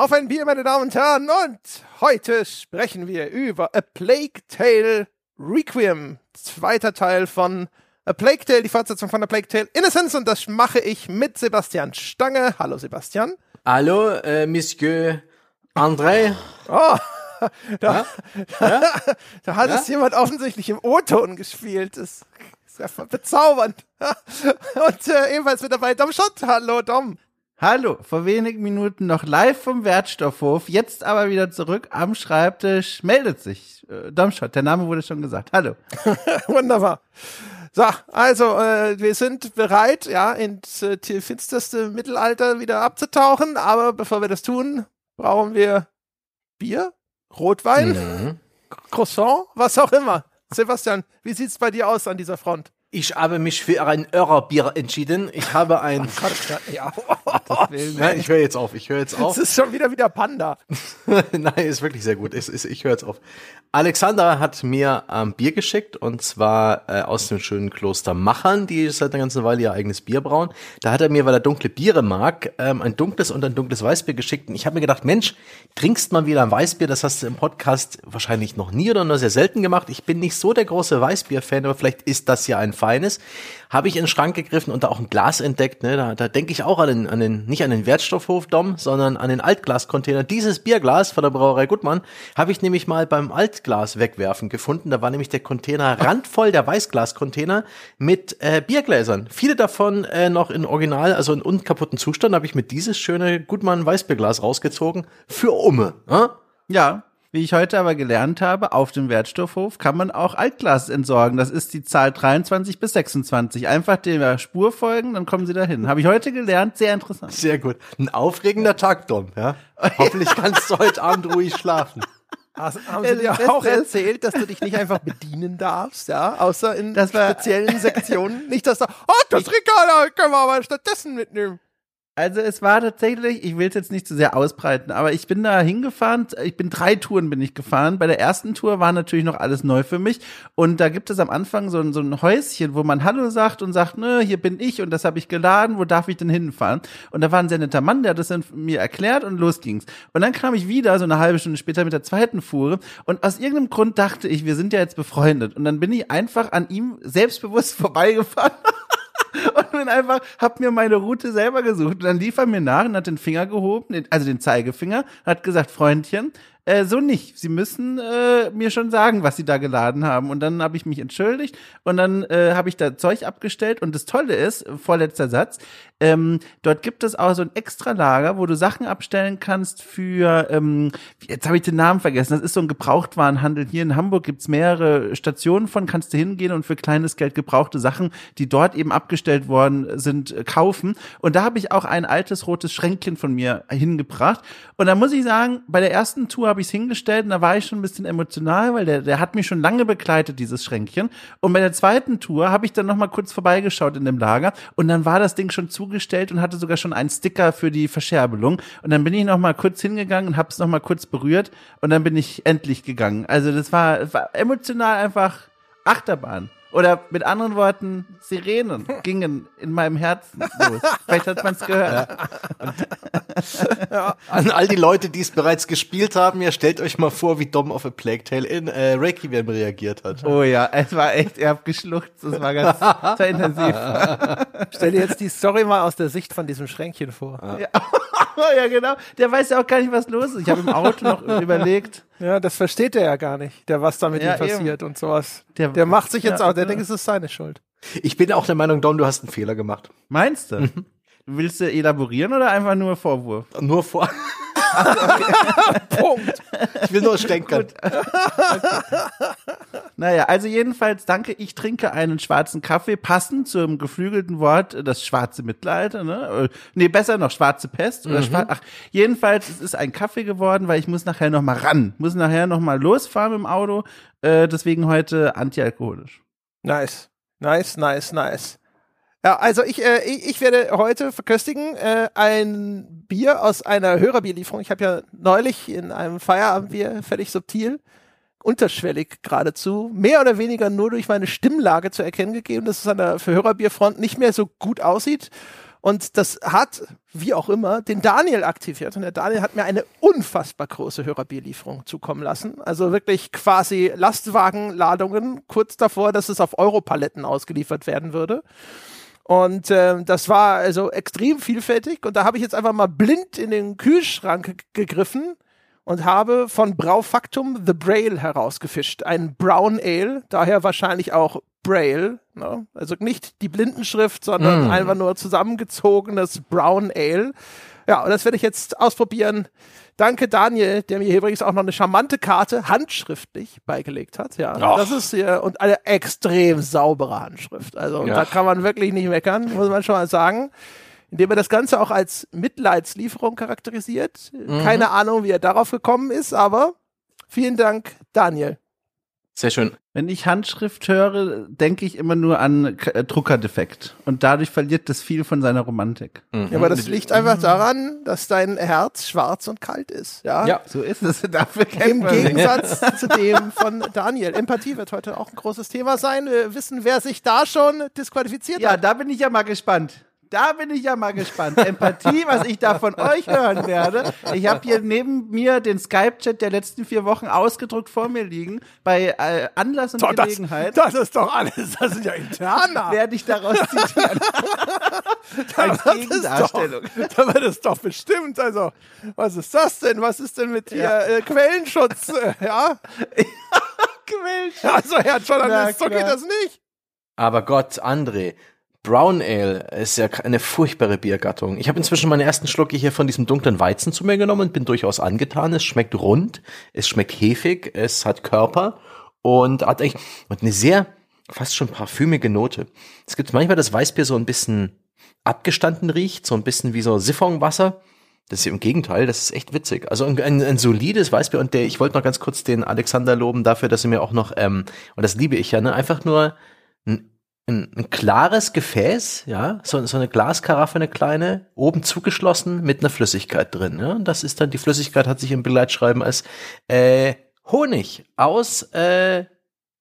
Auf ein Bier, meine Damen und Herren. Und heute sprechen wir über A Plague Tale Requiem. Zweiter Teil von A Plague Tale, die Fortsetzung von A Plague Tale Innocence. Und das mache ich mit Sebastian Stange. Hallo, Sebastian. Hallo, äh, Monsieur André. Oh, da, ja? da hat ja? es jemand offensichtlich im O-Ton gespielt. Das ist ja bezaubernd. Und äh, ebenfalls mit dabei Dom Schott. Hallo, Dom. Hallo, vor wenigen Minuten noch live vom Wertstoffhof, jetzt aber wieder zurück am Schreibtisch, meldet sich äh, Domschott, der Name wurde schon gesagt. Hallo. Wunderbar. So, also äh, wir sind bereit, ja, ins äh, finsterste Mittelalter wieder abzutauchen, aber bevor wir das tun, brauchen wir Bier, Rotwein, mhm. Croissant, was auch immer. Sebastian, wie sieht's bei dir aus an dieser Front? Ich habe mich für ein Örerbier entschieden. Ich habe ein. ja. Nein, ich höre jetzt auf. Ich höre jetzt auf. Es ist schon wieder wieder Panda. Nein, ist wirklich sehr gut. Ist, ich höre jetzt auf. Alexandra hat mir ähm, Bier geschickt und zwar äh, aus dem schönen Kloster Machern, die seit einer ganzen Weile ihr eigenes Bier brauen. Da hat er mir, weil er dunkle Biere mag, ähm, ein dunkles und ein dunkles Weißbier geschickt. Und ich habe mir gedacht, Mensch, trinkst mal wieder ein Weißbier. Das hast du im Podcast wahrscheinlich noch nie oder nur sehr selten gemacht. Ich bin nicht so der große Weißbier-Fan, aber vielleicht ist das ja ein Feines, habe ich in den Schrank gegriffen und da auch ein Glas entdeckt. Ne? Da, da denke ich auch an den, an den, nicht an den Wertstoffhof Dom, sondern an den Altglascontainer. Dieses Bierglas von der Brauerei Gutmann habe ich nämlich mal beim Altglas wegwerfen gefunden. Da war nämlich der Container randvoll, der Weißglascontainer mit äh, Biergläsern. Viele davon äh, noch in Original, also in unkaputten Zustand, habe ich mit dieses schöne Gutmann Weißbierglas rausgezogen für Umme. Äh? Ja, wie ich heute aber gelernt habe, auf dem Wertstoffhof kann man auch Altglas entsorgen. Das ist die Zahl 23 bis 26. Einfach der Spur folgen, dann kommen sie dahin. Habe ich heute gelernt, sehr interessant. Sehr gut. Ein aufregender Tag, Dom. Ja? Hoffentlich kannst du heute Abend ruhig schlafen. Hast, haben sie dir auch erzählt, dass du dich nicht einfach bedienen darfst, ja, außer in speziellen Sektionen? Nicht, dass da, oh, das Regal können wir aber stattdessen mitnehmen. Also es war tatsächlich, ich will es jetzt nicht zu sehr ausbreiten, aber ich bin da hingefahren, ich bin drei Touren bin ich gefahren. Bei der ersten Tour war natürlich noch alles neu für mich und da gibt es am Anfang so ein, so ein Häuschen, wo man Hallo sagt und sagt, ne, hier bin ich und das habe ich geladen, wo darf ich denn hinfahren? Und da war ein sehr netter Mann, der hat das dann mir erklärt und los ging's. Und dann kam ich wieder, so eine halbe Stunde später mit der zweiten Fuhre und aus irgendeinem Grund dachte ich, wir sind ja jetzt befreundet und dann bin ich einfach an ihm selbstbewusst vorbeigefahren. Und bin einfach, hab mir meine Route selber gesucht. Und dann lief er mir nach und hat den Finger gehoben, also den Zeigefinger, hat gesagt, Freundchen, äh, so nicht. Sie müssen äh, mir schon sagen, was sie da geladen haben. Und dann habe ich mich entschuldigt und dann äh, habe ich da Zeug abgestellt. Und das Tolle ist, vorletzter Satz, ähm, dort gibt es auch so ein extra Lager, wo du Sachen abstellen kannst für, ähm, jetzt habe ich den Namen vergessen, das ist so ein Gebrauchtwarenhandel. Hier in Hamburg gibt's mehrere Stationen von, kannst du hingehen und für kleines Geld gebrauchte Sachen, die dort eben abgestellt worden sind, äh, kaufen. Und da habe ich auch ein altes rotes Schränkchen von mir hingebracht. Und da muss ich sagen, bei der ersten Tour habe ich es hingestellt und da war ich schon ein bisschen emotional, weil der, der hat mich schon lange begleitet, dieses Schränkchen. Und bei der zweiten Tour habe ich dann noch mal kurz vorbeigeschaut in dem Lager und dann war das Ding schon zugestellt und hatte sogar schon einen Sticker für die Verscherbelung. Und dann bin ich noch mal kurz hingegangen und habe es noch mal kurz berührt und dann bin ich endlich gegangen. Also das war, war emotional einfach Achterbahn. Oder mit anderen Worten, Sirenen gingen in meinem Herzen los. Vielleicht hat man es gehört. Ja. An all die Leute, die es bereits gespielt haben, ja, stellt euch mal vor, wie Dom of a Plague Tale in äh, Requiem reagiert hat. Oh ja, es war echt, er hat geschluckt, es war ganz sehr intensiv. Stell dir jetzt die Story mal aus der Sicht von diesem Schränkchen vor. Ja. ja, genau. Der weiß ja auch gar nicht, was los ist. Ich habe im Auto noch überlegt. Ja, das versteht er ja gar nicht, der was da mit ja, ihm passiert eben. und sowas. Der, der macht sich jetzt ja, auch, der ja. denkt, es ist seine Schuld. Ich bin auch der Meinung, Don, du hast einen Fehler gemacht. Meinst du? Mhm. Willst du elaborieren oder einfach nur Vorwurf? Nur Vor. Punkt. Ich will nur stänkern. Okay. Naja, also jedenfalls danke, ich trinke einen schwarzen Kaffee, passend zum geflügelten Wort das schwarze Mittelalter, ne? Äh, nee, besser noch schwarze Pest oder mhm. schwarz, ach, jedenfalls es ist ein Kaffee geworden, weil ich muss nachher noch mal ran, muss nachher noch mal losfahren im Auto, äh, deswegen heute antialkoholisch. Nice. Nice, nice, nice. Ja, also ich, äh, ich werde heute verköstigen äh, ein Bier aus einer Hörerbierlieferung. Ich habe ja neulich in einem Feierabendbier völlig subtil, unterschwellig geradezu, mehr oder weniger nur durch meine Stimmlage zu erkennen gegeben, dass es an der für Hörerbierfront nicht mehr so gut aussieht. Und das hat, wie auch immer, den Daniel aktiviert. Und der Daniel hat mir eine unfassbar große Hörerbierlieferung zukommen lassen. Also wirklich quasi Lastwagenladungen, kurz davor, dass es auf Europaletten ausgeliefert werden würde. Und äh, das war also extrem vielfältig. Und da habe ich jetzt einfach mal blind in den Kühlschrank gegriffen und habe von Braufaktum The Braille herausgefischt. Ein Brown Ale, daher wahrscheinlich auch Braille. Ne? Also nicht die Blindenschrift, sondern Mm. einfach nur zusammengezogenes Brown Ale. Ja, und das werde ich jetzt ausprobieren. Danke, Daniel, der mir hier übrigens auch noch eine charmante Karte handschriftlich beigelegt hat. Ja, Ach. das ist hier und eine extrem saubere Handschrift. Also Ja. da kann man wirklich nicht meckern, muss man schon mal sagen. Indem er das Ganze auch als Mitleidslieferung charakterisiert. Keine Ahnung, wie er darauf gekommen ist, aber vielen Dank, Daniel. Sehr schön. Wenn ich Handschrift höre, denke ich immer nur an K äh, Druckerdefekt. Und dadurch verliert das viel von seiner Romantik. Mhm. Ja, aber das liegt einfach daran, dass dein Herz schwarz und kalt ist. Ja. Ja. So ist es. Dafür Im. Gegensatz zu dem von Daniel. Empathie wird heute auch ein großes Thema sein. Wir wissen, wer sich da schon disqualifiziert Ja, hat. da bin ich ja mal gespannt. Da bin ich ja mal gespannt. Empathie, was ich da von euch hören werde. Ich habe hier neben mir den Skype-Chat der letzten vier Wochen ausgedruckt vor mir liegen. Bei äh, Anlass und Doch, das, Gelegenheit das ist doch alles. Das sind ja Interna. werde ich daraus zitieren. Als Das ist Gegendarstellung. Doch, da wird es doch bestimmt. Also, was ist das denn? Was ist denn mit hier Ja. äh, Quellenschutz? Äh, ja? Gewählt. Also, Herr Journalist, so geht das nicht. Aber Gott, André, Brown Ale ist ja eine furchtbare Biergattung. Ich habe inzwischen meine ersten Schlucke hier von diesem dunklen Weizen zu mir genommen und bin durchaus angetan. Es schmeckt rund, es schmeckt hefig, es hat Körper und hat eigentlich und eine sehr fast schon parfümige Note. Es gibt manchmal das Weißbier so ein bisschen abgestanden riecht, so ein bisschen wie so Siphonwasser. Das ist im Gegenteil, das ist echt witzig. Also ein, ein, ein solides Weißbier und der, ich wollte noch ganz kurz den Alexander loben dafür, dass er mir auch noch, ähm, und das liebe ich ja, ne, einfach nur ein, ein, ein klares Gefäß, ja, so, so eine Glaskaraffe, eine kleine, oben zugeschlossen mit einer Flüssigkeit drin. Ja? Und das ist dann, die Flüssigkeit hat sich im Begleitschreiben als äh, Honig aus äh,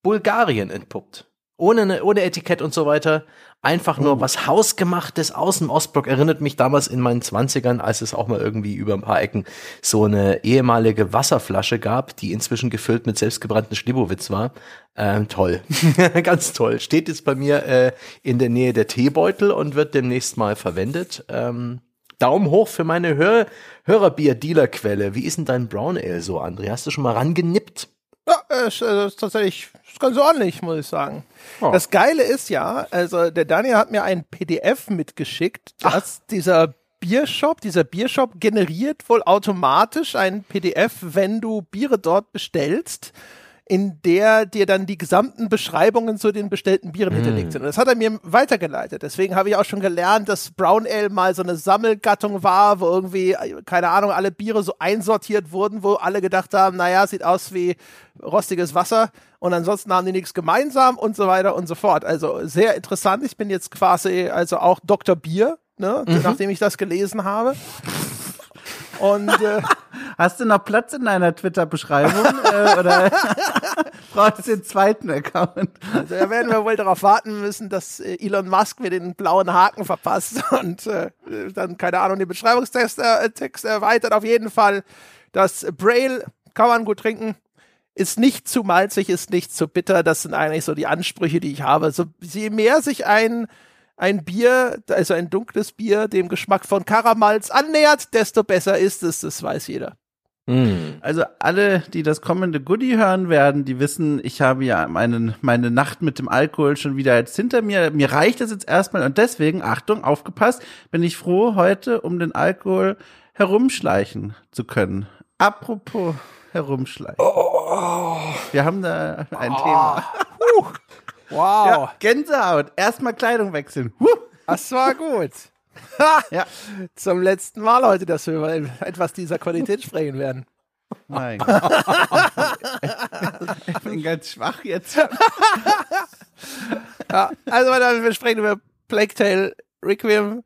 Bulgarien entpuppt. Ohne, ohne Etikett und so weiter. Einfach nur was Hausgemachtes aus dem Ostblock. Erinnert mich damals in meinen Zwanzigern, als es auch mal irgendwie über ein paar Ecken so eine ehemalige Wasserflasche gab, die inzwischen gefüllt mit selbstgebrannten Schlibowitz war. Ähm, toll. Ganz toll. Steht jetzt bei mir äh, in der Nähe der Teebeutel und wird demnächst mal verwendet. Ähm, Daumen hoch für meine Hör Hörerbier-Dealer-Quelle. Wie ist denn dein Brown Ale so, André? Hast du schon mal rangenippt? Ja, äh, ist, äh, ist tatsächlich ist ganz ordentlich, muss ich sagen. Oh. Das Geile ist ja, also der Daniel hat mir ein PDF mitgeschickt, dass dieser Biershop, dieser Biershop generiert wohl automatisch ein PDF, wenn du Biere dort bestellst, in der dir dann die gesamten Beschreibungen zu den bestellten Bieren hinterlegt sind. Und das hat er mir weitergeleitet. Deswegen habe ich auch schon gelernt, dass Brown Ale mal so eine Sammelgattung war, wo irgendwie, keine Ahnung, alle Biere so einsortiert wurden, wo alle gedacht haben, naja, sieht aus wie rostiges Wasser und ansonsten haben die nichts gemeinsam und so weiter und so fort. Also sehr interessant. Ich bin jetzt quasi also auch Dr. Bier, ne, nachdem ich das gelesen habe. Und äh, Hast du noch Platz in deiner Twitter-Beschreibung? äh, oder brauchst du den zweiten Account? Also da werden wir wohl darauf warten müssen, dass äh, Elon Musk mir den blauen Haken verpasst und äh, dann, keine Ahnung, den Beschreibungstext äh, Text erweitert. Auf jeden Fall, das Braille kann man gut trinken. Ist nicht zu malzig, ist nicht zu bitter. Das sind eigentlich so die Ansprüche, die ich habe. So, je mehr sich ein, ein Bier, also ein dunkles Bier, dem Geschmack von Karamalz annähert, desto besser ist es. Das weiß jeder. Mm. Also alle, die das kommende Goodie hören werden, die wissen, ich habe ja meinen, meine Nacht mit dem Alkohol schon wieder jetzt hinter mir. Mir reicht das jetzt erstmal und deswegen, Achtung, aufgepasst, bin ich froh, heute um den Alkohol herumschleichen zu können. Apropos herumschleichen. Wir haben da ein Thema. Wow, Ja, Gänsehaut. Erstmal Kleidung wechseln. Huh. das war gut. Ja. Zum letzten Mal heute, dass wir über etwas dieser Qualität sprechen werden. Mein Gott. ich bin ganz schwach jetzt. Ja, also meine Damen, wir sprechen über Plague Tale Requiem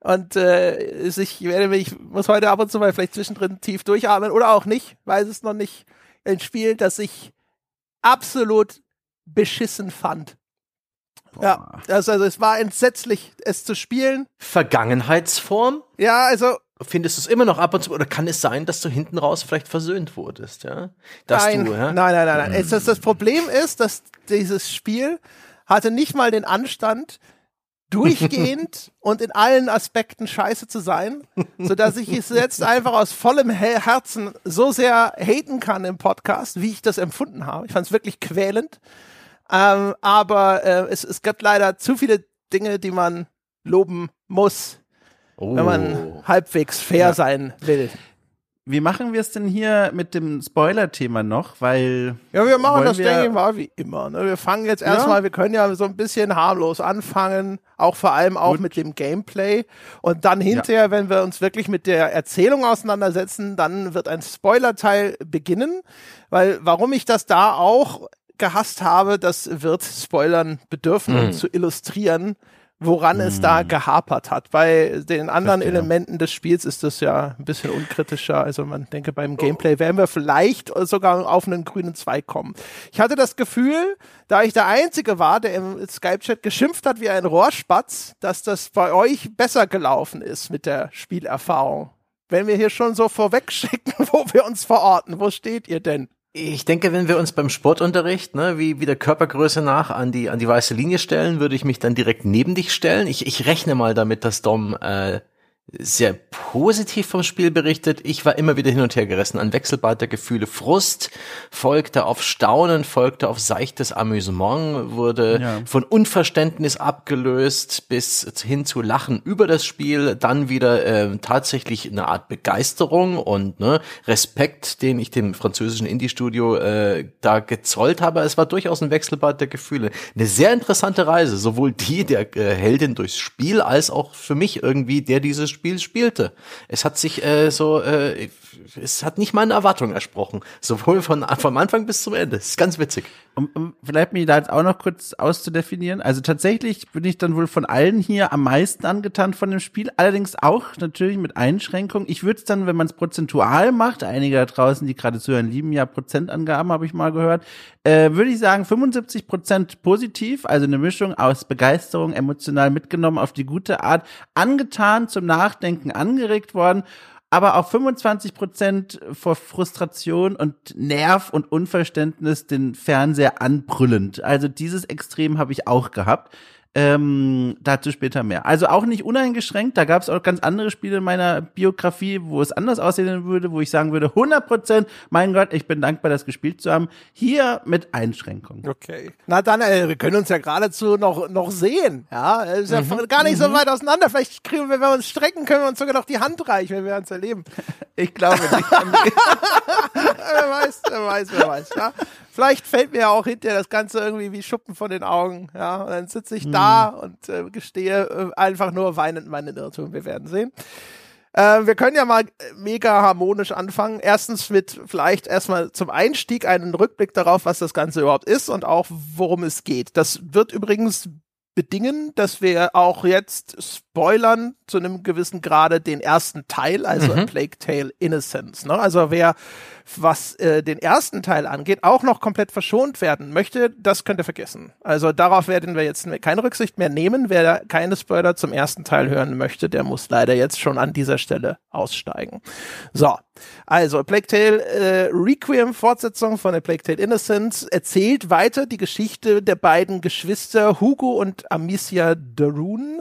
und äh, ich werde mich, ich muss heute ab und zu mal vielleicht zwischendrin tief durchatmen oder auch nicht, weiß es noch nicht. Ein Spiel, das ich absolut beschissen fand. Ja, also, also es war entsetzlich, es zu spielen. Vergangenheitsform? Ja, also Findest du es immer noch ab und zu, oder kann es sein, dass du hinten raus vielleicht versöhnt wurdest, ja? Dass nein, du, ja? nein, nein, nein, nein. Es, das, das Problem ist, dass dieses Spiel hatte nicht mal den Anstand, durchgehend und in allen Aspekten scheiße zu sein, so dass ich es jetzt einfach aus vollem He- Herzen so sehr haten kann im Podcast, wie ich das empfunden habe. Ich fand es wirklich quälend. Ähm, aber äh, es, es gibt leider zu viele Dinge, die man loben muss, Oh. wenn man halbwegs fair sein will. Wie machen wir es denn hier mit dem Spoiler-Thema noch? Weil Ja, wir machen das, wir- denke ich mal, wie immer. Ne? Wir fangen jetzt Ja. erstmal, wir können ja so ein bisschen harmlos anfangen, auch vor allem auch Gut. mit dem Gameplay. Und dann hinterher, wenn wir uns wirklich mit der Erzählung auseinandersetzen, dann wird ein Spoiler-Teil beginnen. Weil warum ich das da auch gehasst habe, das wird Spoilern bedürfen, um zu illustrieren, woran es da gehapert hat. Bei den anderen Verstehe. Elementen des Spiels ist das ja ein bisschen unkritischer. Also man denke, beim Gameplay werden wir vielleicht sogar auf einen grünen Zweig kommen. Ich hatte das Gefühl, da ich der Einzige war, der im Skype-Chat geschimpft hat wie ein Rohrspatz, dass das bei euch besser gelaufen ist mit der Spielerfahrung. Wenn wir hier schon so vorwegschicken, wo wir uns verorten, wo steht ihr denn? Ich denke, wenn wir uns beim Sportunterricht, ne, wie, wie der Körpergröße nach an die, an die weiße Linie stellen, würde ich mich dann direkt neben dich stellen. Ich, ich rechne mal damit, dass Dom äh, sehr positiv vom Spiel berichtet. Ich war immer wieder hin und her gerissen an Wechselbad der Gefühle. Frust folgte auf Staunen, folgte auf seichtes Amüsement, wurde Ja. von Unverständnis abgelöst bis hin zu Lachen über das Spiel, dann wieder äh, tatsächlich eine Art Begeisterung und ne, Respekt, den ich dem französischen Indie-Studio äh, da gezollt habe. Es war durchaus ein Wechselbad der Gefühle. Eine sehr interessante Reise, sowohl die der äh, Heldin durchs Spiel als auch für mich irgendwie, der dieses Spiel spielte. Es hat sich äh, so, äh, es hat nicht meine Erwartungen ersprochen, sowohl von vom Anfang bis zum Ende. Es ist ganz witzig. um, um vielleicht mich da jetzt auch noch kurz auszudefinieren. Also tatsächlich bin ich dann wohl von allen hier am meisten angetan von dem Spiel, allerdings auch natürlich mit Einschränkungen. Ich würde es dann, wenn man es prozentual macht, einige da draußen, die gerade zuhören, lieben ja Prozentangaben, habe ich mal gehört, äh, würde ich sagen 75 Prozent positiv, also eine Mischung aus Begeisterung, emotional mitgenommen auf die gute Art, angetan, zum Nachdenken angeregt worden aber auch 25 Prozent vor Frustration und Nerv und Unverständnis den Fernseher anbrüllend. Also dieses Extrem habe ich auch gehabt. Ähm, dazu später mehr. Also auch nicht uneingeschränkt. Da gab es auch ganz andere Spiele in meiner Biografie, wo es anders aussehen würde, wo ich sagen würde, 100 Prozent, mein Gott, ich bin dankbar, das gespielt zu haben. Hier mit Einschränkungen. Okay. Na dann, äh, wir können uns ja geradezu noch, noch sehen. Ja, ist ja gar nicht so weit auseinander. Vielleicht kriegen wir, wenn wir uns strecken, können wir uns sogar noch die Hand reichen, wenn wir uns erleben. Ich glaube nicht. wer weiß, wer weiß, wer weiß. Ja. Vielleicht fällt mir ja auch hinterher das Ganze irgendwie wie Schuppen von den Augen. Ja, und dann sitze ich da und äh, gestehe äh, einfach nur weinend meinen Irrtum. Wir werden sehen. Äh, wir können ja mal äh, mega harmonisch anfangen. Erstens mit vielleicht erstmal zum Einstieg einen Rückblick darauf, was das Ganze überhaupt ist und auch worum es geht. Das wird übrigens bedingen, dass wir auch jetzt spoilern zu einem gewissen Grade den ersten Teil, also A Plague Tale Innocence. Ne? Also wer, was äh, den ersten Teil angeht, auch noch komplett verschont werden möchte, das könnt ihr vergessen. Also darauf werden wir jetzt keine Rücksicht mehr nehmen. Wer keine Spoiler zum ersten Teil hören möchte, der muss leider jetzt schon an dieser Stelle aussteigen. So, also Plague Tale äh, Requiem, Fortsetzung von A Plague Tale Innocence, erzählt weiter die Geschichte der beiden Geschwister Hugo und Amicia Darun.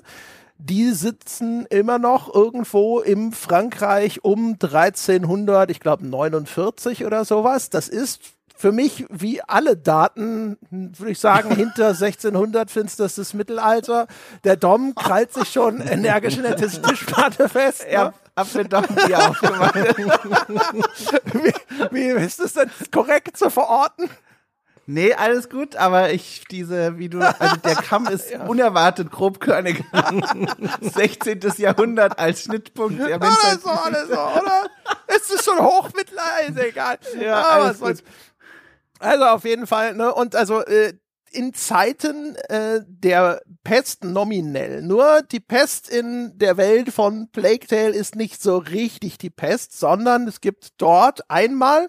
Die sitzen immer noch irgendwo im Frankreich um 1300, ich glaube 49 oder sowas. Das ist für mich wie alle Daten, würde ich sagen, hinter 1600 finsterstes Mittelalter. Der Dom krallt sich schon energisch in der Tisch- Tischplatte fest. Ja, Ne? hab mir doch die aufgemacht. Wie, wie ist es denn korrekt zu verorten? Nee, alles gut, aber ich, diese, wie du, also der Kamm ist unerwartet grobkörnig. 16. Jahrhundert als Schnittpunkt. Ja, wenn's Oder so, oder so, oder? Es ist schon Hochmittelalter, egal. Ja, Aber alles was gut. Also auf jeden Fall, ne? Und also äh, in Zeiten äh, der Pest nominell. Nur die Pest in der Welt von Plague Tale ist nicht so richtig die Pest, sondern es gibt dort einmal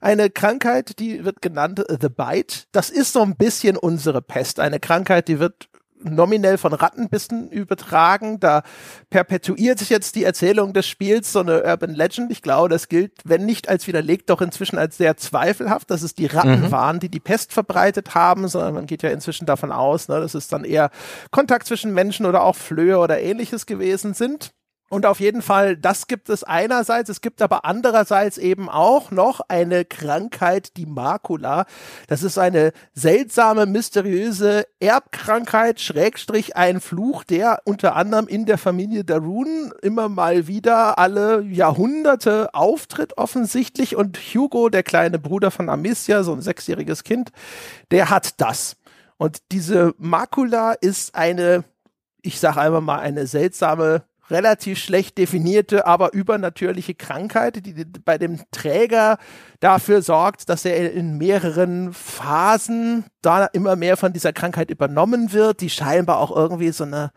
eine Krankheit, die wird genannt The Bite. Das ist so ein bisschen unsere Pest. Eine Krankheit, die wird nominell von Rattenbissen übertragen. Da perpetuiert sich jetzt die Erzählung des Spiels so eine Urban Legend. Ich glaube, das gilt, wenn nicht als widerlegt, doch inzwischen als sehr zweifelhaft, dass es die Ratten mhm. waren, die die Pest verbreitet haben, sondern man geht ja inzwischen davon aus, ne, dass es dann eher Kontakt zwischen Menschen oder auch Flöhe oder ähnliches gewesen sind. Und auf jeden Fall, das gibt es einerseits, es gibt aber andererseits eben auch noch eine Krankheit, die Makula. Das ist eine seltsame, mysteriöse Erbkrankheit, Schrägstrich ein Fluch, der unter anderem in der Familie Darun immer mal wieder alle Jahrhunderte auftritt offensichtlich. Und Hugo, der kleine Bruder von Amicia, so ein sechsjähriges Kind, der hat das. Und diese Makula ist eine, ich sage einmal mal, eine seltsame relativ schlecht definierte, aber übernatürliche Krankheit, die bei dem Träger dafür sorgt, dass er in mehreren Phasen da immer mehr von dieser Krankheit übernommen wird, die scheinbar auch irgendwie so eine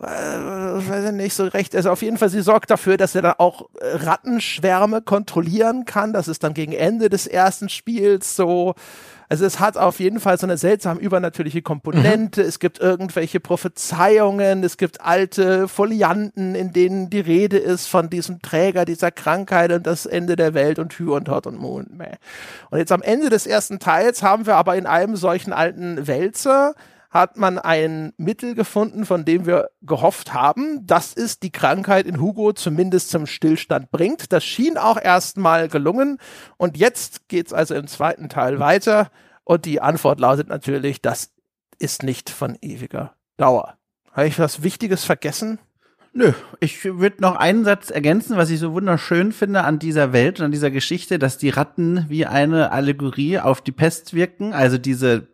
äh, weiß ich nicht so recht. Also auf jeden Fall, sie sorgt dafür, dass er dann auch Rattenschwärme kontrollieren kann. Das ist dann gegen Ende des ersten Spiels so also es hat auf jeden Fall so eine seltsam übernatürliche Komponente. Mhm. Es gibt irgendwelche Prophezeiungen, es gibt alte Folianten, in denen die Rede ist von diesem Träger dieser Krankheit und das Ende der Welt und Hü und Hot und Moon. Und jetzt am Ende des ersten Teils haben wir aber in einem solchen alten Wälzer hat man ein Mittel gefunden, von dem wir gehofft haben, dass es die Krankheit in Hugo zumindest zum Stillstand bringt. Das schien auch erstmal gelungen. Und jetzt geht's also im zweiten Teil weiter. Und die Antwort lautet natürlich, das ist nicht von ewiger Dauer. Habe ich was Wichtiges vergessen? Nö, ich würde noch einen Satz ergänzen, was ich so wunderschön finde an dieser Welt und an dieser Geschichte, dass die Ratten wie eine Allegorie auf die Pest wirken. Also diese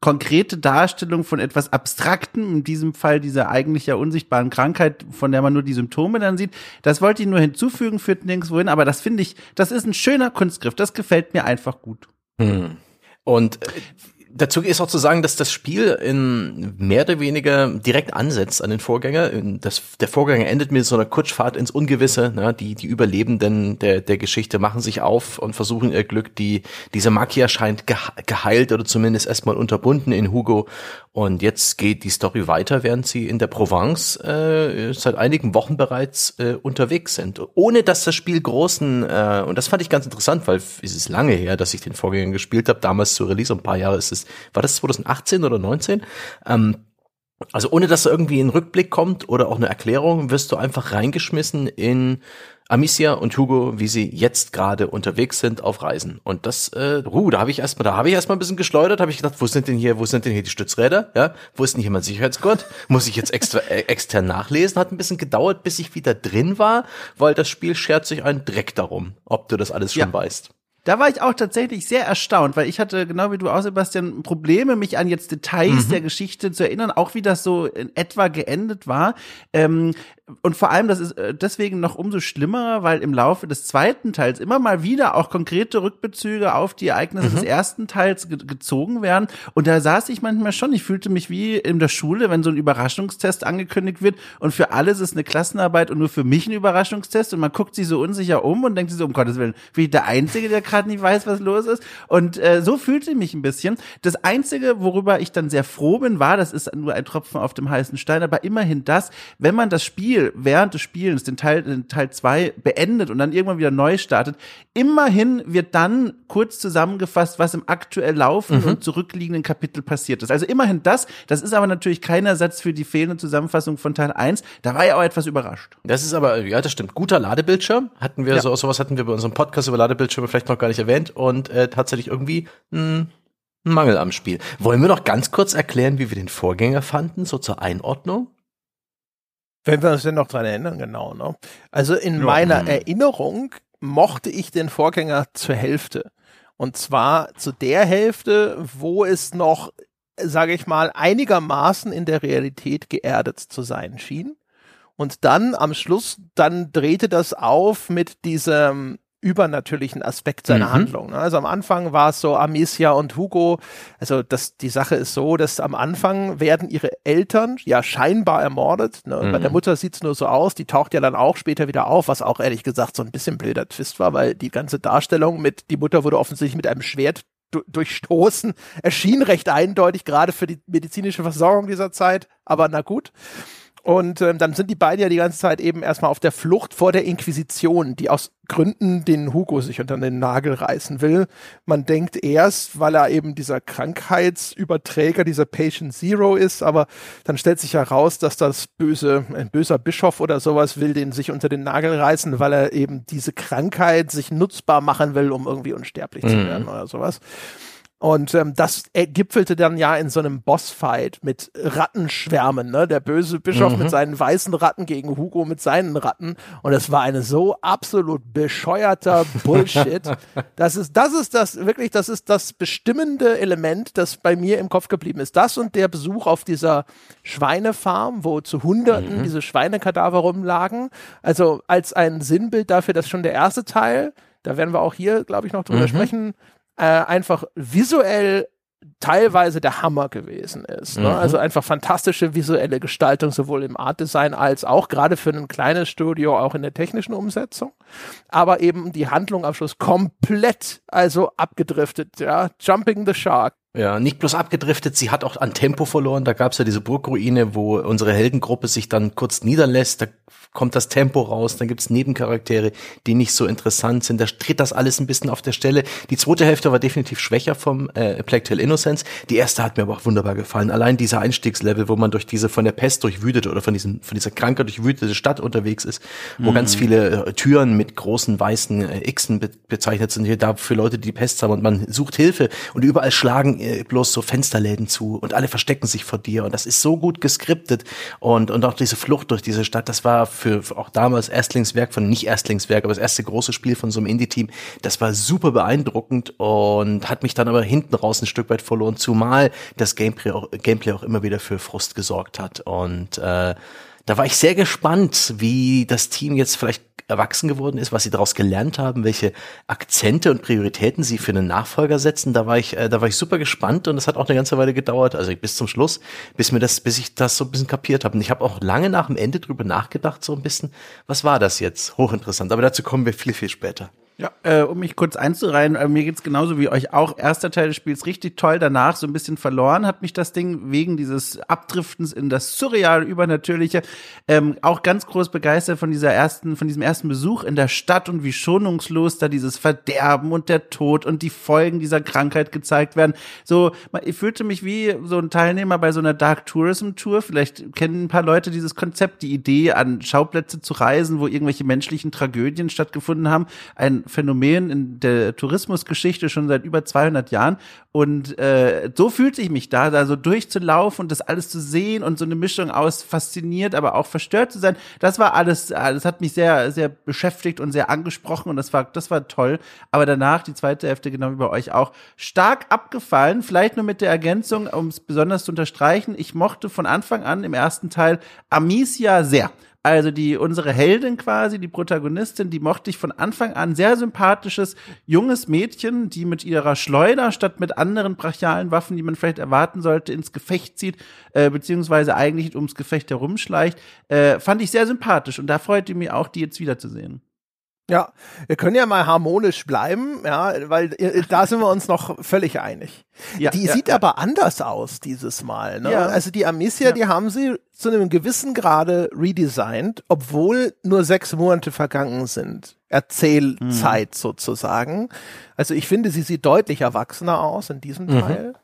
konkrete Darstellung von etwas Abstraktem, in diesem Fall dieser eigentlich ja unsichtbaren Krankheit, von der man nur die Symptome dann sieht. Das wollte ich nur hinzufügen, führt nirgendwo hin, aber das finde ich, das ist ein schöner Kunstgriff, das gefällt mir einfach gut. Hm. Und äh, dazu ist auch zu sagen, dass das Spiel in mehr oder weniger direkt ansetzt an den Vorgänger. Das, der Vorgänger endet mit so einer Kutschfahrt ins Ungewisse. Ne? Die, die Überlebenden der, der Geschichte machen sich auf und versuchen ihr Glück. Die, diese Makia scheint geheilt oder zumindest erstmal unterbunden in Hugo. Und jetzt geht die Story weiter, während sie in der Provence äh, seit einigen Wochen bereits äh, unterwegs sind. Ohne dass das Spiel großen, äh, und das fand ich ganz interessant, weil es ist lange her, dass ich den Vorgänger gespielt habe, damals zu Release, ein paar Jahre ist es, war das 2018 oder 19? Ähm, also ohne dass da irgendwie ein Rückblick kommt oder auch eine Erklärung, wirst du einfach reingeschmissen in Amicia und Hugo, wie sie jetzt gerade unterwegs sind auf Reisen. Und das, äh, uh, da habe ich erstmal, da habe ich erstmal ein bisschen geschleudert, habe ich gedacht, wo sind denn hier, wo sind denn hier die Stützräder? Ja, wo ist denn hier mein Sicherheitsgurt? Muss ich jetzt extra äh, extern nachlesen? Hat ein bisschen gedauert, bis ich wieder drin war, weil das Spiel schert sich einen Dreck darum, ob du das alles schon ja. weißt. Da war ich auch tatsächlich sehr erstaunt, weil ich hatte, genau wie du auch, Sebastian, Probleme, mich an jetzt Details mhm. der Geschichte zu erinnern, auch wie das so in etwa geendet war. Ähm, und vor allem, das ist äh, deswegen noch umso schlimmer, weil im Laufe des zweiten Teils immer mal wieder auch konkrete Rückbezüge auf die Ereignisse mhm. des ersten Teils ge gezogen werden. Und da saß ich manchmal schon, ich fühlte mich wie in der Schule, wenn so ein Überraschungstest angekündigt wird und für alles ist eine Klassenarbeit und nur für mich ein Überraschungstest und man guckt sich so unsicher um und denkt sich so, um Gottes Willen, wie ich der Einzige, der gerade nicht weiß, was los ist. Und äh, so fühlte ich mich ein bisschen. Das Einzige, worüber ich dann sehr froh bin, war, das ist nur ein Tropfen auf dem heißen Stein, aber immerhin das, wenn man das Spiel während des Spielens, den Teil, den Teil zwei beendet und dann irgendwann wieder neu startet, immerhin wird dann kurz zusammengefasst, was im aktuell laufenden mhm. und zurückliegenden Kapitel passiert ist. Also immerhin das, das ist aber natürlich kein Ersatz für die fehlende Zusammenfassung von Teil 1. Da war ich auch etwas überrascht. Das ist aber, ja, das stimmt. Guter Ladebildschirm hatten wir, ja. so, sowas hatten wir bei unserem Podcast über Ladebildschirme vielleicht noch gar nicht erwähnt und äh, tatsächlich irgendwie ein Mangel am Spiel. Wollen wir noch ganz kurz erklären, wie wir den Vorgänger fanden, so zur Einordnung? Wenn wir uns denn noch dran erinnern, genau. Ne? Also in ja. meiner hm. Erinnerung mochte ich den Vorgänger zur Hälfte. Und zwar zu der Hälfte, wo es noch, sage ich mal, einigermaßen in der Realität geerdet zu sein schien. Und dann am Schluss, dann drehte das auf mit diesem übernatürlichen Aspekt seiner mhm. Handlung. Ne? Also am Anfang war es so Amicia und Hugo. Also das, die Sache ist so, dass am Anfang werden ihre Eltern ja scheinbar ermordet. Ne? Mhm. Bei der Mutter sieht's nur so aus. Die taucht ja dann auch später wieder auf, was auch ehrlich gesagt so ein bisschen blöder Twist war, weil die ganze Darstellung mit, die Mutter wurde offensichtlich mit einem Schwert du durchstoßen. Erschien recht eindeutig, gerade für die medizinische Versorgung dieser Zeit. Aber na gut. Und ähm, dann sind die beiden ja die ganze Zeit eben erstmal auf der Flucht vor der Inquisition, die aus Gründen den Hugo sich unter den Nagel reißen will. Man denkt erst, weil er eben dieser Krankheitsüberträger, dieser Patient Zero ist, aber dann stellt sich heraus, dass das böse, ein böser Bischof oder sowas will den sich unter den Nagel reißen, weil er eben diese Krankheit sich nutzbar machen will, um irgendwie unsterblich mhm. zu werden oder sowas. Und ähm, das gipfelte dann ja in so einem Bossfight mit Rattenschwärmen, ne? Der böse Bischof mhm. mit seinen weißen Ratten gegen Hugo mit seinen Ratten. Und es war eine so absolut bescheuerter Bullshit. das ist, das ist das, wirklich, das ist das bestimmende Element, das bei mir im Kopf geblieben ist. Das und der Besuch auf dieser Schweinefarm, wo zu Hunderten mhm. diese Schweinekadaver rumlagen. Also als ein Sinnbild dafür, dass schon der erste Teil, da werden wir auch hier, glaube ich, noch drüber mhm. sprechen, äh, einfach visuell teilweise der Hammer gewesen ist. Ne? Mhm. Also einfach fantastische visuelle Gestaltung, sowohl im Artdesign als auch gerade für ein kleines Studio auch in der technischen Umsetzung. Aber eben die Handlung am Schluss komplett also abgedriftet, ja. Jumping the Shark. Ja, nicht bloß abgedriftet, sie hat auch an Tempo verloren. Da gab's ja diese Burgruine, wo unsere Heldengruppe sich dann kurz niederlässt. Da kommt das Tempo raus, dann gibt's Nebencharaktere, die nicht so interessant sind. Da tritt das alles ein bisschen auf der Stelle. Die zweite Hälfte war definitiv schwächer vom äh, Plague Tale Innocence. Die erste hat mir aber auch wunderbar gefallen. Allein dieser Einstiegslevel, wo man durch diese von der Pest durchwütete oder von diesem von dieser Krankheit durchwütete Stadt unterwegs ist, wo mhm. ganz viele äh, Türen mit großen weißen äh, Xen be bezeichnet sind, hier da für Leute, die Pest haben und man sucht Hilfe und überall schlagen äh, bloß so Fensterläden zu und alle verstecken sich vor dir und das ist so gut geskriptet und und auch diese Flucht durch diese Stadt, das war für, für auch damals Erstlingswerk von nicht Erstlingswerk, aber das erste große Spiel von so einem Indie-Team, das war super beeindruckend und hat mich dann aber hinten raus ein Stück weit verloren, zumal das Gameplay auch, Gameplay auch immer wieder für Frust gesorgt hat und äh, da war ich sehr gespannt, wie das Team jetzt vielleicht erwachsen geworden ist, was sie daraus gelernt haben, welche Akzente und Prioritäten sie für einen Nachfolger setzen. Da war ich, äh, da war ich super gespannt und es hat auch eine ganze Weile gedauert, also bis zum Schluss, bis mir das, bis ich das so ein bisschen kapiert habe. Und ich habe auch lange nach dem Ende drüber nachgedacht, so ein bisschen, was war das jetzt? Hochinteressant. Aber dazu kommen wir viel, viel später. Ja, äh, um mich kurz einzureihen, äh, mir geht's genauso wie euch auch. Erster Teil des Spiels richtig toll, danach so ein bisschen verloren hat mich das Ding wegen dieses Abdriftens in das surreal Übernatürliche. Ähm, auch ganz groß begeistert von dieser ersten, von diesem ersten Besuch in der Stadt und wie schonungslos da dieses Verderben und der Tod und die Folgen dieser Krankheit gezeigt werden. So, ich fühlte mich wie so ein Teilnehmer bei so einer Dark Tourism Tour. Vielleicht kennen ein paar Leute dieses Konzept, die Idee, an Schauplätze zu reisen, wo irgendwelche menschlichen Tragödien stattgefunden haben. Ein Phänomen in der Tourismusgeschichte schon seit über 200 Jahren. Und äh, so fühlte ich mich da, da so durchzulaufen und das alles zu sehen und so eine Mischung aus fasziniert, aber auch verstört zu sein. Das war alles, das hat mich sehr, sehr beschäftigt und sehr angesprochen und das war, das war toll. Aber danach, die zweite Hälfte, genau wie bei euch auch, stark abgefallen. Vielleicht nur mit der Ergänzung, um es besonders zu unterstreichen. Ich mochte von Anfang an im ersten Teil Amicia sehr. Also die unsere Heldin quasi, die Protagonistin, die mochte ich von Anfang an sehr sympathisches junges Mädchen, die mit ihrer Schleuder statt mit anderen brachialen Waffen, die man vielleicht erwarten sollte, ins Gefecht zieht, äh, beziehungsweise eigentlich ums Gefecht herumschleicht, äh, fand ich sehr sympathisch und da freute mich auch, die jetzt wiederzusehen. Ja, wir können ja mal harmonisch bleiben, ja, weil äh, da sind wir uns noch völlig einig. Ja, die ja, sieht ja. aber anders aus dieses Mal. Ne? Also die Amicia, die haben sie zu einem gewissen Grade redesigned, obwohl nur sechs Monate vergangen sind. Erzählzeit hm. sozusagen. Also ich finde, sie sieht deutlich erwachsener aus in diesem mhm.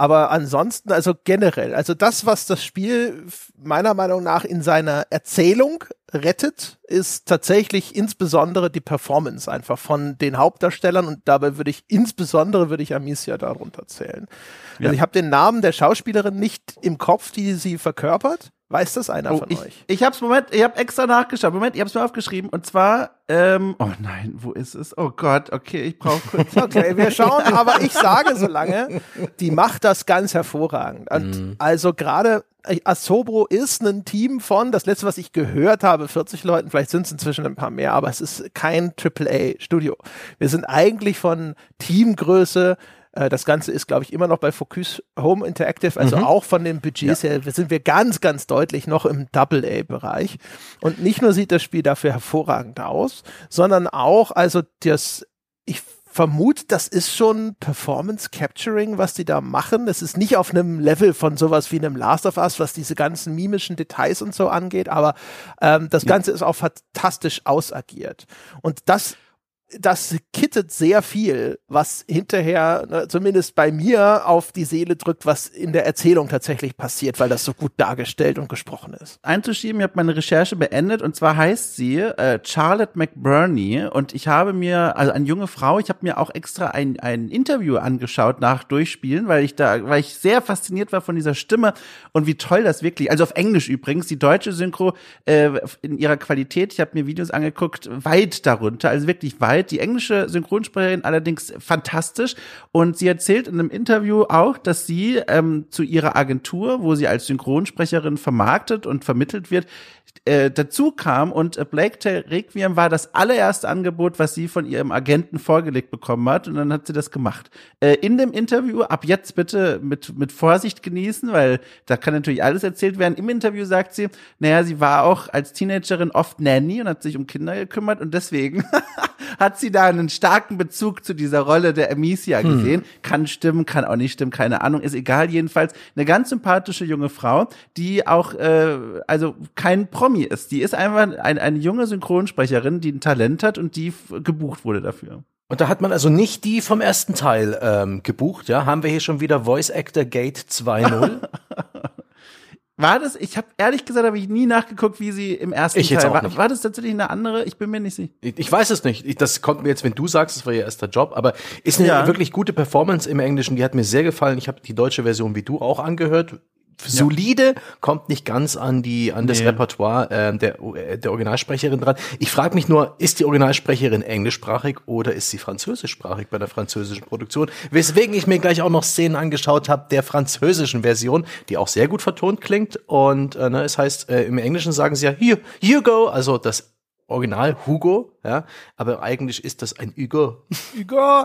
Aber ansonsten, also generell, also das, was das Spiel meiner Meinung nach in seiner Erzählung rettet, ist tatsächlich insbesondere die Performance einfach von den Hauptdarstellern und dabei würde ich insbesondere würde ich Amicia darunter zählen. Also ja. ich habe den Namen der Schauspielerin nicht im Kopf, die sie verkörpert. Weiß das einer oh, von ich, euch? Ich hab's, Moment, ich hab extra nachgeschaut. Moment, ich hab's mir aufgeschrieben. Und zwar, ähm, oh nein, wo ist es? Oh Gott, okay, ich brauche kurz. okay, wir schauen, aber ich sage so lange, die macht das ganz hervorragend. Und mhm. Also gerade äh, Asobro ist ein Team von, das letzte, was ich gehört habe, 40 Leuten, vielleicht sind es inzwischen ein paar mehr, aber es ist kein AAA-Studio. Wir sind eigentlich von Teamgröße das Ganze ist, glaube ich, immer noch bei Focus Home Interactive, also mhm. auch von den Budgets ja. her sind wir ganz, ganz deutlich noch im Double-A-Bereich. Und nicht nur sieht das Spiel dafür hervorragend aus, sondern auch, also das, ich vermute, das ist schon Performance Capturing, was die da machen. Das ist nicht auf einem Level von sowas wie einem Last of Us, was diese ganzen mimischen Details und so angeht, aber ähm, das Ganze ist auch fantastisch ausagiert. Und das das kittet sehr viel, was hinterher, ne, zumindest bei mir, auf die Seele drückt, was in der Erzählung tatsächlich passiert, weil das so gut dargestellt und gesprochen ist. Einzuschieben, ich habe meine Recherche beendet und zwar heißt sie äh, Charlotte McBurney und ich habe mir, also eine junge Frau, ich habe mir auch extra ein, ein Interview angeschaut nach Durchspielen, weil ich da, weil ich sehr fasziniert war von dieser Stimme und wie toll das wirklich, also auf Englisch übrigens, die deutsche Synchro äh, in ihrer Qualität, ich habe mir Videos angeguckt, weit darunter, also wirklich weit Zeit. Die englische Synchronsprecherin allerdings fantastisch. Und sie erzählt in einem Interview auch, dass sie ähm, zu ihrer Agentur, wo sie als Synchronsprecherin vermarktet und vermittelt wird, äh, dazu kam und äh, Blake Tale Requiem war das allererste Angebot, was sie von ihrem Agenten vorgelegt bekommen hat und dann hat sie das gemacht. Äh, in dem Interview, ab jetzt bitte mit, mit Vorsicht genießen, weil da kann natürlich alles erzählt werden. Im Interview sagt sie, naja, sie war auch als Teenagerin oft Nanny und hat sich um Kinder gekümmert und deswegen hat sie da einen starken Bezug zu dieser Rolle der Amicia hm. gesehen. Hm. Kann stimmen, kann auch nicht stimmen, keine Ahnung, ist egal. Jedenfalls eine ganz sympathische junge Frau, die auch, äh, also kein Promi ist. Die ist einfach ein, eine junge Synchronsprecherin, die ein Talent hat und die gebucht wurde dafür. Und da hat man also nicht die vom ersten Teil ähm, gebucht, ja? Haben wir hier schon wieder Voice Actor Gate 2.0? War das, ich habe ehrlich gesagt, habe ich nie nachgeguckt, wie sie im ersten ich Teil war. Nicht. War das tatsächlich eine andere? Ich bin mir nicht sicher. Ich, ich weiß es nicht. Ich, das kommt mir jetzt, wenn du sagst, das war ihr erster Job, aber ist eine ja. wirklich gute Performance im Englischen, die hat mir sehr gefallen. Ich habe die deutsche Version wie du auch angehört solide, kommt nicht ganz an die an das nee. Repertoire äh, der der Originalsprecherin dran. Ich frage mich nur, ist die Originalsprecherin englischsprachig oder ist sie französischsprachig bei der französischen Produktion? Weswegen ich mir gleich auch noch Szenen angeschaut habe der französischen Version, die auch sehr gut vertont klingt und äh, ne, es heißt äh, im Englischen sagen sie ja here you go, also das Original Hugo, ja, aber eigentlich ist das ein Hugo. Hugo,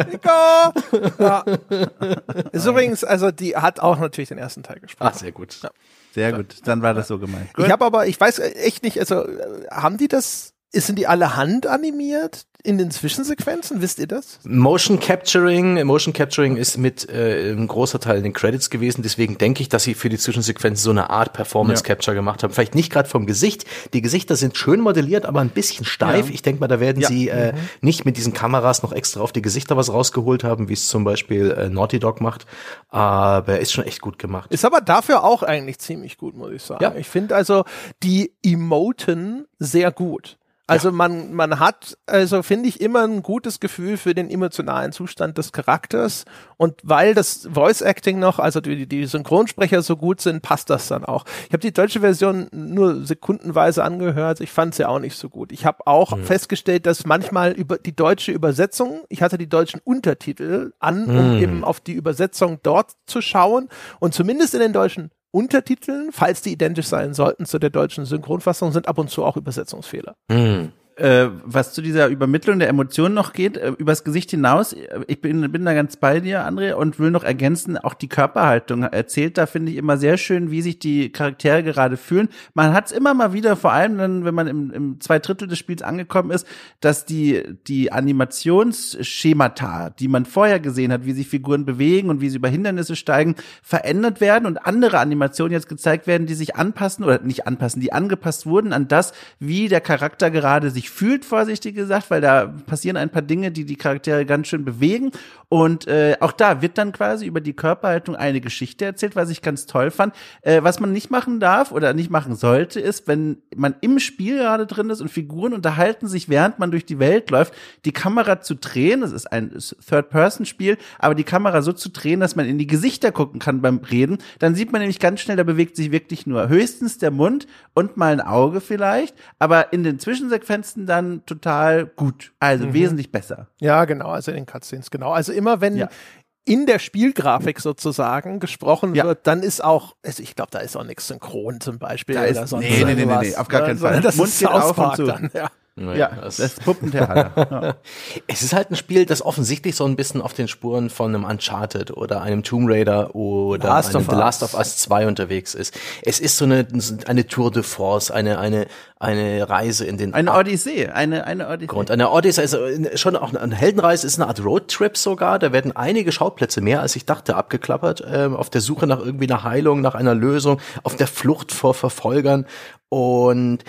Hugo. ja. Ist übrigens, also die hat auch natürlich den ersten Teil gesprochen. Ach, sehr gut. Ja. Sehr gut, dann war das so gemeint. Ich habe aber, ich weiß echt nicht, also haben die das sind die alle handanimiert in den Zwischensequenzen? Wisst ihr das? Motion Capturing, Motion Capturing ist mit äh, ein großer Teil in den Credits gewesen. Deswegen denke ich, dass sie für die Zwischensequenzen so eine Art Performance Capture ja. gemacht haben. Vielleicht nicht gerade vom Gesicht. Die Gesichter sind schön modelliert, aber ein bisschen steif. Ja. Ich denke mal, da werden ja. sie äh, mhm. nicht mit diesen Kameras noch extra auf die Gesichter was rausgeholt haben, wie es zum Beispiel äh, Naughty Dog macht. Aber ist schon echt gut gemacht. Ist aber dafür auch eigentlich ziemlich gut, muss ich sagen. Ja. Ich finde also die Emoten sehr gut. Also ja. man, man hat, also finde ich, immer ein gutes Gefühl für den emotionalen Zustand des Charakters. Und weil das Voice Acting noch, also die, die Synchronsprecher so gut sind, passt das dann auch. Ich habe die deutsche Version nur sekundenweise angehört. Ich fand sie ja auch nicht so gut. Ich habe auch mhm. festgestellt, dass manchmal über die deutsche Übersetzung, ich hatte die deutschen Untertitel an, um mhm. eben auf die Übersetzung dort zu schauen. Und zumindest in den deutschen Untertiteln, falls die identisch sein sollten zu der deutschen Synchronfassung, sind ab und zu auch Übersetzungsfehler. Mhm äh, was zu dieser Übermittlung der Emotionen noch geht, äh, übers Gesicht hinaus, ich bin, bin da ganz bei dir, André, und will noch ergänzen, auch die Körperhaltung erzählt da, finde ich immer sehr schön, wie sich die Charaktere gerade fühlen. Man hat es immer mal wieder, vor allem dann, wenn man im, im zwei Drittel des Spiels angekommen ist, dass die, die Animationsschemata, die man vorher gesehen hat, wie sich Figuren bewegen und wie sie über Hindernisse steigen, verändert werden und andere Animationen jetzt gezeigt werden, die sich anpassen oder nicht anpassen, die angepasst wurden an das, wie der Charakter gerade sich sich fühlt, vorsichtig gesagt, weil da passieren ein paar Dinge, die die Charaktere ganz schön bewegen. Und äh, auch da wird dann quasi über die Körperhaltung eine Geschichte erzählt, was ich ganz toll fand. Äh, was man nicht machen darf oder nicht machen sollte, ist, wenn man im Spiel gerade drin ist und Figuren unterhalten sich, während man durch die Welt läuft, die Kamera zu drehen. Das ist ein Third-Person-Spiel, aber die Kamera so zu drehen, dass man in die Gesichter gucken kann beim Reden. Dann sieht man nämlich ganz schnell, da bewegt sich wirklich nur höchstens der Mund und mal ein Auge vielleicht. Aber in den Zwischensequenzen Cutscene dann total gut. Also mhm. wesentlich besser. Ja, genau, also in den Cutscenes, genau. Also immer wenn ja. in der Spielgrafik sozusagen gesprochen ja. wird, dann ist auch, also ich glaube, da ist auch nichts synchron zum Beispiel da oder sonst nee, nee, nee, nee, nee, auf gar keinen Fall. Das Mund ist auf und zu. Dann, ja. Ja, das, das Puppentheater. ja. Es ist halt ein Spiel, das offensichtlich so ein bisschen auf den Spuren von einem Uncharted oder einem Tomb Raider oder Last einem of The. Last of Us 2 unterwegs ist. Es ist so eine, eine Tour de Force, eine, eine, eine Reise in den Eine Odyssee, eine, eine Odyssee. Und eine Odyssey ist äh, schon auch eine Heldenreise, ist eine Art Roadtrip sogar. Da werden einige Schauplätze mehr, als ich dachte, abgeklappert. Ähm, auf der Suche nach irgendwie einer Heilung, nach einer Lösung, auf der Flucht vor Verfolgern. Und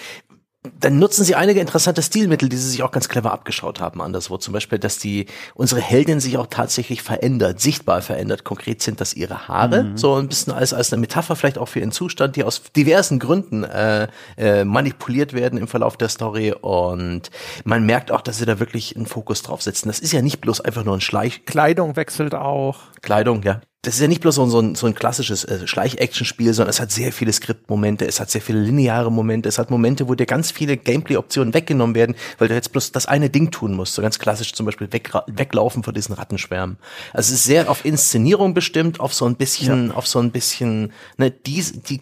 dann nutzen sie einige interessante Stilmittel, die sie sich auch ganz clever abgeschaut haben anderswo. Zum Beispiel, dass die unsere Heldin sich auch tatsächlich verändert, sichtbar verändert. Konkret sind das ihre Haare, so ein bisschen als als eine Metapher vielleicht auch für ihren Zustand, die aus diversen Gründen äh, äh, manipuliert werden im Verlauf der Story. Und man merkt auch, dass sie da wirklich einen Fokus drauf setzen. Das ist ja nicht bloß einfach nur ein Schleich Kleidung wechselt auch. Kleidung, ja. Das ist ja nicht bloß so, ein- so, ein, klassisches äh, Schleich-Action-Spiel, sondern es hat sehr viele Skriptmomente, es hat sehr viele lineare Momente, es hat Momente, wo dir ganz viele Gameplay-Optionen weggenommen werden, weil du jetzt bloß das eine Ding tun musst. So ganz klassisch zum Beispiel weg, weglaufen vor diesen Rattenschwärmen. Also es ist sehr auf Inszenierung bestimmt, auf so ein bisschen, auf so ein bisschen, ne, die, die,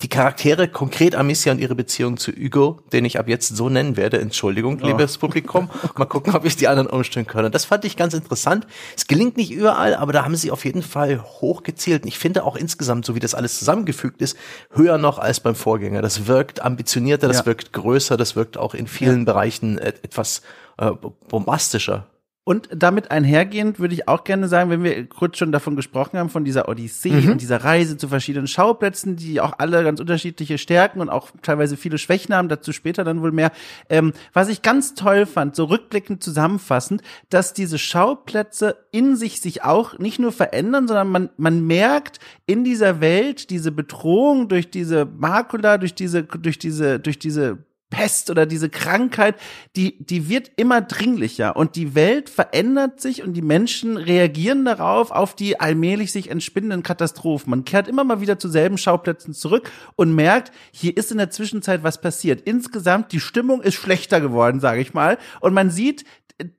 die Charaktere, konkret Amicia und ihre Beziehung zu Hugo, den ich ab jetzt so nennen werde, Entschuldigung, liebes Publikum, mal gucken, ob ich die anderen umstellen kann. Und das fand ich ganz interessant. Es gelingt nicht überall, aber da haben sie auf jeden Fall hochgezielt. Und ich finde auch insgesamt, so wie das alles zusammengefügt ist, höher noch als beim Vorgänger. Das wirkt ambitionierter, das Ja. wirkt größer, das wirkt auch in vielen Bereichen et etwas äh, bombastischer. Und damit einhergehend würde ich auch gerne sagen, wenn wir kurz schon davon gesprochen haben, von dieser Odyssee Mhm. und dieser Reise zu verschiedenen Schauplätzen, die auch alle ganz unterschiedliche Stärken und auch teilweise viele Schwächen haben, dazu später dann wohl mehr. Ähm, was ich ganz toll fand, so rückblickend zusammenfassend, dass diese Schauplätze in sich sich auch nicht nur verändern, sondern man, man merkt in dieser Welt diese Bedrohung durch diese Makula, durch diese, durch diese, durch diese Pest oder diese Krankheit, die, die wird immer dringlicher und die Welt verändert sich und die Menschen reagieren darauf, auf die allmählich sich entspinnenden Katastrophen. Man kehrt immer mal wieder zu selben Schauplätzen zurück und merkt, hier ist in der Zwischenzeit was passiert. Insgesamt, die Stimmung ist schlechter geworden, sage ich mal. Und man sieht,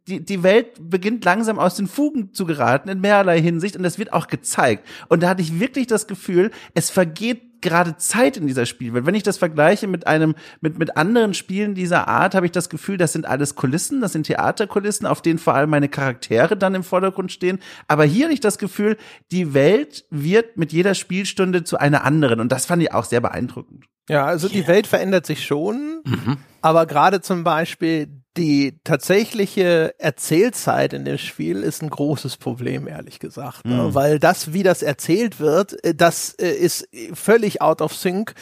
die, die Welt beginnt langsam aus den Fugen zu geraten in mehrerlei Hinsicht und das wird auch gezeigt. Und da hatte ich wirklich das Gefühl, es vergeht gerade Zeit in dieser Spielwelt. Wenn ich das vergleiche mit einem, mit, mit anderen Spielen dieser Art, habe ich das Gefühl, das sind alles Kulissen, das sind Theaterkulissen, auf denen vor allem meine Charaktere dann im Vordergrund stehen. Aber hier habe ich das Gefühl, die Welt wird mit jeder Spielstunde zu einer anderen. Und das fand ich auch sehr beeindruckend. Ja, also die Welt verändert sich schon, aber gerade zum Beispiel die tatsächliche Erzählzeit in dem Spiel ist ein großes Problem, ehrlich gesagt. Ne? Weil das, wie das erzählt wird, äh, das äh, ist völlig out of sync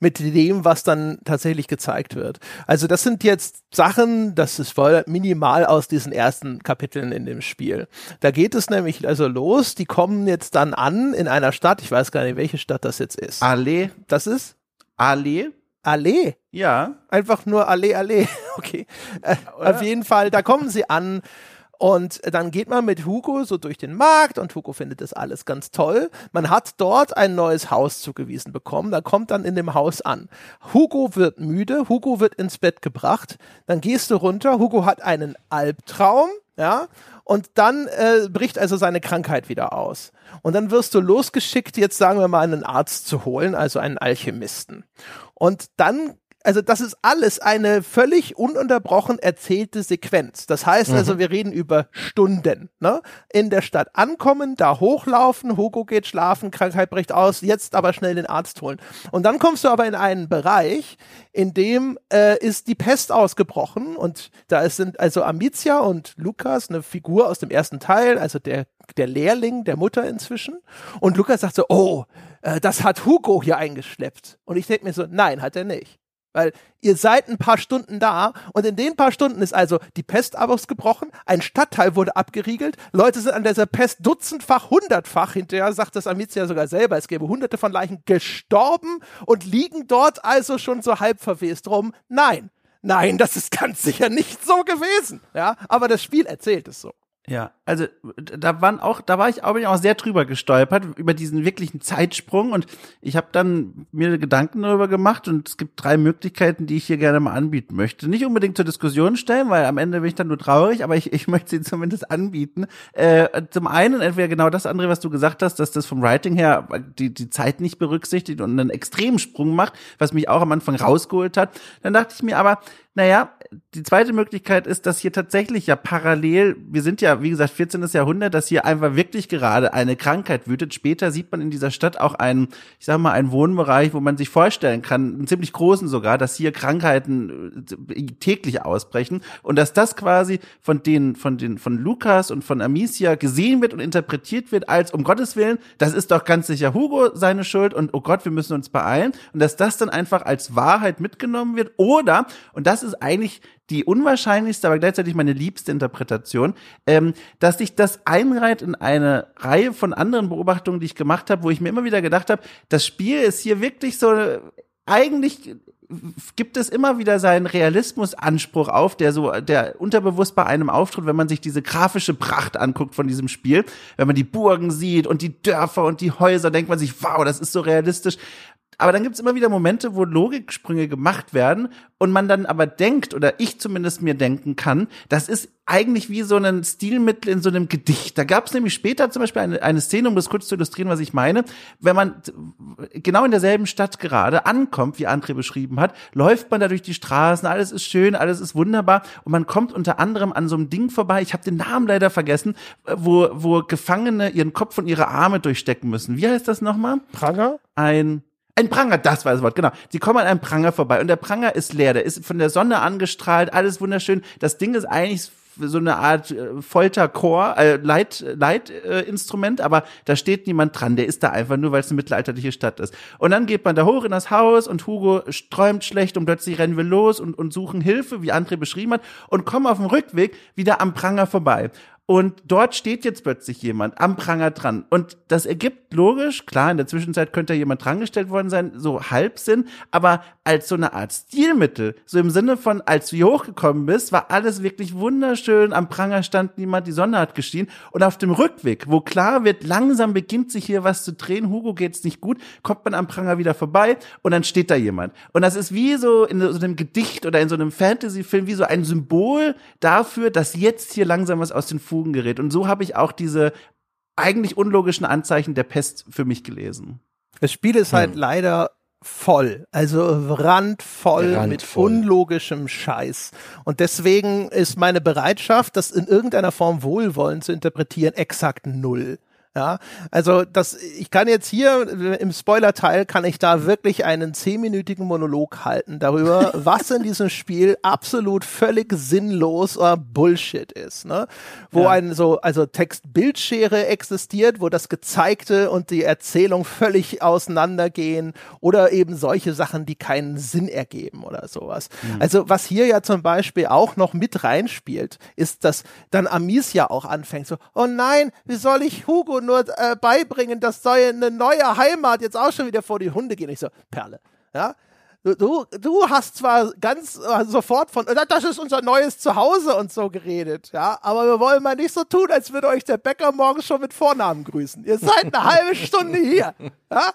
mit dem, was dann tatsächlich gezeigt wird. Also das sind jetzt Sachen, das ist voll minimal aus diesen ersten Kapiteln in dem Spiel. Da geht es nämlich also los, die kommen jetzt dann an in einer Stadt, ich weiß gar nicht, welche Stadt das jetzt ist. Allee, Das ist Allee, Allee. ja. Einfach nur Allee, Allee. Okay. Äh, auf jeden Fall, da kommen sie an. Und dann geht man mit Hugo so durch den Markt und Hugo findet das alles ganz toll. Man hat dort ein neues Haus zugewiesen bekommen. Da kommt dann in dem Haus an. Hugo wird müde, Hugo wird ins Bett gebracht. Dann gehst du runter. Hugo hat einen Albtraum, ja. Und dann äh, bricht also seine Krankheit wieder aus. Und dann wirst du losgeschickt, jetzt sagen wir mal, einen Arzt zu holen, also einen Alchemisten. Und dann also das ist alles eine völlig ununterbrochen erzählte Sequenz. Das heißt also, wir reden über Stunden. Ne? In der Stadt ankommen, da hochlaufen, Hugo geht schlafen, Krankheit bricht aus, jetzt aber schnell den Arzt holen. Und dann kommst du aber in einen Bereich, in dem äh, ist die Pest ausgebrochen und da sind also Amicia und Lukas, eine Figur aus dem ersten Teil, also der, der Lehrling der Mutter inzwischen. Und Lukas sagt so, oh, äh, das hat Hugo hier eingeschleppt. Und ich denke mir so, nein, hat er nicht. Weil ihr seid ein paar Stunden da und in den paar Stunden ist also die Pest ausgebrochen, ein Stadtteil wurde abgeriegelt, Leute sind an dieser Pest dutzendfach, hundertfach, hinterher sagt das Amicia sogar selber, es gäbe hunderte von Leichen gestorben und liegen dort also schon so halb verwest rum. Nein, nein, das ist ganz sicher nicht so gewesen. Ja, aber das Spiel erzählt es so. Ja, also da waren auch, da war ich auch, bin ich auch sehr drüber gestolpert über diesen wirklichen Zeitsprung und ich habe dann mir Gedanken darüber gemacht und es gibt drei Möglichkeiten, die ich hier gerne mal anbieten möchte. Nicht unbedingt zur Diskussion stellen, weil am Ende bin ich dann nur traurig, aber ich, ich möchte sie zumindest anbieten. Äh, zum einen entweder genau das andere, was du gesagt hast, dass das vom Writing her die, die Zeit nicht berücksichtigt und einen Extremsprung macht, was mich auch am Anfang rausgeholt hat. Dann dachte ich mir aber, Naja, die zweite Möglichkeit ist, dass hier tatsächlich ja parallel, wir sind ja, wie gesagt, 14. Jahrhundert, dass hier einfach wirklich gerade eine Krankheit wütet. Später sieht man in dieser Stadt auch einen, ich sag mal, einen Wohnbereich, wo man sich vorstellen kann, einen ziemlich großen sogar, dass hier Krankheiten äh, täglich ausbrechen und dass das quasi von den, von den, von Lukas und von Amicia gesehen wird und interpretiert wird als, um Gottes Willen, das ist doch ganz sicher Hugo seine Schuld und oh Gott, wir müssen uns beeilen und dass das dann einfach als Wahrheit mitgenommen wird oder, und das ist eigentlich die unwahrscheinlichste, aber gleichzeitig meine liebste Interpretation, ähm, dass sich das einreiht in eine Reihe von anderen Beobachtungen, die ich gemacht habe, wo ich mir immer wieder gedacht habe, das Spiel ist hier wirklich so eigentlich gibt es immer wieder seinen Realismusanspruch auf, der so, der unterbewusst bei einem auftritt, wenn man sich diese grafische Pracht anguckt von diesem Spiel. Wenn man die Burgen sieht und die Dörfer und die Häuser, denkt man sich, wow, das ist so realistisch aber dann gibt's immer wieder Momente, wo Logiksprünge gemacht werden und man dann aber denkt, oder ich zumindest mir denken kann, das ist eigentlich wie so ein Stilmittel in so einem Gedicht. Da gab's nämlich später zum Beispiel eine, eine Szene, um das kurz zu illustrieren, was ich meine. Wenn man genau in derselben Stadt gerade ankommt, wie André beschrieben hat, läuft man da durch die Straßen, alles ist schön, alles ist wunderbar und man kommt unter anderem an so einem Ding vorbei, ich habe den Namen leider vergessen, wo, wo Gefangene ihren Kopf und ihre Arme durchstecken müssen. Wie heißt das nochmal? Pranger? Ein ein Pranger, das war das Wort, genau. Die kommen an einem Pranger vorbei und der Pranger ist leer, der ist von der Sonne angestrahlt, alles wunderschön. Das Ding ist eigentlich so eine Art äh, Folterchor, äh, Leit, Leitinstrument, äh, aber da steht niemand dran. Der ist da einfach nur, weil es eine mittelalterliche Stadt ist. Und dann geht man da hoch in das Haus und Hugo träumt schlecht und plötzlich rennen wir los und, und suchen Hilfe, wie André beschrieben hat, und kommen auf dem Rückweg wieder am Pranger vorbei. Und dort steht jetzt plötzlich jemand am Pranger dran. Und das ergibt logisch, klar, in der Zwischenzeit könnte ja jemand drangestellt worden sein, so Halbsinn, aber als so eine Art Stilmittel, so im Sinne von, als du hier hochgekommen bist, war alles wirklich wunderschön, am Pranger stand niemand, die Sonne hat geschienen. Und auf dem Rückweg, wo klar wird, langsam beginnt sich hier was zu drehen, Hugo geht's nicht gut, kommt man am Pranger wieder vorbei und dann steht da jemand. Und das ist wie so in so einem Gedicht oder in so einem Fantasy-Film, wie so ein Symbol dafür, dass jetzt hier langsam was aus den Fugen gerät. Und so habe ich auch diese eigentlich unlogischen Anzeichen der Pest für mich gelesen. Das Spiel ist halt hm. leider voll, also randvoll, randvoll mit unlogischem Scheiß. Und deswegen ist meine Bereitschaft, das in irgendeiner Form wohlwollend zu interpretieren, exakt null. Ja, also das, ich kann jetzt hier im Spoiler-Teil kann ich da wirklich einen zehnminütigen Monolog halten darüber, was in diesem Spiel absolut völlig sinnlos oder Bullshit ist, ne? Wo ja. ein so, also Text-Bildschere existiert, wo das Gezeigte und die Erzählung völlig auseinandergehen oder eben solche Sachen, die keinen Sinn ergeben oder sowas. Mhm. Also was hier ja zum Beispiel auch noch mit reinspielt, ist, dass dann Amicia auch anfängt so, oh nein, wie soll ich Hugo nur äh, beibringen, das sei eine neue Heimat jetzt auch schon wieder vor die Hunde gehen. Ich so, Perle, ja. Du, du hast zwar ganz äh, sofort von, äh, das ist unser neues Zuhause und so geredet, ja, aber wir wollen mal nicht so tun, als würde euch der Bäcker morgen schon mit Vornamen grüßen. Ihr seid eine halbe Stunde hier, ja.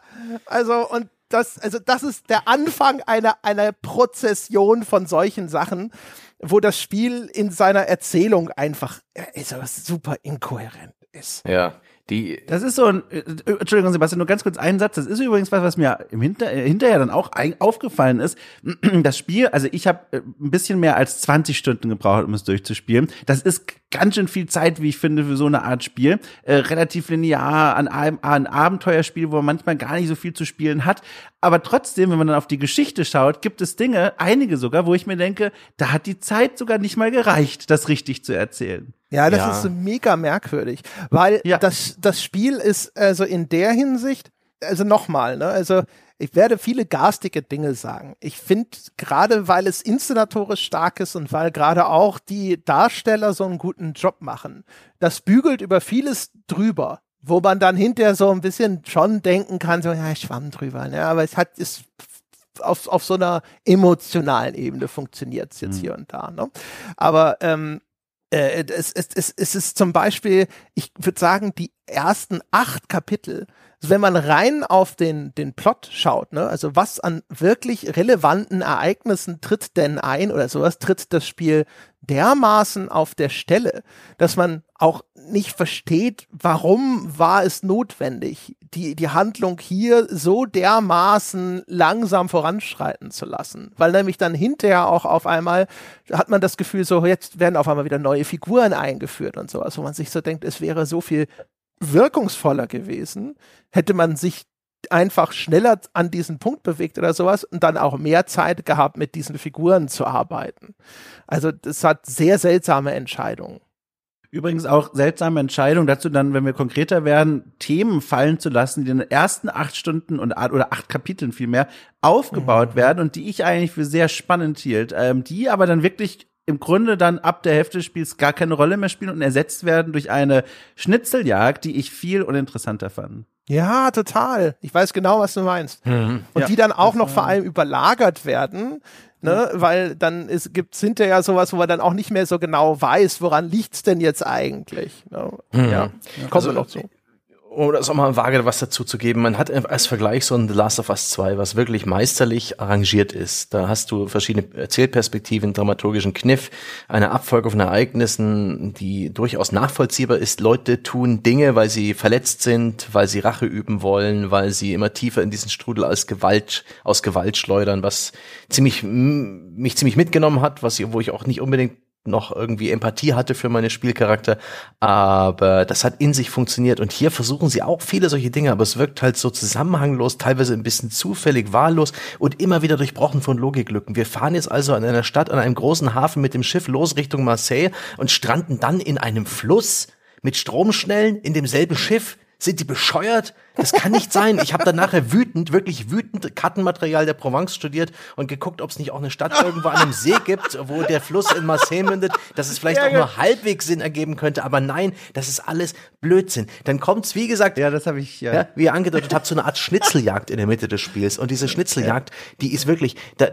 Also, und das, also das ist der Anfang einer, einer Prozession von solchen Sachen, wo das Spiel in seiner Erzählung einfach ist super inkohärent ist. Ja. Die das ist so ein, äh, Entschuldigung, Sebastian, nur ganz kurz einen Satz. Das ist übrigens was, was mir im Hinter, äh, hinterher dann auch aufgefallen ist. Das Spiel, also ich habe äh, ein bisschen mehr als 20 Stunden gebraucht, um es durchzuspielen. Das ist ganz schön viel Zeit, wie ich finde, für so eine Art Spiel. Äh, relativ linear, an einem ein Abenteuerspiel, wo man manchmal gar nicht so viel zu spielen hat. Aber trotzdem, wenn man dann auf die Geschichte schaut, gibt es Dinge, einige sogar, wo ich mir denke, da hat die Zeit sogar nicht mal gereicht, das richtig zu erzählen. Ja, das ja. ist mega merkwürdig, weil ja. das, das Spiel ist also in der Hinsicht, also nochmal, ne, also ich werde viele garstige Dinge sagen. Ich finde, gerade weil es inszenatorisch stark ist und weil gerade auch die Darsteller so einen guten Job machen, das bügelt über vieles drüber, wo man dann hinterher so ein bisschen schon denken kann, so, ja, ich schwamm drüber, ne, aber es hat, ist auf, auf so einer emotionalen Ebene funktioniert es jetzt mhm. hier und da. Ne? Aber ähm, äh, es, es, es, es ist zum Beispiel, ich würde sagen, die ersten acht Kapitel, wenn man rein auf den, den Plot schaut, ne, also was an wirklich relevanten Ereignissen tritt denn ein oder sowas, tritt das Spiel dermaßen auf der Stelle, dass man auch nicht versteht, warum war es notwendig, die, die Handlung hier so dermaßen langsam voranschreiten zu lassen. Weil nämlich dann hinterher auch auf einmal hat man das Gefühl, so jetzt werden auf einmal wieder neue Figuren eingeführt und sowas, wo man sich so denkt, es wäre so viel wirkungsvoller gewesen, hätte man sich einfach schneller an diesen Punkt bewegt oder sowas und dann auch mehr Zeit gehabt, mit diesen Figuren zu arbeiten. Also das hat sehr seltsame Entscheidungen. Übrigens auch seltsame Entscheidung dazu dann, wenn wir konkreter werden, Themen fallen zu lassen, die in den ersten acht Stunden und oder acht Kapiteln vielmehr aufgebaut mhm. werden und die ich eigentlich für sehr spannend hielt, ähm, die aber dann wirklich im Grunde dann ab der Hälfte des Spiels gar keine Rolle mehr spielen und ersetzt werden durch eine Schnitzeljagd, die ich viel uninteressanter fand. Ja, total. Ich weiß genau, was du meinst. Mhm. Und ja. die dann auch noch vor allem überlagert werden, ne, mhm. weil dann es gibt hinterher sowas, wo man dann auch nicht mehr so genau weiß, woran liegt's denn jetzt eigentlich. Ne? Mhm. Ja, kommen also, wir noch zu oder ist auch mal vage was dazu zu geben. Man hat als Vergleich so ein The Last of Us 2, was wirklich meisterlich arrangiert ist. Da hast du verschiedene Erzählperspektiven, dramaturgischen Kniff, eine Abfolge von Ereignissen, die durchaus nachvollziehbar ist. Leute tun Dinge, weil sie verletzt sind, weil sie Rache üben wollen, weil sie immer tiefer in diesen Strudel als Gewalt, aus Gewalt schleudern, was ziemlich, mich ziemlich mitgenommen hat, was, wo ich auch nicht unbedingt noch irgendwie Empathie hatte für meine Spielcharakter, aber das hat in sich funktioniert und hier versuchen sie auch viele solche Dinge, aber es wirkt halt so zusammenhanglos, teilweise ein bisschen zufällig, wahllos und immer wieder durchbrochen von Logiklücken. Wir fahren jetzt also an einer Stadt, an einem großen Hafen mit dem Schiff los Richtung Marseille und stranden dann in einem Fluss mit Stromschnellen in demselben Schiff sind die bescheuert? Das kann nicht sein. Ich habe dann nachher wütend, wirklich wütend Kartenmaterial der Provence studiert und geguckt, ob es nicht auch eine Stadt irgendwo an einem See gibt, wo der Fluss in Marseille mündet, dass es vielleicht ja, auch nur halbwegs Sinn ergeben könnte. Aber nein, das ist alles Blödsinn. Dann kommt's, wie gesagt, ja, das habe ich, ja. ja. wie ihr angedeutet habt, so eine Art Schnitzeljagd in der Mitte des Spiels. Und diese Schnitzeljagd, die ist wirklich, da,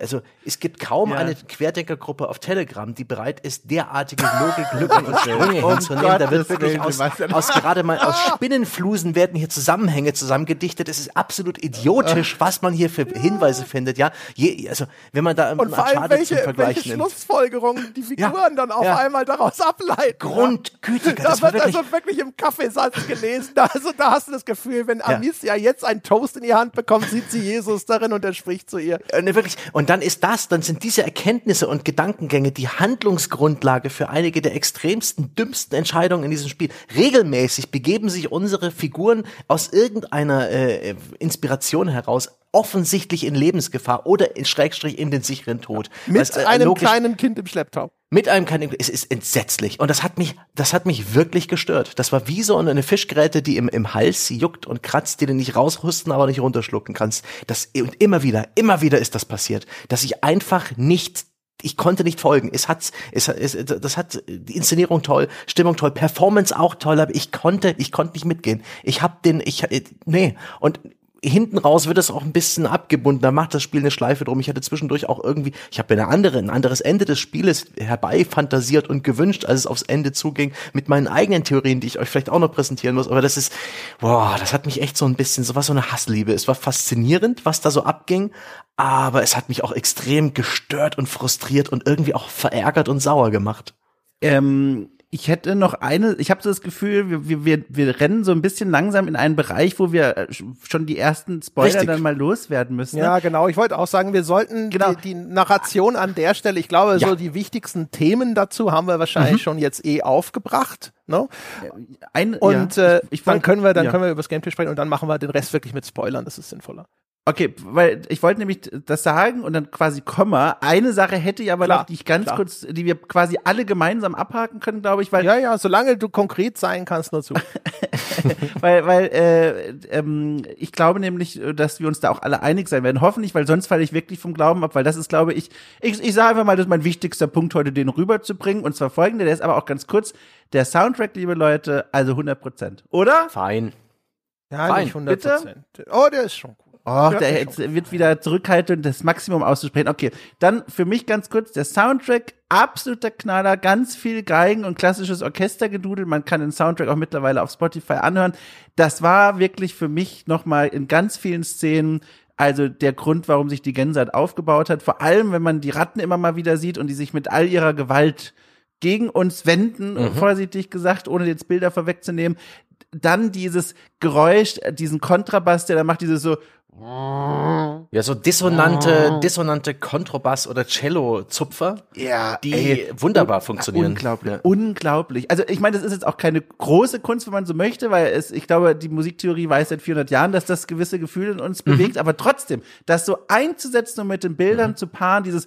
also es gibt kaum ja. eine Querdenkergruppe auf Telegram, die bereit ist, derartige Logiklücken und Sprünge oh hinzunehmen. da wird wirklich aus, aus gerade mal aus Spinnenflusen werden hier Zusammenhänge zusammengedichtet. Es ist absolut idiotisch, was man hier für Hinweise findet. Ja, Je, also wenn man da und vor allem welche, welche Schlussfolgerungen die Figuren ja. dann auf ja. einmal daraus ableiten. Grundgütiger, das, das wird wirklich also wirklich im Kaffeesatz gelesen. Da, also da hast du das Gefühl, wenn Amicia jetzt einen Toast in die Hand bekommt, sieht sie Jesus darin und er spricht zu ihr. Äh, ne, wirklich. Und dann ist das, dann sind diese Erkenntnisse und Gedankengänge die Handlungsgrundlage für einige der extremsten, dümmsten Entscheidungen in diesem Spiel. Regelmäßig begeben sich unsere Figuren aus irgendeiner äh, Inspiration heraus offensichtlich in Lebensgefahr oder in Schrägstrich in den sicheren Tod. Mit äh, einem kleinen Kind im Schlepptau. Mit einem kleinen, es ist entsetzlich. Und das hat mich, das hat mich wirklich gestört. Das war wie so eine Fischgräte, die im, im Hals juckt und kratzt, die du nicht raushusten, aber nicht runterschlucken kannst. Das, und immer wieder, immer wieder ist das passiert, dass ich einfach nicht ich konnte nicht folgen. Es hat, es, es, das hat die Inszenierung toll, Stimmung toll, Performance auch toll, aber ich konnte, ich konnte nicht mitgehen. Ich hab den, ich, nee. Und hinten raus wird es auch ein bisschen abgebunden. Da macht das Spiel eine Schleife drum. Ich hatte zwischendurch auch irgendwie, ich habe eine andere, ein anderes Ende des Spieles herbeifantasiert und gewünscht, als es aufs Ende zuging, mit meinen eigenen Theorien, die ich euch vielleicht auch noch präsentieren muss. Aber das ist, boah, das hat mich echt so ein bisschen, so was so eine Hassliebe. Es war faszinierend, was da so abging, aber es hat mich auch extrem gestört und frustriert und irgendwie auch verärgert und sauer gemacht. Ähm ich hätte noch eine, ich habe so das Gefühl, wir, wir, wir rennen so ein bisschen langsam in einen Bereich, wo wir äh, schon die ersten Spoiler Richtig. dann mal loswerden müssen. Ne? Ja, genau. Ich wollte auch sagen, wir sollten genau. die, die Narration an der Stelle, ich glaube, ja. so die wichtigsten Themen dazu haben wir wahrscheinlich mhm. schon jetzt eh aufgebracht. Ne? Ein, und ja, äh, ich, ich dann können wir, dann ja. können wir über das Gameplay sprechen und dann machen wir den Rest wirklich mit Spoilern. Das ist sinnvoller. Okay, weil ich wollte nämlich das sagen und dann quasi Komma. Eine Sache hätte ich aber klar, noch, die ich ganz klar. kurz, die wir quasi alle gemeinsam abhaken können, glaube ich, weil ja, ja, solange du konkret sein kannst, nur zu. weil, weil äh, ähm, ich glaube nämlich, dass wir uns da auch alle einig sein werden. Hoffentlich, weil sonst falle ich wirklich vom Glauben ab, weil das ist, glaube ich, ich, ich sage einfach mal, das ist mein wichtigster Punkt heute, den rüberzubringen. Und zwar folgende, der ist aber auch ganz kurz. Der Soundtrack, liebe Leute, also 100 Prozent, oder? Fein. Ja, Fein. nicht 100 Prozent. Oh, der ist schon gut. Oh, der jetzt wird wieder zurückhaltend, das Maximum auszusprechen. Okay, dann für mich ganz kurz der Soundtrack, absoluter Knaller, ganz viel Geigen und klassisches Orchestergedudel. Man kann den Soundtrack auch mittlerweile auf Spotify anhören. Das war wirklich für mich nochmal in ganz vielen Szenen also der Grund, warum sich die Gänsehaut aufgebaut hat. Vor allem, wenn man die Ratten immer mal wieder sieht und die sich mit all ihrer Gewalt gegen uns wenden, Mhm. vorsichtig gesagt, ohne jetzt Bilder vorwegzunehmen. Dann dieses Geräusch, diesen Kontrabass, der da macht, dieses so, Ja, so dissonante, dissonante Kontrabass- oder Cello-Zupfer, ja, die ey, wunderbar funktionieren. Unglaublich, Ja. unglaublich. Also ich meine, das ist jetzt auch keine große Kunst, wenn man so möchte, weil es, ich glaube, die Musiktheorie weiß seit 400 Jahren, dass das gewisse Gefühle in uns bewegt, aber trotzdem, das so einzusetzen und mit den Bildern zu paaren, dieses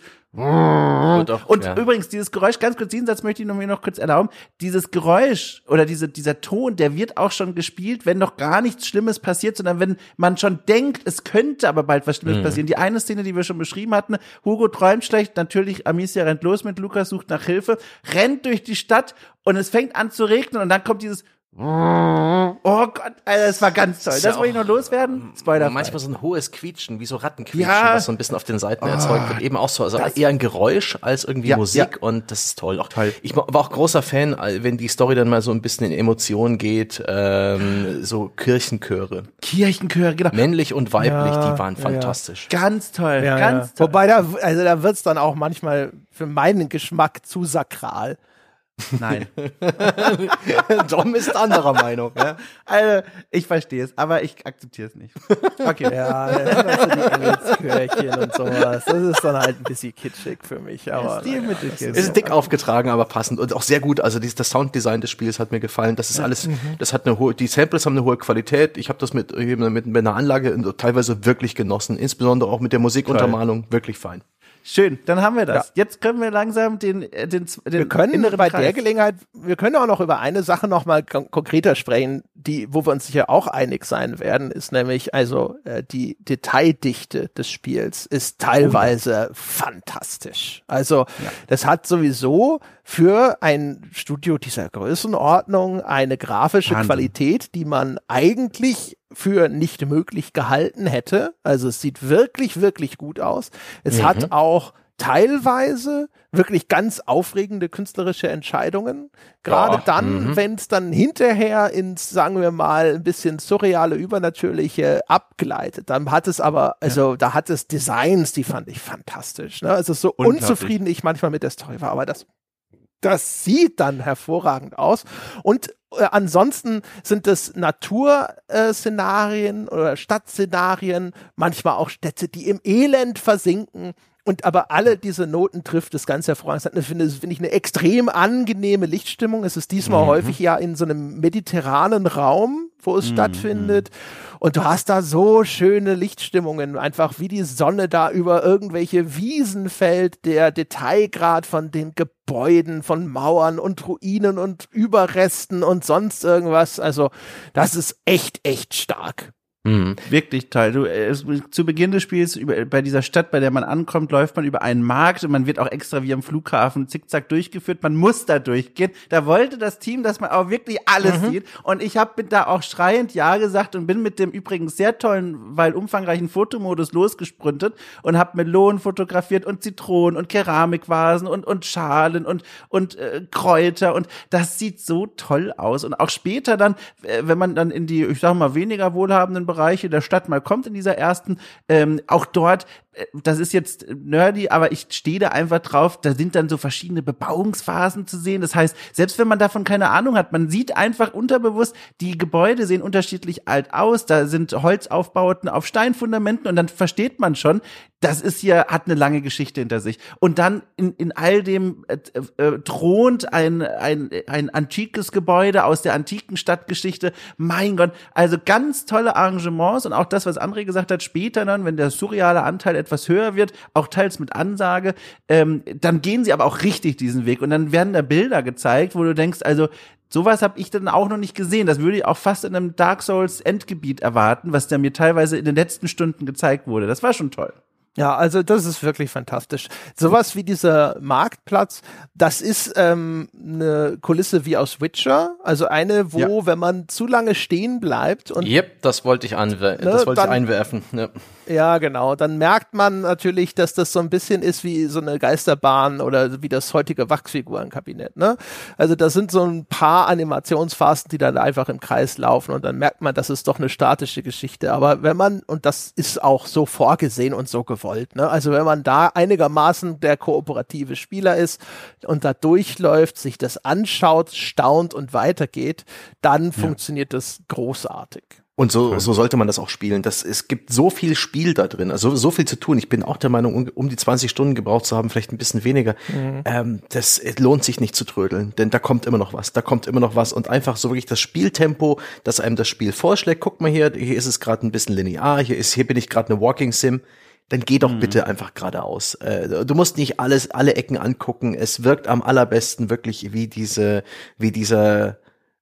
auch, und ja. übrigens, dieses Geräusch, ganz kurz, diesen Satz möchte ich mir noch kurz erlauben. Dieses Geräusch oder diese, dieser Ton, der wird auch schon gespielt, wenn noch gar nichts Schlimmes passiert, sondern wenn man schon denkt, es könnte aber bald was Mhm. Schlimmes passieren. Die eine Szene, die wir schon beschrieben hatten, Hugo träumt schlecht, natürlich, Amicia rennt los mit Lukas, sucht nach Hilfe, rennt durch die Stadt und es fängt an zu regnen und dann kommt dieses Oh Gott, Alter, das war ganz toll. Ist Das ja wollte ich noch loswerden. Spoiler. Manchmal so ein hohes Quietschen, wie so Rattenquietschen, Ja. was so ein bisschen auf den Seiten erzeugt wird. Eben auch so, also eher ein Geräusch als irgendwie Ja, Musik ja. und das ist toll. Auch, Toll. Ich war auch großer Fan, äh, wenn die Story dann mal so ein bisschen in Emotionen geht, ähm, so Kirchenchöre. Kirchenchöre, genau. Männlich und weiblich, Ja, die waren fantastisch. Ganz toll, Ja, ganz ja. toll. Wobei da, also da wird's dann auch manchmal für meinen Geschmack zu sakral. Nein. Dom ist anderer Meinung. Ja? Also, ich verstehe es, aber ich akzeptiere es nicht. Okay. Ja, also die Engelskirchen und sowas. Das ist dann halt ein bisschen kitschig für mich. Aber Stilmittelchen. Es ist dick aufgetragen, aber passend und auch sehr gut. Also dieses, das Sounddesign des Spiels hat mir gefallen. Das ist alles, das hat eine hohe, die Samples haben eine hohe Qualität. Ich habe das mit, eben mit, mit einer Anlage teilweise wirklich genossen. Insbesondere auch mit der Musikuntermalung wirklich fein. Schön, dann haben wir das. Ja. Jetzt können wir langsam den, äh, den, den wir können bei Kreis. der Gelegenheit, wir können auch noch über eine Sache noch mal kon konkreter sprechen, die, wo wir uns sicher auch einig sein werden, ist nämlich also äh, die Detaildichte des Spiels ist teilweise fantastisch. Also das hat sowieso für ein Studio dieser Größenordnung eine grafische Wahnsinn. Qualität, die man eigentlich für nicht möglich gehalten hätte. Also es sieht wirklich, wirklich gut aus. Es hat auch teilweise wirklich ganz aufregende künstlerische Entscheidungen. Gerade Ja, dann, wenn es dann hinterher ins, sagen wir mal, ein bisschen surreale, übernatürliche abgleitet. Dann hat es aber, also da hat es Designs, die fand ich fantastisch. Ne? Also so unzufrieden ich manchmal mit der Story war, aber das das sieht dann hervorragend aus. Und äh, ansonsten sind es Naturszenarien oder Stadtszenarien, manchmal auch Städte, die im Elend versinken. Und aber alle diese Noten trifft es ganz hervorragend. Eine, finde finde ich, eine extrem angenehme Lichtstimmung. Es ist diesmal häufig ja in so einem mediterranen Raum, wo es stattfindet. Und du hast da so schöne Lichtstimmungen, einfach wie die Sonne da über irgendwelche Wiesen fällt, der Detailgrad von den Gebäuden, von Mauern und Ruinen und Überresten und sonst irgendwas. Also, das ist echt, echt stark. Mhm. Wirklich toll. Du, äh, es, zu Beginn des Spiels, über, bei dieser Stadt, bei der man ankommt, läuft man über einen Markt und man wird auch extra wie am Flughafen zickzack durchgeführt. Man muss da durchgehen. Da wollte das Team, dass man auch wirklich alles sieht. Und ich habe da auch schreiend Ja gesagt und bin mit dem übrigens sehr tollen, weil umfangreichen Fotomodus losgesprintet und habe Melonen fotografiert und Zitronen und Keramikvasen und, und Schalen und, und äh, Kräuter. Und das sieht so toll aus. Und auch später dann, äh, wenn man dann in die, ich sag mal, weniger wohlhabenden Bereiche der Stadt mal kommt in dieser ersten, ähm, auch dort, das ist jetzt nerdy, aber ich stehe da einfach drauf, da sind dann so verschiedene Bebauungsphasen zu sehen. Das heißt, selbst wenn man davon keine Ahnung hat, man sieht einfach unterbewusst, die Gebäude sehen unterschiedlich alt aus, da sind Holzaufbauten auf Steinfundamenten und dann versteht man schon, das ist hier, hat eine lange Geschichte hinter sich. Und dann in, in all dem äh, äh, thront ein, ein, ein antikes Gebäude aus der antiken Stadtgeschichte. Mein Gott, also ganz tolle Arrangements und auch das, was André gesagt hat, später dann, wenn der surreale Anteil etwas höher wird, auch teils mit Ansage, ähm, dann gehen sie aber auch richtig diesen Weg und dann werden da Bilder gezeigt, wo du denkst, also Sowas habe ich dann auch noch nicht gesehen. Das würde ich auch fast in einem Dark Souls Endgebiet erwarten, was da mir teilweise in den letzten Stunden gezeigt wurde. Das war schon toll. Ja, also das ist wirklich fantastisch. Sowas wie dieser Marktplatz, das ist ähm, eine Kulisse wie aus Witcher, also eine, wo, Ja. wenn man zu lange stehen bleibt und Yep, das wollte ich anwer das wollte ich einwerfen. Ja. Ja, genau. Dann merkt man natürlich, dass das so ein bisschen ist wie so eine Geisterbahn oder wie das heutige Wachsfigurenkabinett. Ne? Also da sind so ein paar Animationsphasen, die dann einfach im Kreis laufen und dann merkt man, das ist doch eine statische Geschichte. Aber wenn man, und das ist auch so vorgesehen und so gewollt, gewollt. Ne? Also wenn man da einigermaßen der kooperative Spieler ist und da durchläuft, sich das anschaut, staunt und weitergeht, dann ja. funktioniert das großartig. Und so, so sollte man das auch spielen. Das, es gibt so viel Spiel da drin, also so viel zu tun. Ich bin auch der Meinung, um, um die 20 Stunden gebraucht zu haben, vielleicht ein bisschen weniger. Mhm. Ähm, das lohnt sich nicht zu trödeln, denn da kommt immer noch was, da kommt immer noch was und einfach so wirklich das Spieltempo, das einem das Spiel vorschlägt. Guck mal hier, hier ist es gerade ein bisschen linear, hier ist, hier bin ich gerade eine Walking Sim dann geh doch mhm. bitte einfach geradeaus. Äh, du musst nicht alles, alle Ecken angucken. Es wirkt am allerbesten wirklich wie diese, wie dieser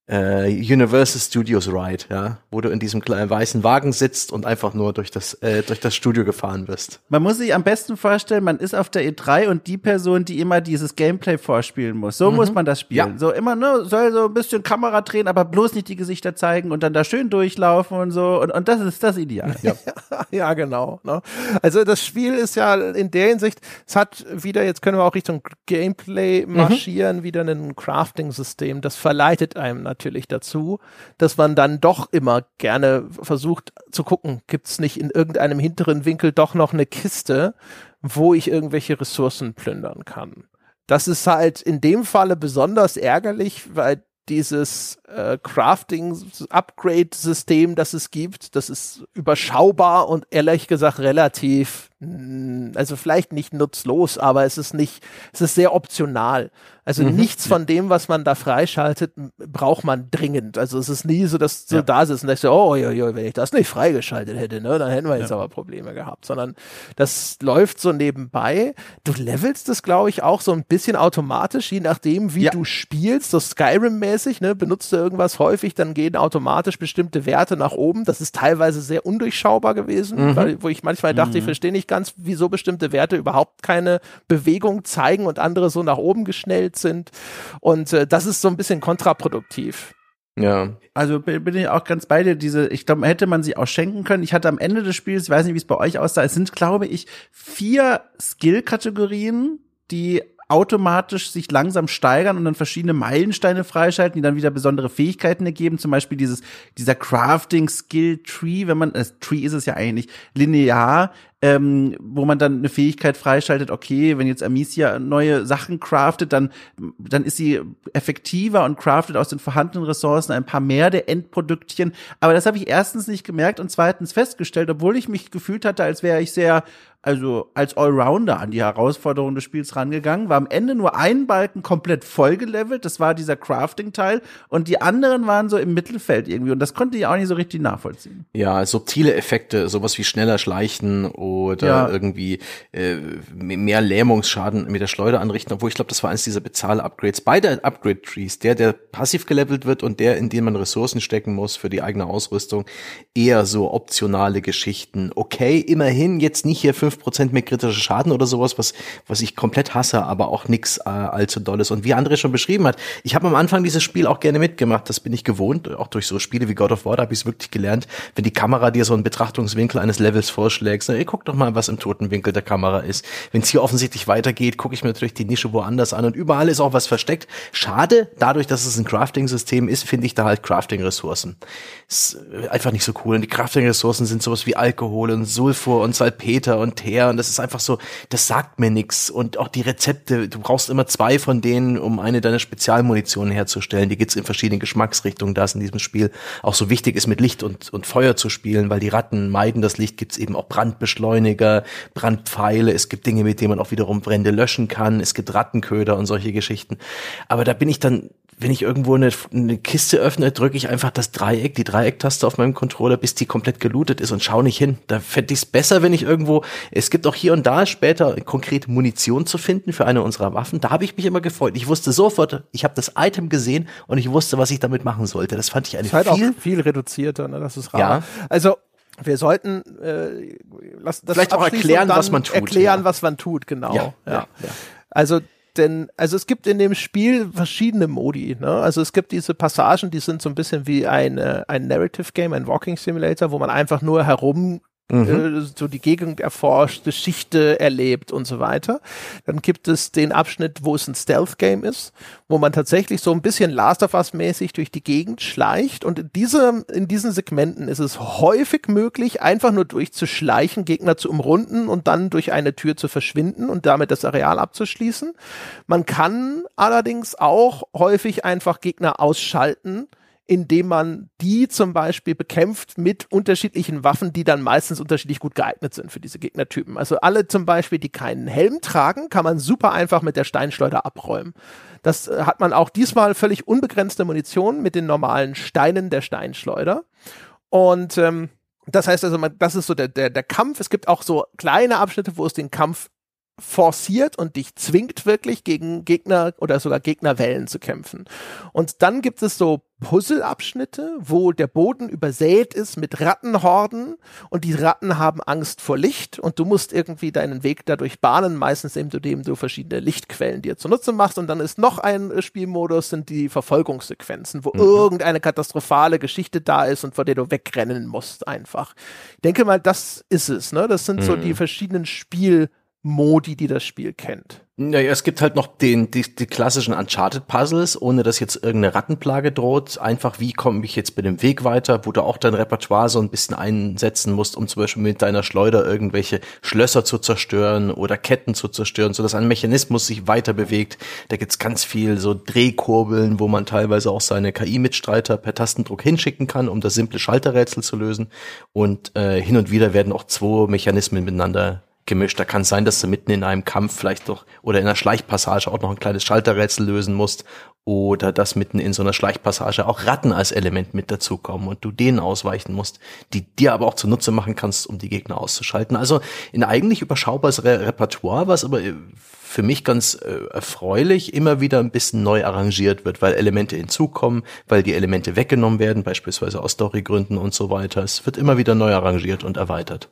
äh, Universal Studios Ride, ja, wo du in diesem kleinen weißen Wagen sitzt und einfach nur durch das äh, durch das Studio gefahren wirst. Man muss sich am besten vorstellen, man ist auf der E3 und die Person, die immer dieses Gameplay vorspielen muss. So mhm. muss man das spielen. Ja. So immer nur soll so ein bisschen Kamera drehen, aber bloß nicht die Gesichter zeigen und dann da schön durchlaufen und so und und das ist das Ideal. Ja, ja genau. Ne? Also das Spiel ist ja in der Hinsicht, es hat wieder jetzt können wir auch Richtung Gameplay mhm. marschieren, mhm. wieder ein Crafting System, das verleitet einem natürlich natürlich dazu, dass man dann doch immer gerne versucht zu gucken, gibt es nicht in irgendeinem hinteren Winkel doch noch eine Kiste, wo ich irgendwelche Ressourcen plündern kann. Das ist halt in dem Falle besonders ärgerlich, weil dieses äh, Crafting-Upgrade-System, das es gibt, das ist überschaubar und ehrlich gesagt relativ, also vielleicht nicht nutzlos, aber es ist nicht, es ist sehr optional. Also mhm. nichts von dem, was man da freischaltet, braucht man dringend. Also es ist nie so, dass du ja. da sitzt und denkst, oh, jo, jo, wenn ich das nicht freigeschaltet hätte, ne, dann hätten wir jetzt ja. aber Probleme gehabt. Sondern das läuft so nebenbei. Du levelst das, glaube ich, auch so ein bisschen automatisch, je nachdem, wie ja. du spielst. So Skyrim-mäßig, ne, benutzt du irgendwas häufig, dann gehen automatisch bestimmte Werte nach oben. Das ist teilweise sehr undurchschaubar gewesen, mhm. weil, wo ich manchmal dachte, mhm. ich verstehe nicht ganz, wieso bestimmte Werte überhaupt keine Bewegung zeigen und andere so nach oben geschnellt sind. Und äh, das ist so ein bisschen kontraproduktiv. Ja. Also bin ich auch ganz bei dir. Diese, ich glaube, hätte man sie auch schenken können. Ich hatte am Ende des Spiels, ich weiß nicht, wie es bei euch aussah, es sind, glaube ich, vier Skill-Kategorien, die automatisch sich langsam steigern und dann verschiedene Meilensteine freischalten, die dann wieder besondere Fähigkeiten ergeben. Zum Beispiel dieses, dieser Crafting Skill Tree, wenn man, äh, Tree ist es ja eigentlich, linear, ähm, wo man dann eine Fähigkeit freischaltet, okay, wenn jetzt Amicia neue Sachen craftet, dann, dann ist sie effektiver und craftet aus den vorhandenen Ressourcen ein paar mehr der Endproduktchen. Aber das habe ich erstens nicht gemerkt und zweitens festgestellt, obwohl ich mich gefühlt hatte, als wäre ich sehr also als Allrounder an die Herausforderung des Spiels rangegangen, war am Ende nur ein Balken komplett vollgelevelt, das war dieser Crafting-Teil, und die anderen waren so im Mittelfeld irgendwie, und das konnte ich auch nicht so richtig nachvollziehen. Ja, subtile Effekte, sowas wie schneller schleichen oder ja. irgendwie äh, mehr Lähmungsschaden mit der Schleuder anrichten, obwohl ich glaube, das war eines dieser Bezahl-Upgrades. Beide Upgrade-Trees, der, der passiv gelevelt wird und der, in den man Ressourcen stecken muss für die eigene Ausrüstung, eher so optionale Geschichten. Okay, immerhin jetzt nicht hier 5% mehr kritischer Schaden oder sowas, was, was ich komplett hasse, aber auch nix äh, allzu dolles. Und wie André schon beschrieben hat, ich habe am Anfang dieses Spiel auch gerne mitgemacht, das bin ich gewohnt, auch durch so Spiele wie God of War, da habe ich es wirklich gelernt, wenn die Kamera dir so einen Betrachtungswinkel eines Levels vorschlägt, so, ey, guck doch mal, was im toten Winkel der Kamera ist. Wenn es hier offensichtlich weitergeht, gucke ich mir natürlich die Nische woanders an und überall ist auch was versteckt. Schade, dadurch, dass es ein Crafting-System ist, finde ich da halt Crafting-Ressourcen. Ist einfach nicht so cool. Und die Crafting-Ressourcen sind sowas wie Alkohol und Sulfur und Salpeter und her und das ist einfach so, das sagt mir nichts und auch die Rezepte, du brauchst immer zwei von denen, um eine deiner Spezialmunitionen herzustellen, die gibt's in verschiedenen Geschmacksrichtungen, da es in diesem Spiel auch so wichtig ist, mit Licht und, und Feuer zu spielen, weil die Ratten meiden das Licht, gibt's eben auch Brandbeschleuniger, Brandpfeile, es gibt Dinge, mit denen man auch wiederum Brände löschen kann, es gibt Rattenköder und solche Geschichten, aber da bin ich dann wenn ich irgendwo eine, eine Kiste öffne, drücke ich einfach das Dreieck, die Dreiecktaste auf meinem Controller, bis die komplett gelootet ist und schaue nicht hin. Da fände ich es besser, wenn ich irgendwo, es gibt auch hier und da später konkret Munition zu finden für eine unserer Waffen. Da habe ich mich immer gefreut. Ich wusste sofort, ich habe das Item gesehen und ich wusste, was ich damit machen sollte. Das fand ich eine halt viel, viel reduzierter, ne? das ist rar. Ja. Also wir sollten äh, lass, das vielleicht auch erklären, was man tut. Erklären, ja. was man tut, genau. Ja, ja. ja. Also denn, also es gibt in dem Spiel verschiedene Modi. Ne? Also es gibt diese Passagen, die sind so ein bisschen wie ein, äh, ein Narrative Game, ein Walking Simulator, wo man einfach nur herum mhm. äh, so die Gegend erforscht, Geschichte erlebt und so weiter. Dann gibt es den Abschnitt, wo es ein Stealth-Game ist, wo man tatsächlich so ein bisschen Last of Us-mäßig durch die Gegend schleicht. Und in, diese, in diesen Segmenten ist es häufig möglich, einfach nur durchzuschleichen, Gegner zu umrunden und dann durch eine Tür zu verschwinden und damit das Areal abzuschließen. Man kann allerdings auch häufig einfach Gegner ausschalten indem man die zum Beispiel bekämpft mit unterschiedlichen Waffen, die dann meistens unterschiedlich gut geeignet sind für diese Gegnertypen. Also alle zum Beispiel, die keinen Helm tragen, kann man super einfach mit der Steinschleuder abräumen. Das äh, hat man auch diesmal völlig unbegrenzte Munition mit den normalen Steinen der Steinschleuder. Und ähm, das heißt also, man, das ist so der, der, der Kampf. Es gibt auch so kleine Abschnitte, wo es den Kampf forciert und dich zwingt wirklich gegen Gegner oder sogar Gegnerwellen zu kämpfen. Und dann gibt es so Puzzleabschnitte, wo der Boden übersät ist mit Rattenhorden und die Ratten haben Angst vor Licht und du musst irgendwie deinen Weg dadurch bahnen, meistens indem du verschiedene Lichtquellen dir zunutze machst und dann ist noch ein Spielmodus, sind die Verfolgungssequenzen, wo mhm. irgendeine katastrophale Geschichte da ist und vor der du wegrennen musst einfach. Ich denke mal, das ist es, ne? Das sind mhm. so die verschiedenen Spiel Modi, die das Spiel kennt. Naja, es gibt halt noch den, die, die klassischen Uncharted-Puzzles, ohne dass jetzt irgendeine Rattenplage droht. Einfach, wie komme ich jetzt bei dem Weg weiter, wo du auch dein Repertoire so ein bisschen einsetzen musst, um zum Beispiel mit deiner Schleuder irgendwelche Schlösser zu zerstören oder Ketten zu zerstören, sodass ein Mechanismus sich weiter bewegt. Da gibt's ganz viel so Drehkurbeln, wo man teilweise auch seine KI-Mitstreiter per Tastendruck hinschicken kann, um das simple Schalterrätsel zu lösen. Und äh, hin und wieder werden auch zwei Mechanismen miteinander gemischt. Da kann es sein, dass du mitten in einem Kampf vielleicht doch oder in einer Schleichpassage auch noch ein kleines Schalterrätsel lösen musst oder dass mitten in so einer Schleichpassage auch Ratten als Element mit dazukommen und du denen ausweichen musst, die dir aber auch zunutze machen kannst, um die Gegner auszuschalten. Also ein eigentlich überschaubares Re Repertoire, was aber äh, für mich ganz äh, erfreulich immer wieder ein bisschen neu arrangiert wird, weil Elemente hinzukommen, weil die Elemente weggenommen werden, beispielsweise aus Storygründen und so weiter. Es wird immer wieder neu arrangiert und erweitert.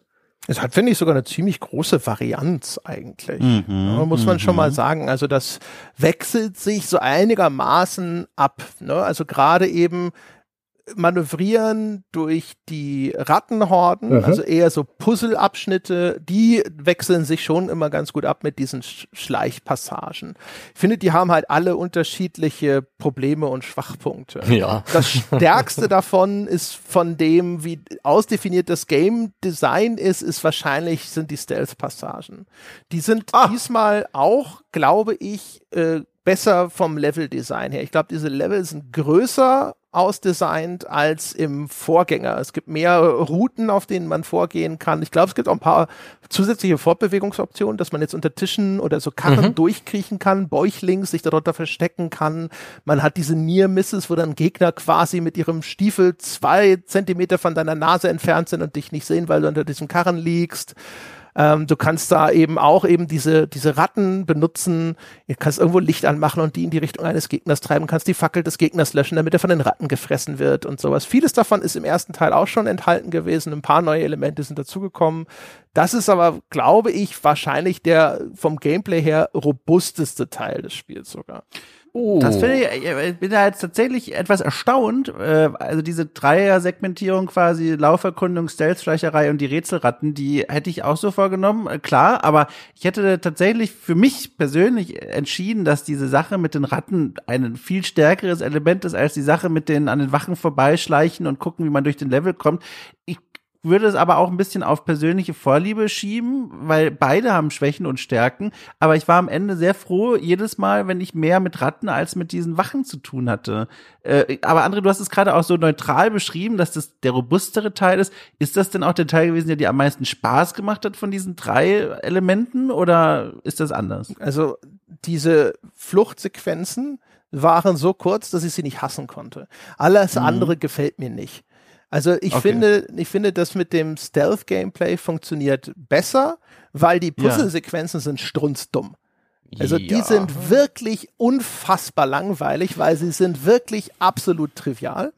Es hat, finde ich, sogar eine ziemlich große Varianz eigentlich. Mhm, ja, muss man schon mal mhm. sagen. Also das wechselt sich so einigermaßen ab. Ne? Also gerade eben manövrieren durch die Rattenhorden, mhm. also eher so Puzzleabschnitte, die wechseln sich schon immer ganz gut ab mit diesen Schleichpassagen. Ich finde, die haben halt alle unterschiedliche Probleme und Schwachpunkte. Ja. Das stärkste davon ist von dem, wie ausdefiniert das Game Design ist, ist wahrscheinlich sind die Stealth-Passagen. Die sind ah. diesmal auch, glaube ich, äh, besser vom Level-Design her. Ich glaube, diese Level sind größer ausdesignt als im Vorgänger. Es gibt mehr Routen, auf denen man vorgehen kann. Ich glaube, es gibt auch ein paar zusätzliche Fortbewegungsoptionen, dass man jetzt unter Tischen oder so Karren mhm. durchkriechen kann, Bäuchlings sich darunter verstecken kann. Man hat diese Near Misses, wo dann Gegner quasi mit ihrem Stiefel zwei Zentimeter von deiner Nase entfernt sind und dich nicht sehen, weil du unter diesem Karren liegst. Ähm, du kannst da eben auch eben diese, diese Ratten benutzen. Du kannst irgendwo Licht anmachen und die in die Richtung eines Gegners treiben, kannst die Fackel des Gegners löschen, damit er von den Ratten gefressen wird und sowas. Vieles davon ist im ersten Teil auch schon enthalten gewesen. Ein paar neue Elemente sind dazugekommen. Das ist aber, glaube ich, wahrscheinlich der vom Gameplay her robusteste Teil des Spiels sogar. Oh. Das finde ich, ich bin da jetzt tatsächlich etwas erstaunt. Äh, also diese Dreier-Segmentierung quasi, Lauferkundung, Stealth-Schleicherei und die Rätselratten, die hätte ich auch so vorgenommen, äh, klar, aber ich hätte tatsächlich für mich persönlich entschieden, dass diese Sache mit den Ratten ein viel stärkeres Element ist als die Sache mit den an den Wachen vorbeischleichen und gucken, wie man durch den Level kommt. Ich würde es aber auch ein bisschen auf persönliche Vorliebe schieben, weil beide haben Schwächen und Stärken. Aber ich war am Ende sehr froh, jedes Mal, wenn ich mehr mit Ratten als mit diesen Wachen zu tun hatte. Äh, aber André, du hast es gerade auch so neutral beschrieben, dass das der robustere Teil ist. Ist das denn auch der Teil gewesen, der dir am meisten Spaß gemacht hat von diesen drei Elementen oder ist das anders? Also diese Fluchtsequenzen waren so kurz, dass ich sie nicht hassen konnte. Alles mhm. andere gefällt mir nicht. Also ich okay. finde, ich finde, das mit dem Stealth-Gameplay funktioniert besser, weil die Puzzle-Sequenzen ja. sind strunzdumm. Also ja. die sind wirklich unfassbar langweilig, weil sie sind wirklich absolut trivial.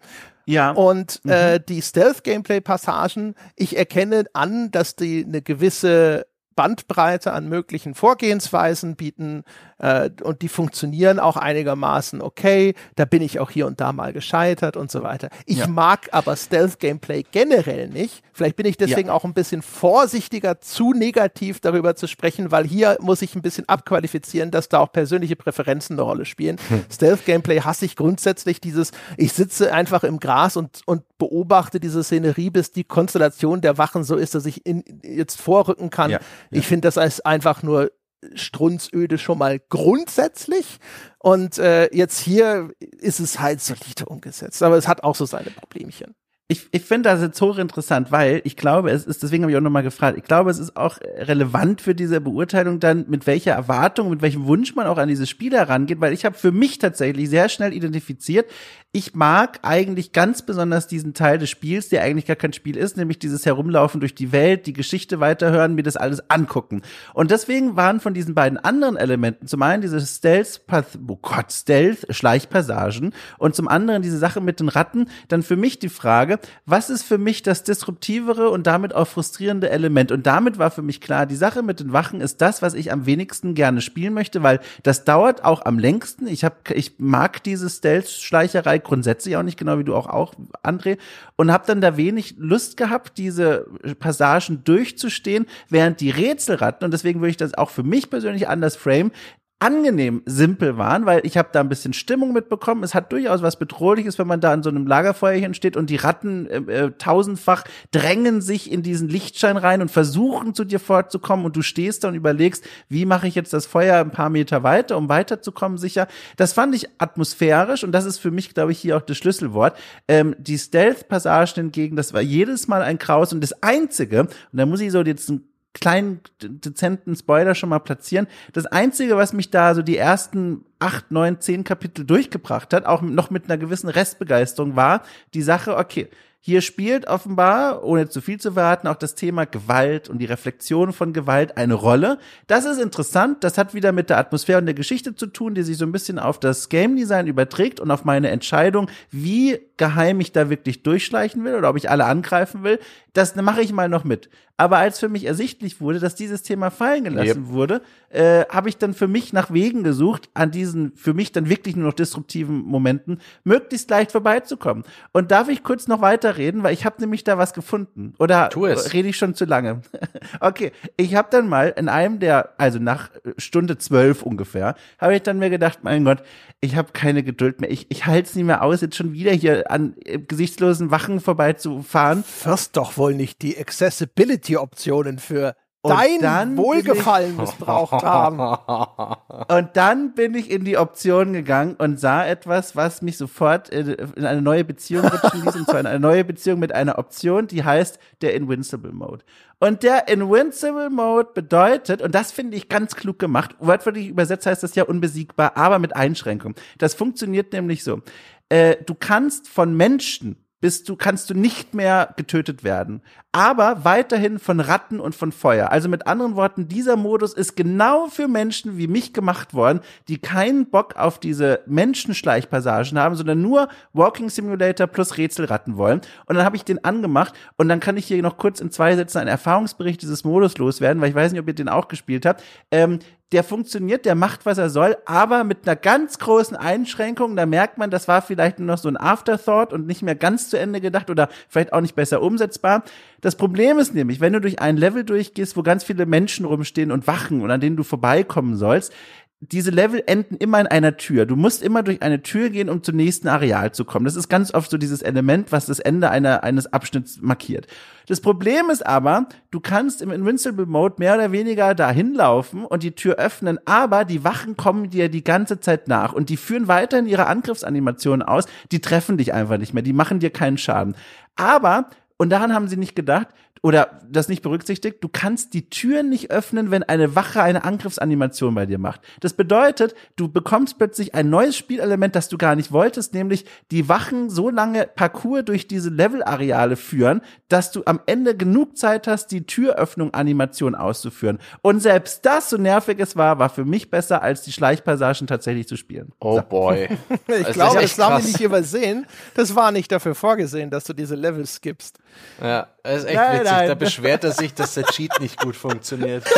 Ja. Und äh, mhm. äh, die Stealth-Gameplay-Passagen, ich erkenne an, dass die eine gewisse Bandbreite an möglichen Vorgehensweisen bieten äh, und die funktionieren auch einigermaßen okay. Da bin ich auch hier und da mal gescheitert und so weiter. Ich Ja. mag aber Stealth-Gameplay generell nicht. Vielleicht bin ich deswegen auch ein bisschen vorsichtiger, zu negativ darüber zu sprechen, weil hier muss ich ein bisschen abqualifizieren, dass da auch persönliche Präferenzen eine Rolle spielen. Stealth-Gameplay hasse ich grundsätzlich dieses, ich sitze einfach im Gras und, und beobachte diese Szenerie, bis die Konstellation der Wachen so ist, dass ich in, jetzt vorrücken kann. Ja, Ich finde das als einfach nur strunzöde schon mal grundsätzlich. Und äh, jetzt hier ist es halt solide umgesetzt. Aber es hat auch so seine Problemchen. Ich, ich finde das jetzt hochinteressant, weil ich glaube, es ist, deswegen habe ich auch nochmal gefragt, ich glaube, es ist auch relevant für diese Beurteilung dann, mit welcher Erwartung, mit welchem Wunsch man auch an diese Spiele herangeht, weil ich habe für mich tatsächlich sehr schnell identifiziert, ich mag eigentlich ganz besonders diesen Teil des Spiels, der eigentlich gar kein Spiel ist, nämlich dieses Herumlaufen durch die Welt, die Geschichte weiterhören, mir das alles angucken. Und deswegen waren von diesen beiden anderen Elementen zum einen diese Stealth, Path, oh Gott, Stealth, Schleichpassagen und zum anderen diese Sache mit den Ratten, dann für mich die Frage, was ist für mich das disruptivere und damit auch frustrierende Element? Und damit war für mich klar, die Sache mit den Wachen ist das, was ich am wenigsten gerne spielen möchte, weil das dauert auch am längsten. Ich habe, ich mag diese Stealth-Schleicherei grundsätzlich auch nicht, genau wie du auch, auch André, und habe dann da wenig Lust gehabt, diese Passagen durchzustehen, während die Rätselratten, und deswegen würde ich das auch für mich persönlich anders frame, angenehm simpel waren, weil ich habe da ein bisschen Stimmung mitbekommen. Es hat durchaus was Bedrohliches, wenn man da an so einem Lagerfeuerchen steht und die Ratten äh, äh, tausendfach drängen sich in diesen Lichtschein rein und versuchen zu dir fortzukommen und du stehst da und überlegst, wie mache ich jetzt das Feuer ein paar Meter weiter, um weiterzukommen sicher. Das fand ich atmosphärisch und das ist für mich, glaube ich, hier auch das Schlüsselwort. Ähm, die Stealth-Passagen hingegen, das war jedes Mal ein Kraus und das Einzige, und da muss ich so jetzt ein kleinen de- dezenten Spoiler schon mal platzieren. Das einzige, was mich da so die ersten acht, neun, zehn Kapitel durchgebracht hat, auch noch mit einer gewissen Restbegeisterung, war die Sache, okay, hier spielt offenbar, ohne zu viel zu verraten, auch das Thema Gewalt und die Reflexion von Gewalt eine Rolle. Das ist interessant. Das hat wieder mit der Atmosphäre und der Geschichte zu tun, die sich so ein bisschen auf das Game Design überträgt und auf meine Entscheidung, wie geheim ich da wirklich durchschleichen will oder ob ich alle angreifen will. Das mache ich mal noch mit. Aber als für mich ersichtlich wurde, dass dieses Thema fallen gelassen wurde, äh, habe ich dann für mich nach Wegen gesucht, an diesen für mich dann wirklich nur noch disruptiven Momenten möglichst leicht vorbeizukommen. Und darf ich kurz noch weiterreden, weil ich habe nämlich da was gefunden. Oder rede ich schon zu lange? okay, ich habe dann mal in einem der, also nach Stunde zwölf ungefähr, habe ich dann mir gedacht, mein Gott, ich habe keine Geduld mehr. Ich, ich halte es nicht mehr aus, jetzt schon wieder hier an äh, gesichtslosen Wachen vorbeizufahren. Wirst doch wohl nicht die Accessibility-Optionen für Und dein Wohlgefallen missbraucht haben. Und dann bin ich in die Option gegangen und sah etwas, was mich sofort in, in eine neue Beziehung rutschen ließ, und zwar in eine neue Beziehung mit einer Option, die heißt der Invincible Mode. Und der Invincible Mode bedeutet, und das finde ich ganz klug gemacht, wortwörtlich übersetzt heißt das ja unbesiegbar, aber mit Einschränkung. Das funktioniert nämlich so. Äh, du kannst von Menschen bist du, kannst du nicht mehr getötet werden. Aber weiterhin von Ratten und von Feuer. Also mit anderen Worten, dieser Modus ist genau für Menschen wie mich gemacht worden, die keinen Bock auf diese Menschenschleichpassagen haben, sondern nur Walking Simulator plus Rätselratten wollen. Und dann habe ich den angemacht und dann kann ich hier noch kurz in zwei Sätzen einen Erfahrungsbericht dieses Modus loswerden, weil ich weiß nicht, ob ihr den auch gespielt habt. Ähm, der funktioniert, der macht, was er soll, aber mit einer ganz großen Einschränkung. Da merkt man, das war vielleicht nur noch so ein Afterthought und nicht mehr ganz zu Ende gedacht oder vielleicht auch nicht besser umsetzbar. Das Problem ist nämlich, wenn du durch ein Level durchgehst, wo ganz viele Menschen rumstehen und wachen und an denen du vorbeikommen sollst, diese Level enden immer in einer Tür. Du musst immer durch eine Tür gehen, um zum nächsten Areal zu kommen. Das ist ganz oft so dieses Element, was das Ende einer, eines Abschnitts markiert. Das Problem ist aber, du kannst im Invincible Mode mehr oder weniger dahin laufen und die Tür öffnen, aber die Wachen kommen dir die ganze Zeit nach und die führen weiterhin ihre Angriffsanimationen aus. Die treffen dich einfach nicht mehr. Die machen dir keinen Schaden. Aber und daran haben sie nicht gedacht oder das nicht berücksichtigt. Du kannst die Türen nicht öffnen, wenn eine Wache eine Angriffsanimation bei dir macht. Das bedeutet, du bekommst plötzlich ein neues Spielelement, das du gar nicht wolltest, nämlich die Wachen so lange Parcours durch diese Levelareale führen, dass du am Ende genug Zeit hast, die Türöffnung-Animation auszuführen. Und selbst das, so nervig es war, war für mich besser, als die Schleichpassagen tatsächlich zu spielen. Oh boy. Ich das glaube, das haben krass. nicht übersehen. Das war nicht dafür vorgesehen, dass du diese Level skippst. Ja. Das ist echt Nein, witzig. nein. Da beschwert er sich, dass der Cheat nicht gut funktioniert.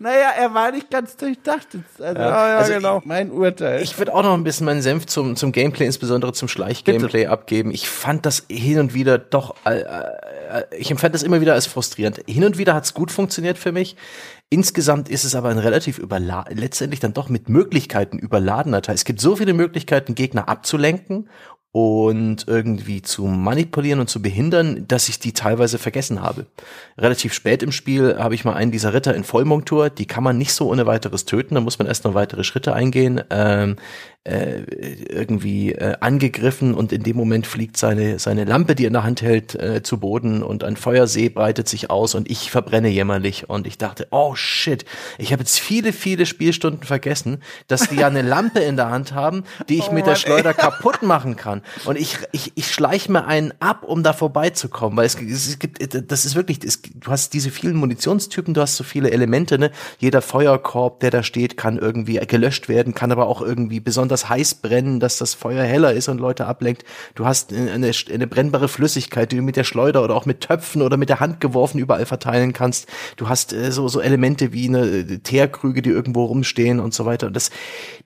Naja, er war nicht ganz durchdacht. Also, Ja, ja, also genau. ich- Mein Urteil. Ich würde auch noch ein bisschen meinen Senf zum, zum Gameplay, insbesondere zum Schleich-Gameplay abgeben. Ich fand das hin und wieder doch, äh, äh, ich empfand das immer wieder als frustrierend. Hin und wieder hat es gut funktioniert für mich. Insgesamt ist es aber ein relativ überla letztendlich dann doch mit Möglichkeiten überladener Teil. Es gibt so viele Möglichkeiten, Gegner abzulenken und irgendwie zu manipulieren und zu behindern, dass ich die teilweise vergessen habe. Relativ spät im Spiel habe ich mal einen dieser Ritter in Vollmontur, die kann man nicht so ohne weiteres töten, da muss man erst noch weitere Schritte eingehen, ähm, äh, irgendwie äh, angegriffen und in dem Moment fliegt seine, seine Lampe, die er in der Hand hält, äh, zu Boden und ein Feuersee breitet sich aus und ich verbrenne jämmerlich und ich dachte, oh shit, ich habe jetzt viele, viele Spielstunden vergessen, dass die ja eine Lampe in der Hand haben, die ich mit der Schleuder kaputt machen kann. Und ich, ich, ich schleiche mir einen ab, um da vorbeizukommen, weil es, es gibt, das ist wirklich, es, du hast diese vielen Munitionstypen, du hast so viele Elemente, ne? Jeder Feuerkorb, der da steht, kann irgendwie gelöscht werden, kann aber auch irgendwie besonders heiß brennen, dass das Feuer heller ist und Leute ablenkt. Du hast eine, eine brennbare Flüssigkeit, die du mit der Schleuder oder auch mit Töpfen oder mit der Hand geworfen überall verteilen kannst. Du hast äh, so, so Elemente wie eine äh, Teerkrüge, die irgendwo rumstehen und so weiter. Und das,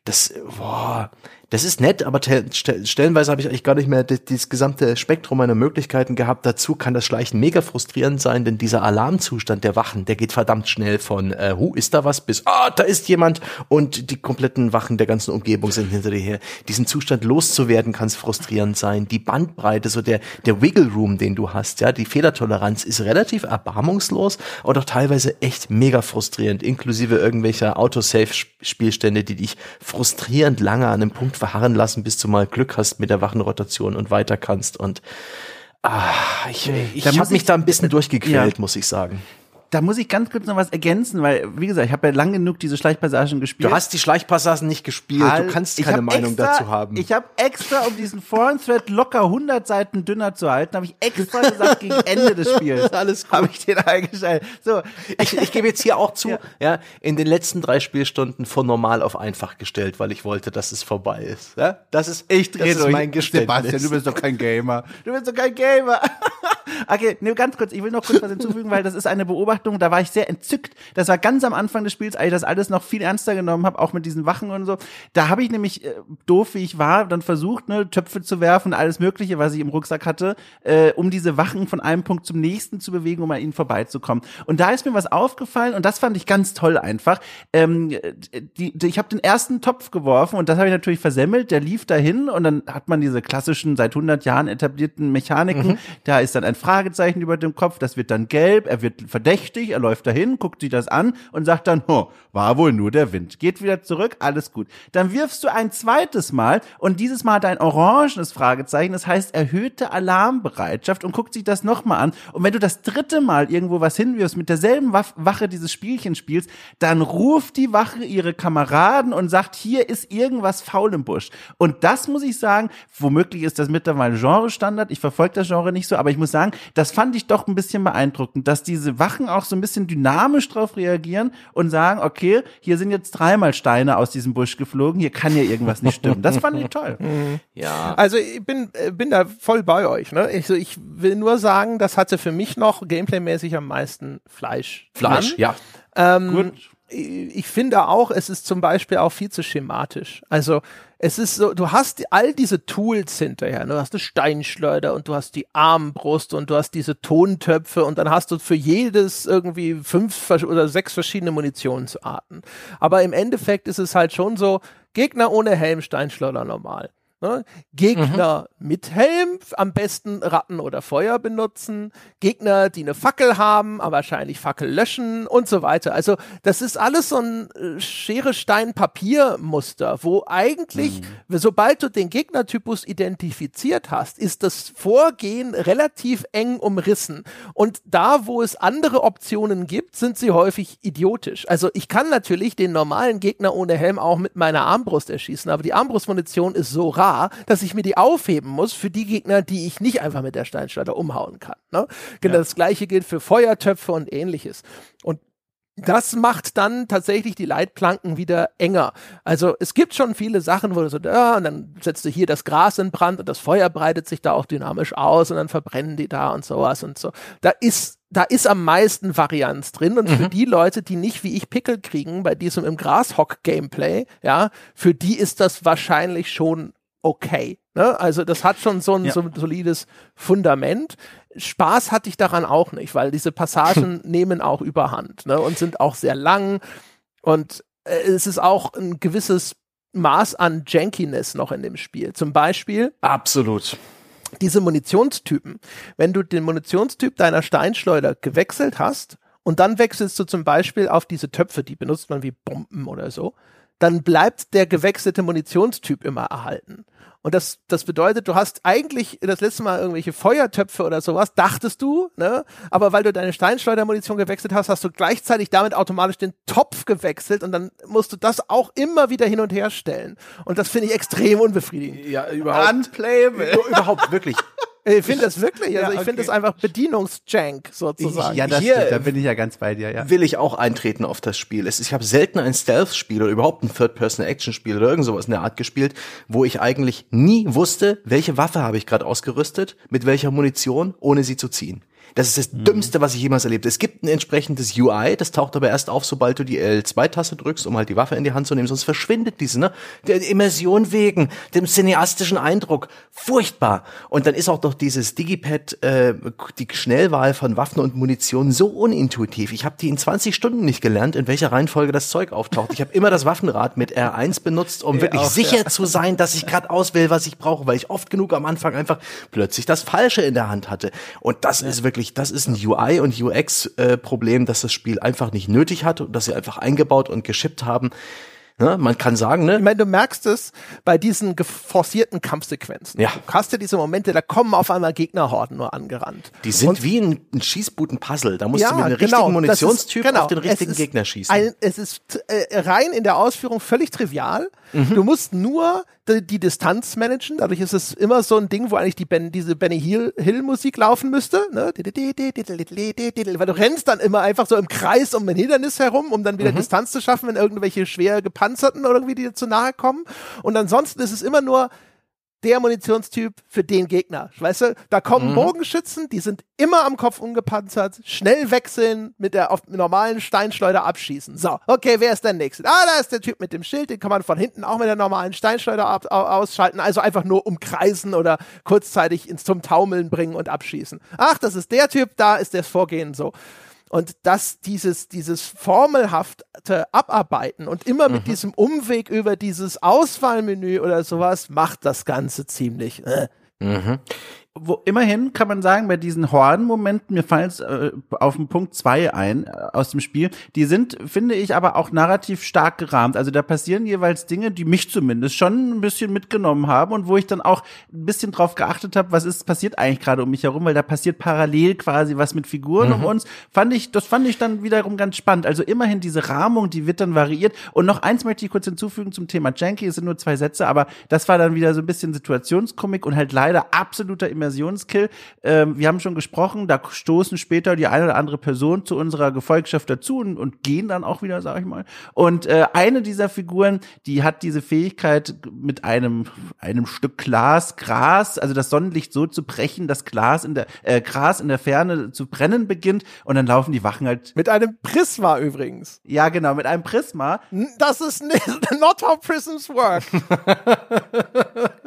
das, boah, das ist nett, aber te- ste- stellenweise habe ich eigentlich gar nicht mehr das, das gesamte Spektrum meiner Möglichkeiten gehabt. Dazu kann das Schleichen mega frustrierend sein, denn dieser Alarmzustand der Wachen, der geht verdammt schnell von äh, hu, ist da was bis ah, da ist jemand und die kompletten Wachen der ganzen Umgebung sind hinter dir her. Diesen Zustand loszuwerden kann frustrierend sein. Die Bandbreite, so der der Wiggle Room, den du hast, ja, die Fehlertoleranz ist relativ erbarmungslos oder teilweise echt mega frustrierend, inklusive irgendwelcher Autosave-Spielstände, die dich frustrierend lange an einem Punkt verharren lassen, bis du mal Glück hast mit der Wachenrotation und weiter kannst. Und ah, ich, ich habe mich ich- da ein bisschen durchgequält, Ja. muss ich sagen. Da muss ich ganz kurz noch was ergänzen, weil, wie gesagt, ich habe ja lang genug diese Schleichpassagen gespielt. Du hast die Schleichpassagen nicht gespielt, du Al- kannst keine Meinung extra, dazu haben. Ich habe extra, um diesen Foreign Thread locker 100 Seiten dünner zu halten, habe ich extra gesagt, gegen Ende des Spiels Alles habe ich den eingeschaltet. So, ich, ich gebe jetzt hier auch zu, Ja. ja. in den letzten drei Spielstunden von normal auf einfach gestellt, weil ich wollte, dass es vorbei ist. Ja? Das ist, ich das ist mein Geständnis. Sebastian, du bist doch kein Gamer. Du bist doch kein Gamer. okay, nur ganz kurz, ich will noch kurz was hinzufügen, weil das ist eine Beobachtung, da war ich sehr entzückt. Das war ganz am Anfang des Spiels, als ich das alles noch viel ernster genommen habe, auch mit diesen Wachen und so. Da habe ich nämlich, äh, doof wie ich war, dann versucht, ne, Töpfe zu werfen, alles mögliche, was ich im Rucksack hatte, äh, um diese Wachen von einem Punkt zum nächsten zu bewegen, um an ihnen vorbeizukommen. Und da ist mir was aufgefallen und das fand ich ganz toll einfach. Ähm, die, die, ich habe den ersten Topf geworfen und das habe ich natürlich versemmelt. Der lief dahin und dann hat man diese klassischen seit 100 Jahren etablierten Mechaniken. Da ist dann ein Fragezeichen über dem Kopf, das wird dann gelb, er wird verdächtig, er läuft dahin, guckt sich das an und sagt dann, oh, war wohl nur der Wind. Geht wieder zurück, alles gut. Dann wirfst du ein zweites Mal und dieses Mal hat ein orangenes Fragezeichen, das heißt erhöhte Alarmbereitschaft und guckt sich das nochmal an. Und wenn du das dritte Mal irgendwo was hinwirfst, mit derselben Wache dieses Spielchen spielst, dann ruft die Wache ihre Kameraden und sagt, hier ist irgendwas faul im Busch. Und das muss ich sagen, womöglich ist das mittlerweile Genre-Standard. Ich verfolge das Genre nicht so, aber ich muss sagen, das fand ich doch ein bisschen beeindruckend, dass diese Wachen auch so ein bisschen dynamisch drauf reagieren und sagen, okay, hier sind jetzt dreimal Steine aus diesem Busch geflogen, hier kann ja irgendwas nicht stimmen. Das fand ich toll. ja. Also ich bin, äh, bin da voll bei euch. Ne? Ich, so, ich will nur sagen, das hatte für mich noch gameplaymäßig am meisten Fleisch. Fleisch, dran. ja. Ähm, Gut. Ich finde auch, es ist zum Beispiel auch viel zu schematisch. Also es ist so, du hast all diese Tools hinterher. ne? Du hast eine Steinschleuder und du hast die Armbrust und du hast diese Tontöpfe und dann hast du für jedes irgendwie fünf oder sechs verschiedene Munitionsarten. Aber im Endeffekt ist es halt schon so, Gegner ohne Helm, Steinschleuder normal. Ne? Gegner mit Helm, am besten Ratten oder Feuer benutzen. Gegner, die eine Fackel haben, aber wahrscheinlich Fackel löschen und so weiter. Also das ist alles so ein äh, Schere, Stein, Papier-Muster, wo eigentlich, sobald du den Gegnertypus identifiziert hast, ist das Vorgehen relativ eng umrissen. Und da, wo es andere Optionen gibt, sind sie häufig idiotisch. Also ich kann natürlich den normalen Gegner ohne Helm auch mit meiner Armbrust erschießen, aber die Armbrustmunition ist so rar, dass ich mir die aufheben muss für die Gegner, die ich nicht einfach mit der Steinschleuder umhauen kann. Ne? Genau das gleiche gilt für Feuertöpfe und ähnliches. Und das macht dann tatsächlich die Leitplanken wieder enger. Also es gibt schon viele Sachen, wo du so, ja, und dann setzt du hier das Gras in Brand und das Feuer breitet sich da auch dynamisch aus und dann verbrennen die da und sowas und so. Da ist, da ist am meisten Varianz drin und mhm. für die Leute, die nicht wie ich Pickel kriegen bei diesem im Grashock-Gameplay, ja, für die ist das wahrscheinlich schon okay. Ne? Also das hat schon so ein, ja. so ein solides Fundament. Spaß hatte ich daran auch nicht, weil diese Passagen nehmen auch überhand ne? und sind auch sehr lang und äh, es ist auch ein gewisses Maß an Jankiness noch in dem Spiel. Zum Beispiel. Absolut. Diese Munitionstypen. Wenn du den Munitionstyp deiner Steinschleuder gewechselt hast und dann wechselst du zum Beispiel auf diese Töpfe, die benutzt man wie Bomben oder so, dann bleibt der gewechselte Munitionstyp immer erhalten. Und das, das bedeutet, du hast eigentlich das letzte Mal irgendwelche Feuertöpfe oder sowas, dachtest du, ne? Aber weil du deine Steinschleudermunition gewechselt hast, hast du gleichzeitig damit automatisch den Topf gewechselt und dann musst du das auch immer wieder hin und her stellen. Und das finde ich extrem unbefriedigend. Ja, überhaupt. Unplayable. Überhaupt, wirklich. Ich finde das wirklich, also ja, okay. ich finde das einfach Bedienungsjank sozusagen. Ja, das Hier stimmt, da bin ich ja ganz bei dir, ja. Will ich auch eintreten auf das Spiel. Ich habe selten ein Stealth-Spiel oder überhaupt ein Third-Person-Action-Spiel oder irgend sowas in der Art gespielt, wo ich eigentlich nie wusste, welche Waffe habe ich gerade ausgerüstet, mit welcher Munition, ohne sie zu ziehen. Das ist das mhm. Dümmste, was ich jemals erlebt habe. Es gibt ein entsprechendes UI, das taucht aber erst auf, sobald du die L2-Taste drückst, um halt die Waffe in die Hand zu nehmen, sonst verschwindet diese, ne? Der Immersion wegen, dem cineastischen Eindruck. Furchtbar. Und dann ist auch doch dieses Digipad, äh, die Schnellwahl von Waffen und Munition so unintuitiv. Ich habe die in 20 Stunden nicht gelernt, in welcher Reihenfolge das Zeug auftaucht. Ich habe immer das Waffenrad mit R1 benutzt, um ja, wirklich auch, sicher ja. zu sein, dass ich gerade auswähle, was ich brauche, weil ich oft genug am Anfang einfach plötzlich das Falsche in der Hand hatte. Und das ja. ist wirklich wirklich, das ist ein UI- und UX-Problem, äh, dass das Spiel einfach nicht nötig hat und dass sie einfach eingebaut und geschippt haben. Ne? Man kann sagen, ne? Ich meine, du merkst es bei diesen forcierten Kampfsequenzen. Ja. Du hast ja diese Momente, da kommen auf einmal Gegnerhorden nur angerannt. Die sind und, wie ein, ein Schießbuten-Puzzle. Da musst ja, du mit einem genau, richtigen Munitionstyp ist, genau, auf den richtigen Gegner schießen. Ein, es ist äh, rein in der Ausführung völlig trivial. Mhm. Du musst nur die, die, Distanz managen. Dadurch ist es immer so ein Ding, wo eigentlich die ben, diese Benny Hill, Hill Musik laufen müsste. Ne? Weil du rennst dann immer einfach so im Kreis um ein Hindernis herum, um dann wieder mhm. Distanz zu schaffen, wenn irgendwelche schwer gepanzerten irgendwie dir zu nahe kommen. Und ansonsten ist es immer nur der Munitionstyp für den Gegner. Weißt du, da kommen mhm. Bogenschützen, die sind immer am Kopf ungepanzert, schnell wechseln, mit der auf normalen Steinschleuder abschießen. So, okay, wer ist der nächste? Ah, da ist der Typ mit dem Schild, den kann man von hinten auch mit der normalen Steinschleuder ab, ausschalten, also einfach nur umkreisen oder kurzzeitig ins zum Taumeln bringen und abschießen. Ach, das ist der Typ, da ist das Vorgehen so. Und dass dieses, dieses formelhafte Abarbeiten und immer mit mhm. diesem Umweg über dieses Auswahlmenü oder sowas macht das Ganze ziemlich. Äh. Mhm wo immerhin kann man sagen, bei diesen Horden-Momenten, mir fallen es äh, auf den Punkt zwei ein äh, aus dem Spiel, die sind, finde ich, aber auch narrativ stark gerahmt. Also da passieren jeweils Dinge, die mich zumindest schon ein bisschen mitgenommen haben und wo ich dann auch ein bisschen drauf geachtet habe, was ist passiert eigentlich gerade um mich herum, weil da passiert parallel quasi was mit Figuren mhm. um uns. Fand ich, das fand ich dann wiederum ganz spannend. Also immerhin diese Rahmung, die wird dann variiert. Und noch eins möchte ich kurz hinzufügen zum Thema Janky, es sind nur zwei Sätze, aber das war dann wieder so ein bisschen Situationskomik und halt leider absoluter Immersion Immersionskill. Ähm, wir haben schon gesprochen, da stoßen später die eine oder andere Person zu unserer Gefolgschaft dazu und, und gehen dann auch wieder, sag ich mal. Und äh, eine dieser Figuren, die hat diese Fähigkeit, mit einem, einem Stück Glas, Gras, also das Sonnenlicht so zu brechen, dass Glas in der, äh, Gras in der Ferne zu brennen beginnt und dann laufen die Wachen halt. Mit einem Prisma übrigens. Ja, genau, mit einem Prisma. Das ist not how prisms work.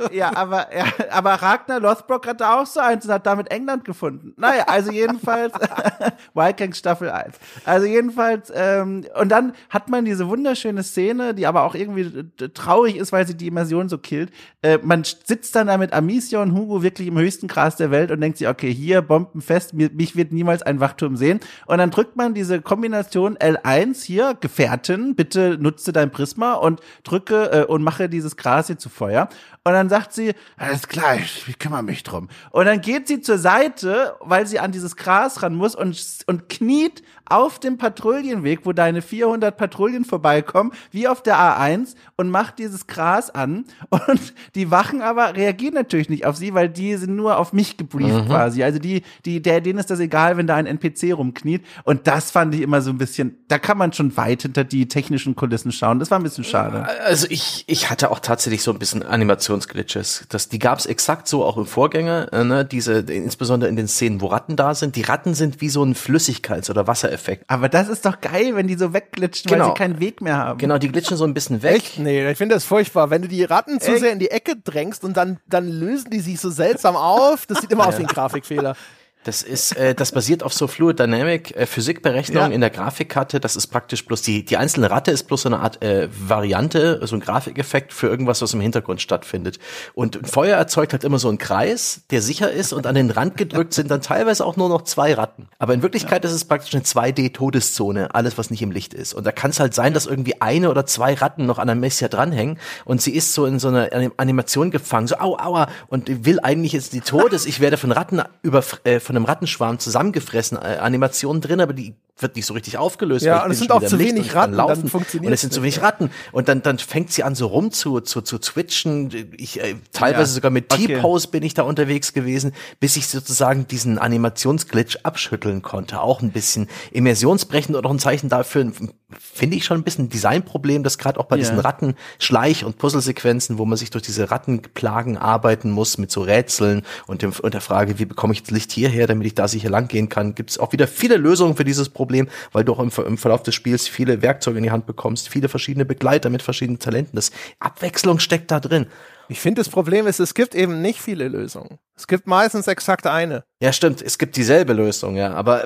ja, aber, ja, aber Ragnar Lothbrok hat da auch so eins und hat damit England gefunden. Naja, also jedenfalls Vikings Staffel 1. Also jedenfalls, ähm, und dann hat man diese wunderschöne Szene, die aber auch irgendwie traurig ist, weil sie die Immersion so killt. Äh, man sitzt dann da mit Amicia und Hugo wirklich im höchsten Gras der Welt und denkt sich, okay, hier bombenfest, mich wird niemals ein Wachturm sehen. Und dann drückt man diese Kombination L1 hier, Gefährtin, bitte nutze dein Prisma und drücke äh, und mache dieses Gras hier zu Feuer. Und dann sagt sie, alles klar, ich, ich kümmere mich drum. Und dann geht sie zur Seite, weil sie an dieses Gras ran muss und, und kniet auf dem Patrouillenweg, wo deine 400 Patrouillen vorbeikommen, wie auf der A1 und macht dieses Gras an. Und die Wachen aber reagieren natürlich nicht auf sie, weil die sind nur auf mich gebrieft quasi. Also die, die, der, denen ist das egal, wenn da ein NPC rumkniet. Und das fand ich immer so ein bisschen, da kann man schon weit hinter die technischen Kulissen schauen. Das war ein bisschen schade. Also ich, ich hatte auch tatsächlich so ein bisschen Animationsglitches. Das, die gab es exakt so auch im Vorgänger, äh, ne? diese, insbesondere in den Szenen, wo Ratten da sind. Die Ratten sind wie so ein Flüssigkeits- oder Wassereffekt. Aber das ist doch geil, wenn die so wegglitschen, weil Genau. sie keinen Weg mehr haben. Genau, die glitschen so ein bisschen weg. Echt? Nee, ich finde das furchtbar. Wenn du die Ratten zu Echt? sehr in die Ecke drängst und dann, dann lösen die sich so seltsam auf, das sieht immer aus wie ein Grafikfehler. Das ist, äh, das basiert auf so Fluid Dynamic äh, Physikberechnungen Ja. in der Grafikkarte. Das ist praktisch bloß die die einzelne Ratte ist bloß so eine Art äh, Variante, so ein Grafikeffekt für irgendwas, was im Hintergrund stattfindet. Und Feuer erzeugt halt immer so einen Kreis, der sicher ist und an den Rand gedrückt sind dann teilweise auch nur noch zwei Ratten. Aber in Wirklichkeit ist es praktisch eine 2D Todeszone, alles was nicht im Licht ist. Und da kann es halt sein, dass irgendwie eine oder zwei Ratten noch an der Messia dranhängen und sie ist so in so einer Anim- Animation gefangen, so au aua und will eigentlich jetzt die Todes, ich werde von Ratten über äh, von einem Rattenschwarm zusammengefressen, äh, Animation drin, aber die wird nicht so richtig aufgelöst. Ja, und es sind auch zu Licht wenig Ratten, dann laufen funktioniert's und es sind zu wenig Ratten und dann dann fängt sie an so rum zu zu zu twitchen. Ich äh, teilweise Ja. sogar mit Okay. T-Pose bin ich da unterwegs gewesen, bis ich sozusagen diesen Animationsglitch abschütteln konnte. Auch ein bisschen immersionsbrechend oder auch ein Zeichen dafür, finde ich schon ein bisschen ein Designproblem, das gerade auch bei Ja. diesen Ratten Schleich- und Puzzlesequenzen, wo man sich durch diese Rattenplagen arbeiten muss mit so Rätseln und, dem, und der Frage, wie bekomme ich das Licht hierher, damit ich da sicher lang gehen kann, gibt es auch wieder viele Lösungen für dieses Problem, weil du auch im, im Verlauf des Spiels viele Werkzeuge in die Hand bekommst, viele verschiedene Begleiter mit verschiedenen Talenten. Das Abwechslung steckt da drin. Ich finde, das Problem ist, es gibt eben nicht viele Lösungen. Es gibt meistens exakt eine. Ja, stimmt. Es gibt dieselbe Lösung, ja. Aber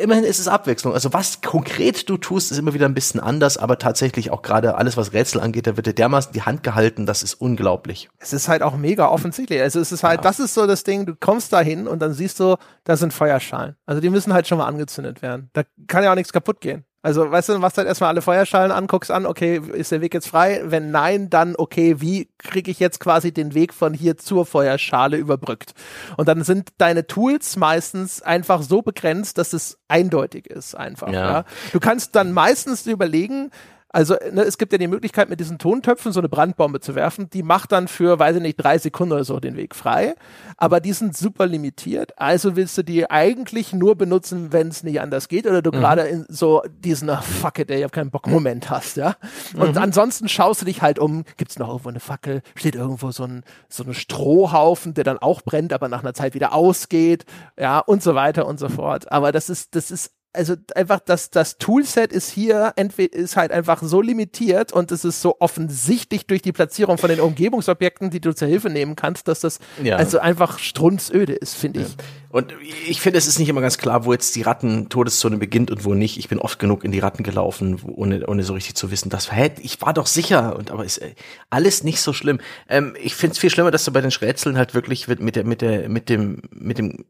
immerhin ist es Abwechslung. Also was konkret du tust, ist immer wieder ein bisschen anders, aber tatsächlich auch gerade alles, was Rätsel angeht, da wird dir dermaßen die Hand gehalten, das ist unglaublich. Es ist halt auch mega offensichtlich. Also es ist halt, das ist so das Ding, du kommst da hin und dann siehst du, da sind Feuerschalen. Also die müssen halt schon mal angezündet werden. Da kann ja auch nichts kaputt gehen. Also, weißt du, du machst halt erstmal alle Feuerschalen an, guckst an, okay, ist der Weg jetzt frei? Wenn nein, dann, okay, wie kriege ich jetzt quasi den Weg von hier zur Feuerschale überbrückt? Und dann sind deine Tools meistens einfach so begrenzt, dass es eindeutig ist, einfach. Ja. Ja. Du kannst dann meistens überlegen, also ne, es gibt ja die Möglichkeit, mit diesen Tontöpfen so eine Brandbombe zu werfen. Die macht dann für, weiß ich nicht, drei Sekunden oder so den Weg frei. Aber die sind super limitiert. Also willst du die eigentlich nur benutzen, wenn es nicht anders geht oder du gerade in so diesen, ah, fuck it, ey, ich hab keinen Bock Moment hast, ja. Und ansonsten schaust du dich halt um, gibt's noch irgendwo eine Fackel, steht irgendwo so ein, so ein Strohhaufen, der dann auch brennt, aber nach einer Zeit wieder ausgeht, ja, und so weiter und so fort. Aber das ist, das ist also einfach das, das Toolset ist hier entweder ist halt einfach so limitiert und es ist so offensichtlich durch die Platzierung von den Umgebungsobjekten, die du zur Hilfe nehmen kannst, dass das Ja. also einfach strunzöde ist, finde ich. Und ich finde, es ist nicht immer ganz klar, wo jetzt die Ratten-Todeszone beginnt und wo nicht. Ich bin oft genug in die Ratten gelaufen, ohne, ohne so richtig zu wissen, dass, hä, ich war doch sicher. Und aber ist äh, alles nicht so schlimm. Ähm, ich finde es viel schlimmer, dass du bei den Rätseln halt wirklich mit der, mit der, mit dem, mit dem,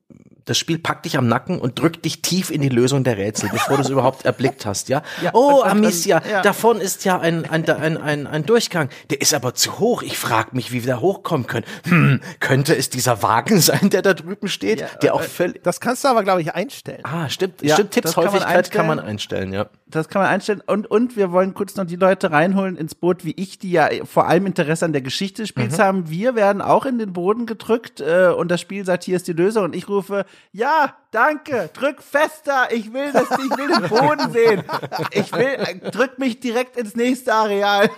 das Spiel packt dich am Nacken und drückt dich tief in die Lösung der Rätsel, bevor du es überhaupt erblickt hast, ja? oh, und- und- Amicia, ja. davon ist ja ein, ein, ein, ein, ein Durchgang. Der ist aber zu hoch. Ich frage mich, wie wir da hochkommen können. Hm, könnte es dieser Wagen sein, der da drüben steht? Ja, der auch völlig. Das kannst du aber, glaube ich, einstellen. Ah, stimmt. Ja, stimmt. das kann man Tippshäufigkeit kann man einstellen, ja. Das kann man einstellen. Und, und wir wollen kurz noch die Leute reinholen ins Boot, wie ich, die ja vor allem Interesse an der Geschichte des Spiels Mhm. haben. Wir werden auch in den Boden gedrückt äh, und das Spiel sagt, hier ist die Lösung. Und ich rufe, ja, danke, drück fester, ich will das, ich will den Boden sehen. Ich will, äh, drück mich direkt ins nächste Areal.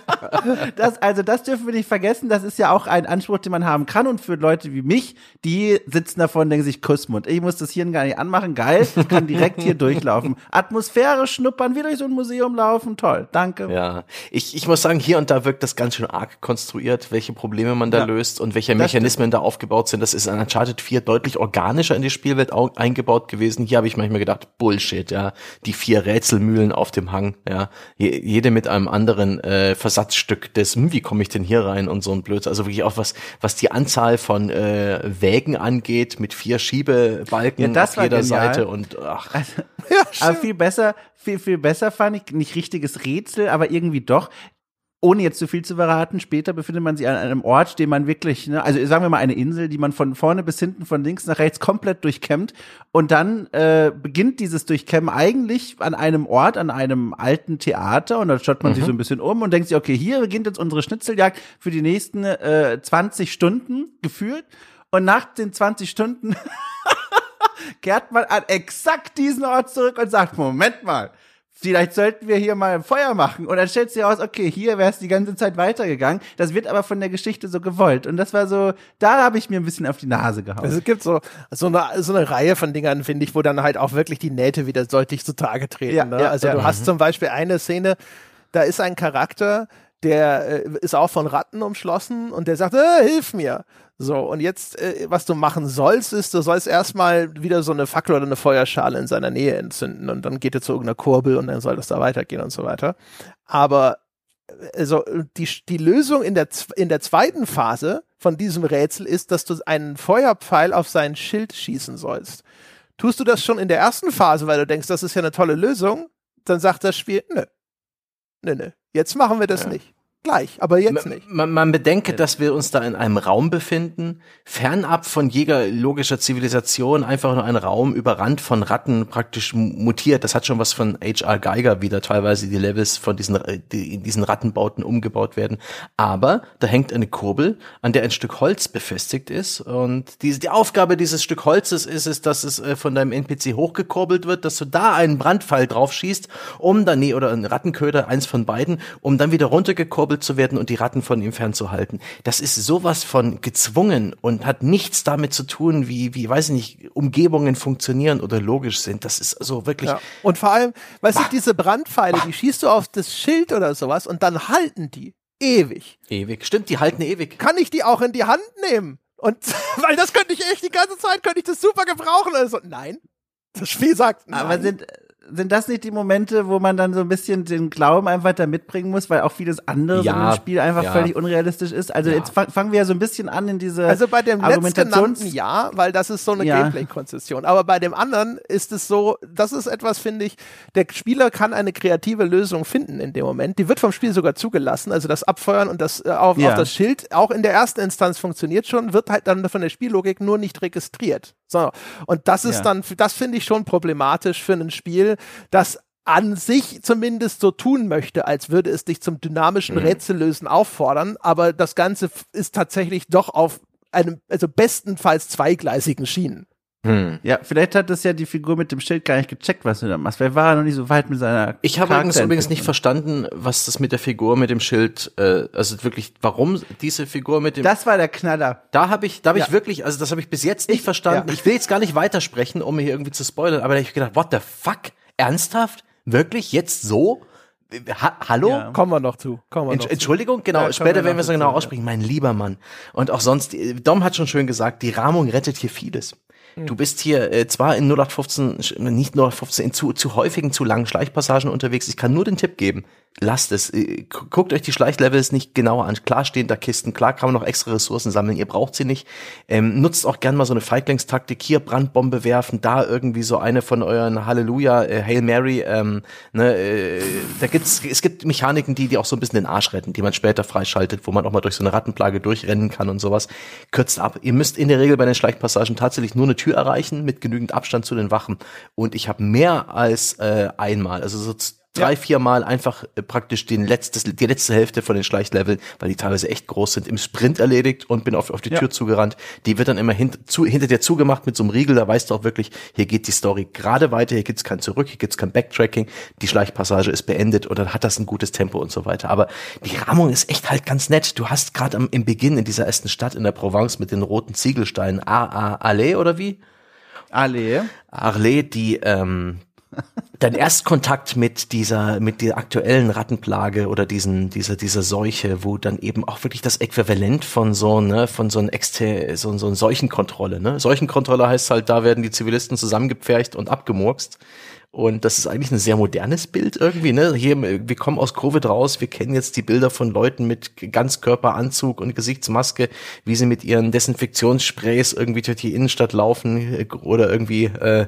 Das, also das dürfen wir nicht vergessen. Das ist ja auch ein Anspruch, den man haben kann. Und für Leute wie mich, die sitzen davon und denken sich, Kussmund. Ich muss das Hirn gar nicht anmachen. Geil, ich kann direkt hier durchlaufen. Atmosphäre schnuppern, wie durch so ein Museum laufen. Toll, danke. Ja, ich, ich muss sagen, hier und da wirkt das ganz schön arg konstruiert, welche Probleme man da Ja. löst und welche Das Mechanismen da aufgebaut sind. Das ist in Uncharted 4 deutlich organischer in die Spielwelt au- eingebaut gewesen. Hier habe ich manchmal gedacht, Bullshit, ja. Die vier Rätselmühlen auf dem Hang, ja. Je, jede mit einem anderen äh, Versatzstück des, hm, wie komme ich denn hier rein und so ein Blödsinn. Also wirklich auch was, was die Anzahl von äh, Wägen angeht, mit vier Schiebebalken Ja, auf jeder genial. Seite und ach, Ja, Aber viel besser, viel, viel besser fand ich, nicht richtiges Rätsel, aber irgendwie doch. ohne jetzt zu viel zu verraten, später befindet man sich an einem Ort, den man wirklich, ne, also sagen wir mal eine Insel, die man von vorne bis hinten, von links nach rechts komplett durchkämmt. Und dann äh, beginnt dieses Durchkämmen eigentlich an einem Ort, an einem alten Theater. Und dann schaut man mhm. sich so ein bisschen um und denkt sich, okay, hier beginnt jetzt unsere Schnitzeljagd für die nächsten äh, 20 Stunden gefühlt. Und nach den 20 Stunden kehrt man an exakt diesen Ort zurück und sagt, Moment mal, vielleicht sollten wir hier mal ein Feuer machen. Und dann stellt sich heraus, okay, hier wäre es die ganze Zeit weitergegangen. Das wird aber von der Geschichte so gewollt. Und das war so, da habe ich mir ein bisschen auf die Nase gehauen. Also es gibt so, so, eine, so eine Reihe von Dingern, finde ich, wo dann halt auch wirklich die Nähte wieder deutlich zutage treten. Ja, ne? ja, also ja. du hast mhm. zum Beispiel eine Szene, da ist ein Charakter, der äh, ist auch von Ratten umschlossen und der sagt, äh, hilf mir. So, und jetzt, äh, was du machen sollst, ist, du sollst erstmal wieder so eine Fackel oder eine Feuerschale in seiner Nähe entzünden und dann geht er zu irgendeiner Kurbel und dann soll das da weitergehen und so weiter. Aber also die, die Lösung in der, in der zweiten Phase von diesem Rätsel ist, dass du einen Feuerpfeil auf sein Schild schießen sollst. Tust du das schon in der ersten Phase, weil du denkst, das ist ja eine tolle Lösung, dann sagt das Spiel, nö, nö, nö, jetzt machen wir das ja. nicht gleich, aber jetzt nicht. Man, man bedenke, dass wir uns da in einem Raum befinden, fernab von jeder logischer Zivilisation, einfach nur ein Raum überrannt von Ratten, praktisch mutiert. Das hat schon was von H.R. Geiger, wie da teilweise die Levels von diesen, die, in diesen Rattenbauten umgebaut werden. Aber da hängt eine Kurbel, an der ein Stück Holz befestigt ist und die, die Aufgabe dieses Stück Holzes ist es, dass es äh, von deinem NPC hochgekurbelt wird, dass du da einen Brandpfeil drauf schießt, um dann, nee, oder einen Rattenköder, eins von beiden, um dann wieder runtergekurbelt verkurbelt zu werden und die Ratten von ihm fernzuhalten. Das ist sowas von gezwungen und hat nichts damit zu tun, wie, wie, weiß ich nicht, Umgebungen funktionieren oder logisch sind. Das ist so wirklich. Ja. Und vor allem, weißt bah. du, diese Brandpfeile, bah. die schießt du auf das Schild oder sowas und dann halten die ewig. Ewig. Stimmt, die halten ewig. Kann ich die auch in die Hand nehmen? Und, weil das könnte ich echt die ganze Zeit, könnte ich das super gebrauchen. Also, nein. Das Spiel sagt nein. Aber sind, sind das nicht die Momente, wo man dann so ein bisschen den Glauben einfach da mitbringen muss, weil auch vieles andere ja, so im Spiel einfach ja. völlig unrealistisch ist? Also ja. jetzt fangen wir ja so ein bisschen an in diese Also bei dem letztgenannten ja, weil das ist so eine ja. Gameplay-Konzession. Aber bei dem anderen ist es so, das ist etwas, finde ich, der Spieler kann eine kreative Lösung finden in dem Moment. Die wird vom Spiel sogar zugelassen. Also das Abfeuern und das äh, auf, auf das Schild auch in der ersten Instanz funktioniert schon, wird halt dann von der Spiellogik nur nicht registriert. So. Und das ist dann, das finde ich schon problematisch für ein Spiel, das an sich zumindest so tun möchte, als würde es dich zum dynamischen mhm. Rätsellösen auffordern, aber das Ganze ist tatsächlich doch auf einem, also bestenfalls zweigleisigen Schienen. Hm. Ja, vielleicht hat das ja die Figur mit dem Schild gar nicht gecheckt, was du da machst. Wer war noch nicht so weit mit seiner. Ich habe übrigens, übrigens nicht verstanden, was das mit der Figur mit dem Schild, äh, also wirklich, warum diese Figur mit dem. Das war der Knaller. Da habe ich, da habe ja. ich wirklich, also das habe ich bis jetzt nicht ich, verstanden. Ja. Ich will jetzt gar nicht weitersprechen, um mir hier irgendwie zu spoilern, aber da habe ich gedacht, what the fuck? Ernsthaft? Wirklich? Jetzt so? Ha Hallo? Ja. Kommen wir noch zu. Kommen wir Entsch noch Entschuldigung, zu. genau. Ja, später werden wir es genau aussprechen. Mein lieber Mann. Und auch sonst, Dom hat schon schön gesagt, die Rahmung rettet hier vieles. Du bist hier äh, zwar in 0815, nicht 0815, in zu, zu häufigen, zu langen Schleichpassagen unterwegs. Ich kann nur den Tipp geben, lasst es. Äh, guckt euch die Schleichlevels nicht genauer an. Klar stehen da Kisten, klar kann man noch extra Ressourcen sammeln, ihr braucht sie nicht. Ähm, nutzt auch gern mal so eine Feiglingstaktik, hier Brandbombe werfen, da irgendwie so eine von euren Halleluja, äh, Hail Mary, ähm, ne, äh, da gibt's, es gibt Mechaniken, die, die auch so ein bisschen den Arsch retten, die man später freischaltet, wo man auch mal durch so eine Rattenplage durchrennen kann und sowas. Kürzt ab. Ihr müsst in der Regel bei den Schleichpassagen tatsächlich nur eine Tür erreichen, mit genügend Abstand zu den Wachen. Und ich habe mehr als äh, einmal, also so drei, ja. vier Mal einfach äh, praktisch den letztes, die letzte Hälfte von den Schleichleveln, weil die teilweise echt groß sind, im Sprint erledigt und bin auf, auf die ja. Tür zugerannt. Die wird dann immer hint, zu, hinter dir zugemacht mit so einem Riegel, da weißt du auch wirklich, hier geht die Story gerade weiter, hier gibt's kein Zurück, hier gibt's kein Backtracking, die Schleichpassage ist beendet und dann hat das ein gutes Tempo und so weiter. Aber die Rahmung ist echt halt ganz nett. Du hast gerade im Beginn in dieser ersten Stadt in der Provence mit den roten Ziegelsteinen, A, A, Allee oder wie? Allee. Arlee, die ähm, dein Erstkontakt mit dieser, mit der aktuellen Rattenplage oder diesen, dieser, dieser Seuche, wo dann eben auch wirklich das Äquivalent von so, ne, von so ein Exter, so, so ein Seuchenkontrolle, ne? Seuchenkontrolle heißt halt, da werden die Zivilisten zusammengepfercht und abgemurkst. Und das ist eigentlich ein sehr modernes Bild irgendwie, ne? Hier, wir kommen aus Covid raus, wir kennen jetzt die Bilder von Leuten mit Ganzkörperanzug und Gesichtsmaske, wie sie mit ihren Desinfektionssprays irgendwie durch die Innenstadt laufen oder irgendwie äh,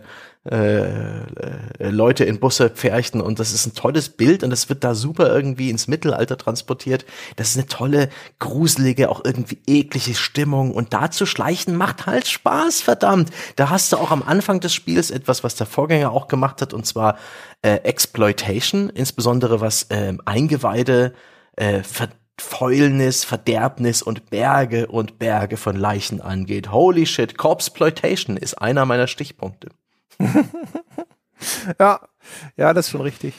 äh, äh, Leute in Busse pferchten und das ist ein tolles Bild und das wird da super irgendwie ins Mittelalter transportiert. Das ist eine tolle, gruselige, auch irgendwie eklige Stimmung und da zu schleichen macht halt Spaß, verdammt. Da hast du auch am Anfang des Spiels etwas, was der Vorgänger auch gemacht hat und zwar äh, Exploitation, insbesondere was äh, Eingeweide, äh, Fäulnis, Verderbnis und Berge und Berge von Leichen angeht. Holy shit, Corpseploitation ist einer meiner Stichpunkte. ja, ja, das ist schon richtig.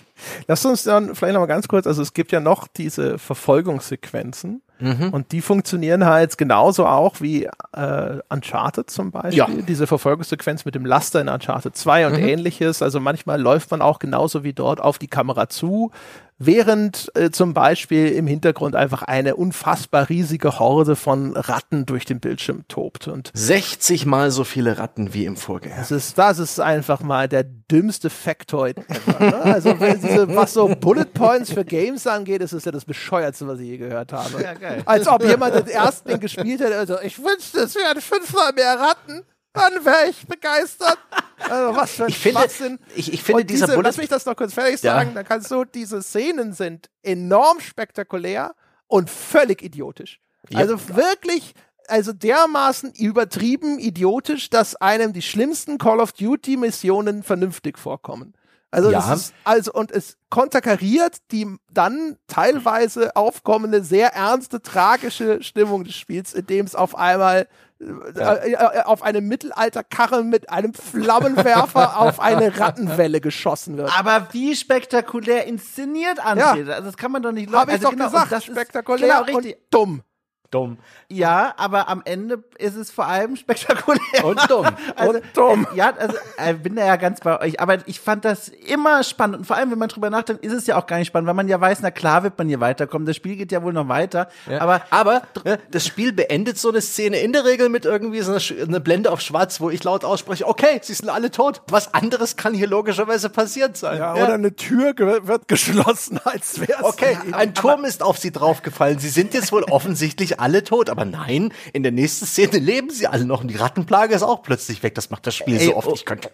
Lass uns dann vielleicht noch mal ganz kurz, also es gibt ja noch diese Verfolgungssequenzen mhm. und die funktionieren halt genauso auch wie äh, Uncharted zum Beispiel. Ja. Diese Verfolgungssequenz mit dem Laster in Uncharted 2 und mhm. ähnliches. Also manchmal läuft man auch genauso wie dort auf die Kamera zu, während äh, zum Beispiel im Hintergrund einfach eine unfassbar riesige Horde von Ratten durch den Bildschirm tobt. Und 60 mal so viele Ratten wie im Vorgänger. Das ist, das ist einfach mal der dümmste Factoid ever. Ne? Also diese, was so Bullet Points für Games angeht, ist es ja das bescheuertste, was ich je gehört habe. Ja, geil. Als ob jemand den ersten den gespielt hätte. Also ich wünschte, es wären fünfmal mehr Ratten dann wäre ich begeistert. Also was für ein ich finde, Schwachsinn. Ich, ich finde, dieser diese, Lass mich das noch kurz fertig sagen. Ja. Dann kannst du, diese Szenen sind enorm spektakulär und völlig idiotisch. Ja. Also wirklich, also dermaßen übertrieben idiotisch, dass einem die schlimmsten Call of Duty Missionen vernünftig vorkommen. Also, ja. ist, also, und es konterkariert die dann teilweise aufkommende, sehr ernste, tragische Stimmung des Spiels, indem es auf einmal ja. Äh, äh, auf eine Mittelalterkarre mit einem Flammenwerfer auf eine Rattenwelle geschossen wird. Aber wie spektakulär inszeniert, André. Ja. Also das kann man doch nicht Habe ich also doch genau, gesagt. Das spektakulär genau, und dumm dumm. Ja, aber am Ende ist es vor allem spektakulär. Und dumm. also, und dumm. Äh, ja, also äh, bin da ja ganz bei euch. Aber ich fand das immer spannend. Und vor allem, wenn man drüber nachdenkt, ist es ja auch gar nicht spannend, weil man ja weiß, na klar wird man hier weiterkommen. Das Spiel geht ja wohl noch weiter. Ja. Aber, aber äh, das Spiel beendet so eine Szene in der Regel mit irgendwie so einer eine Blende auf schwarz, wo ich laut ausspreche, okay, sie sind alle tot. Was anderes kann hier logischerweise passiert sein. Ja, ja. oder eine Tür wird geschlossen, als wäre es. Okay, ein Turm ist auf sie draufgefallen. Sie sind jetzt wohl offensichtlich alle tot. Aber nein, in der nächsten Szene leben sie alle noch und die Rattenplage ist auch plötzlich weg. Das macht das Spiel Ey, so oft. Oh, ich könnte.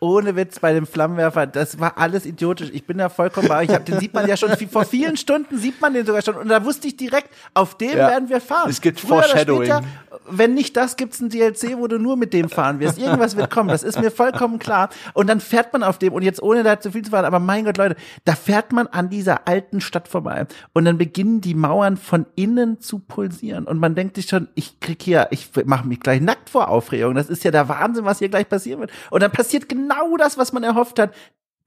Ohne Witz bei dem Flammenwerfer, das war alles idiotisch. Ich bin da vollkommen bei. Ich hab, den sieht man ja schon vor vielen Stunden sieht man den sogar schon und da wusste ich direkt, auf dem ja. werden wir fahren. Es gibt Früher Foreshadowing. Später, wenn nicht das, gibt's ein DLC, wo du nur mit dem fahren wirst. Irgendwas wird kommen. Das ist mir vollkommen klar. Und dann fährt man auf dem und jetzt ohne da zu viel zu fahren, aber mein Gott, Leute, da fährt man an dieser alten Stadt vorbei und dann beginnen die Mauern von innen zu pulsieren und man denkt sich schon, ich krieg hier, ich mache mich gleich nackt vor Aufregung. Das ist ja der Wahnsinn, was hier gleich passieren wird. Und dann passiert genau das, was man erhofft hat.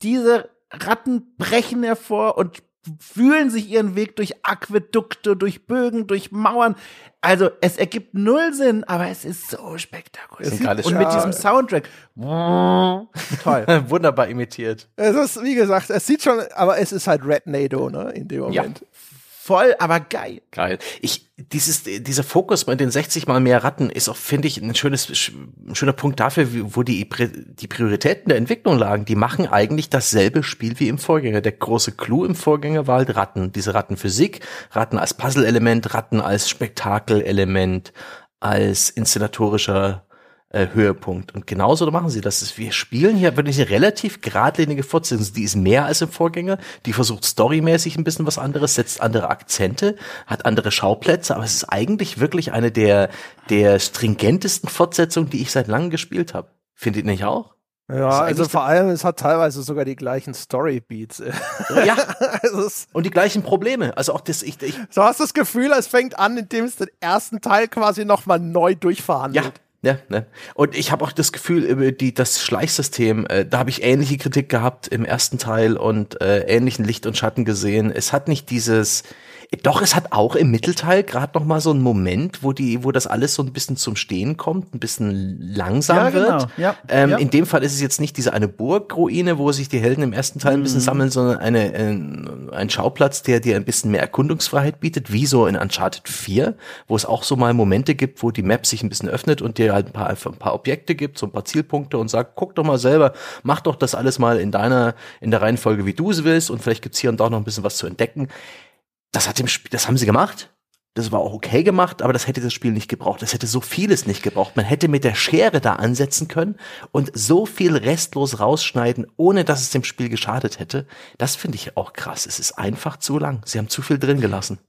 Diese Ratten brechen hervor und fühlen sich ihren Weg durch Aquädukte, durch Bögen, durch Mauern. Also es ergibt null Sinn, aber es ist so spektakulär. Und mit diesem Soundtrack. Toll. Wunderbar imitiert. Es ist, wie gesagt, es sieht schon, aber es ist halt Red NATO, ne, in dem Moment. Voll, aber geil. Geil. Ich, dieses, dieser Fokus bei den 60 mal mehr Ratten ist auch, finde ich, ein schönes, ein schöner Punkt dafür, wo die, die Prioritäten der Entwicklung lagen. Die machen eigentlich dasselbe Spiel wie im Vorgänger. Der große Clou im Vorgänger war halt Ratten. Diese Rattenphysik, Ratten als Puzzle-Element, Ratten als Spektakelelement, als inszenatorischer äh, Höhepunkt. Und genauso machen sie das. Wir spielen hier wirklich eine relativ geradlinige Fortsetzung. Die ist mehr als im Vorgänger. Die versucht storymäßig ein bisschen was anderes, setzt andere Akzente, hat andere Schauplätze, aber es ist eigentlich wirklich eine der, der stringentesten Fortsetzungen, die ich seit langem gespielt habe. Findet ihr nicht auch? Ja, also vor allem, es hat teilweise sogar die gleichen Storybeats. Ja. also und die gleichen Probleme. Also auch das, ich, ich. So hast du das Gefühl, es fängt an, indem es den ersten Teil quasi nochmal neu durchverhandelt. Ja. Ja, ne? Und ich habe auch das Gefühl, über die, das Schleichsystem, äh, da habe ich ähnliche Kritik gehabt im ersten Teil und äh, ähnlichen Licht und Schatten gesehen. Es hat nicht dieses, doch, es hat auch im Mittelteil gerade noch mal so einen Moment, wo die, wo das alles so ein bisschen zum Stehen kommt, ein bisschen langsam ja, genau. wird. Ja, ähm, ja. In dem Fall ist es jetzt nicht diese eine Burgruine, wo sich die Helden im ersten Teil ein bisschen mhm. sammeln, sondern eine, ein, ein Schauplatz, der dir ein bisschen mehr Erkundungsfreiheit bietet, wie so in Uncharted 4, wo es auch so mal Momente gibt, wo die Map sich ein bisschen öffnet und dir halt ein paar, ein paar Objekte gibt, so ein paar Zielpunkte und sagt, guck doch mal selber, mach doch das alles mal in deiner, in der Reihenfolge, wie du es willst und vielleicht gibt's hier und da noch ein bisschen was zu entdecken das hat dem Spiel, das haben sie gemacht. das war auch okay gemacht, aber das hätte das Spiel nicht gebraucht. Das hätte so vieles nicht gebraucht. Man hätte mit der Schere da ansetzen können und so viel restlos rausschneiden, ohne dass es dem Spiel geschadet hätte. Das finde ich auch krass. Es ist einfach zu lang. Sie haben zu viel drin gelassen.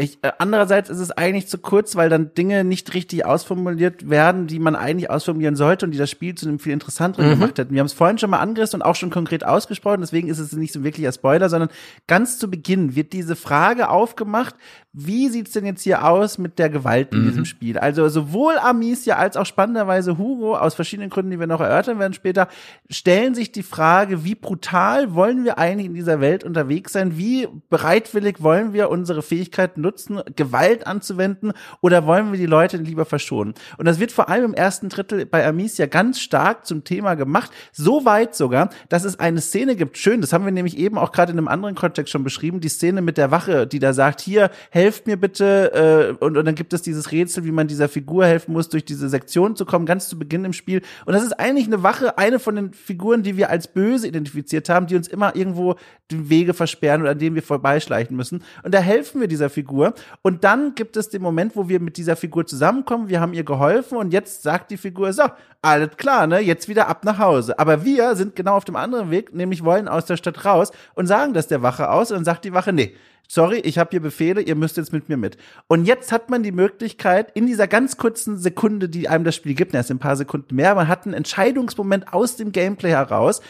Ich, äh, andererseits ist es eigentlich zu kurz, weil dann Dinge nicht richtig ausformuliert werden, die man eigentlich ausformulieren sollte und die das Spiel zu einem viel interessanteren Mhm. gemacht hätten. Wir haben es vorhin schon mal angerissen und auch schon konkret ausgesprochen, deswegen ist es nicht so wirklicher Spoiler, sondern ganz zu Beginn wird diese Frage aufgemacht, wie sieht's denn jetzt hier aus mit der Gewalt in diesem Spiel? Also sowohl Amicia als auch spannenderweise Hugo, aus verschiedenen Gründen, die wir noch erörtern werden später, stellen sich die Frage, wie brutal wollen wir eigentlich in dieser Welt unterwegs sein? Wie bereitwillig wollen wir unsere Fähigkeiten nutzen, Gewalt anzuwenden oder wollen wir die Leute lieber verschonen? Und das wird vor allem im ersten Drittel bei Amicia ganz stark zum Thema gemacht. So weit sogar, dass es eine Szene gibt. Schön, das haben wir nämlich eben auch gerade in einem anderen Kontext schon beschrieben. Die Szene mit der Wache, die da sagt, hier, helft mir bitte. Äh, und, und dann gibt es dieses Rätsel, wie man dieser Figur helfen muss, durch diese Sektion zu kommen, ganz zu Beginn im Spiel. Und das ist eigentlich eine Wache, eine von den Figuren, die wir als böse identifiziert haben, die uns immer irgendwo die Wege versperren oder an denen wir vorbeischleichen müssen. Und da helfen wir dieser Figur. Und dann gibt es den Moment, wo wir mit dieser Figur zusammenkommen. Wir haben ihr geholfen und jetzt sagt die Figur, so, alles klar, ne, jetzt wieder ab nach Hause. Aber wir sind genau auf dem anderen Weg, nämlich wollen aus der Stadt raus und sagen das der Wache aus und dann sagt die Wache, nee, sorry, ich habe hier Befehle, ihr müsst jetzt mit mir mit. Und jetzt hat man die Möglichkeit, in dieser ganz kurzen Sekunde, die einem das Spiel gibt, erst ein paar Sekunden mehr, man hat einen Entscheidungsmoment aus dem Gameplay heraus.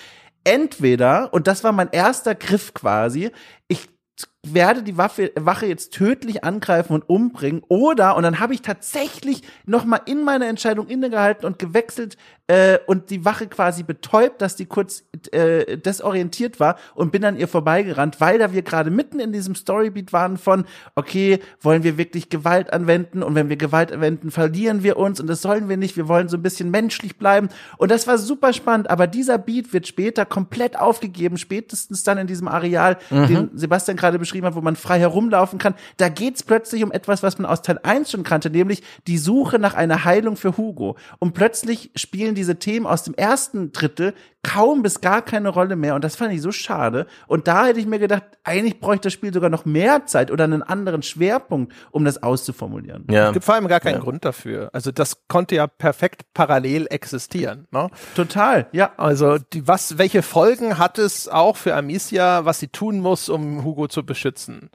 Entweder, und das war mein erster Griff quasi, ich werde die Waffe, Wache jetzt tödlich angreifen und umbringen oder und dann habe ich tatsächlich noch mal in meiner Entscheidung innegehalten und gewechselt äh, und die Wache quasi betäubt, dass die kurz äh, desorientiert war und bin an ihr vorbeigerannt, weil da wir gerade mitten in diesem Storybeat waren von okay, wollen wir wirklich Gewalt anwenden? Und wenn wir Gewalt anwenden, verlieren wir uns und das sollen wir nicht, wir wollen so ein bisschen menschlich bleiben. Und das war super spannend, aber dieser Beat wird später komplett aufgegeben, spätestens dann in diesem Areal, den Sebastian gerade beschrieben hat, wo man frei herumlaufen kann. Da geht's plötzlich um etwas, was man aus Teil 1 schon kannte, nämlich die Suche nach einer Heilung für Hugo. Und plötzlich spielen diese Themen aus dem ersten Drittel kaum bis gar keine Rolle mehr. Und das fand ich so schade. Und da hätte ich mir gedacht, eigentlich bräuchte das Spiel sogar noch mehr Zeit oder einen anderen Schwerpunkt, um das auszuformulieren. Ja. Es gibt vor allem gar keinen Grund dafür. Also das konnte ja perfekt parallel existieren. Ne? Total, ja. Also die, was, welche Folgen hat es auch für Amicia, was sie tun muss, um Hugo zu beschützen?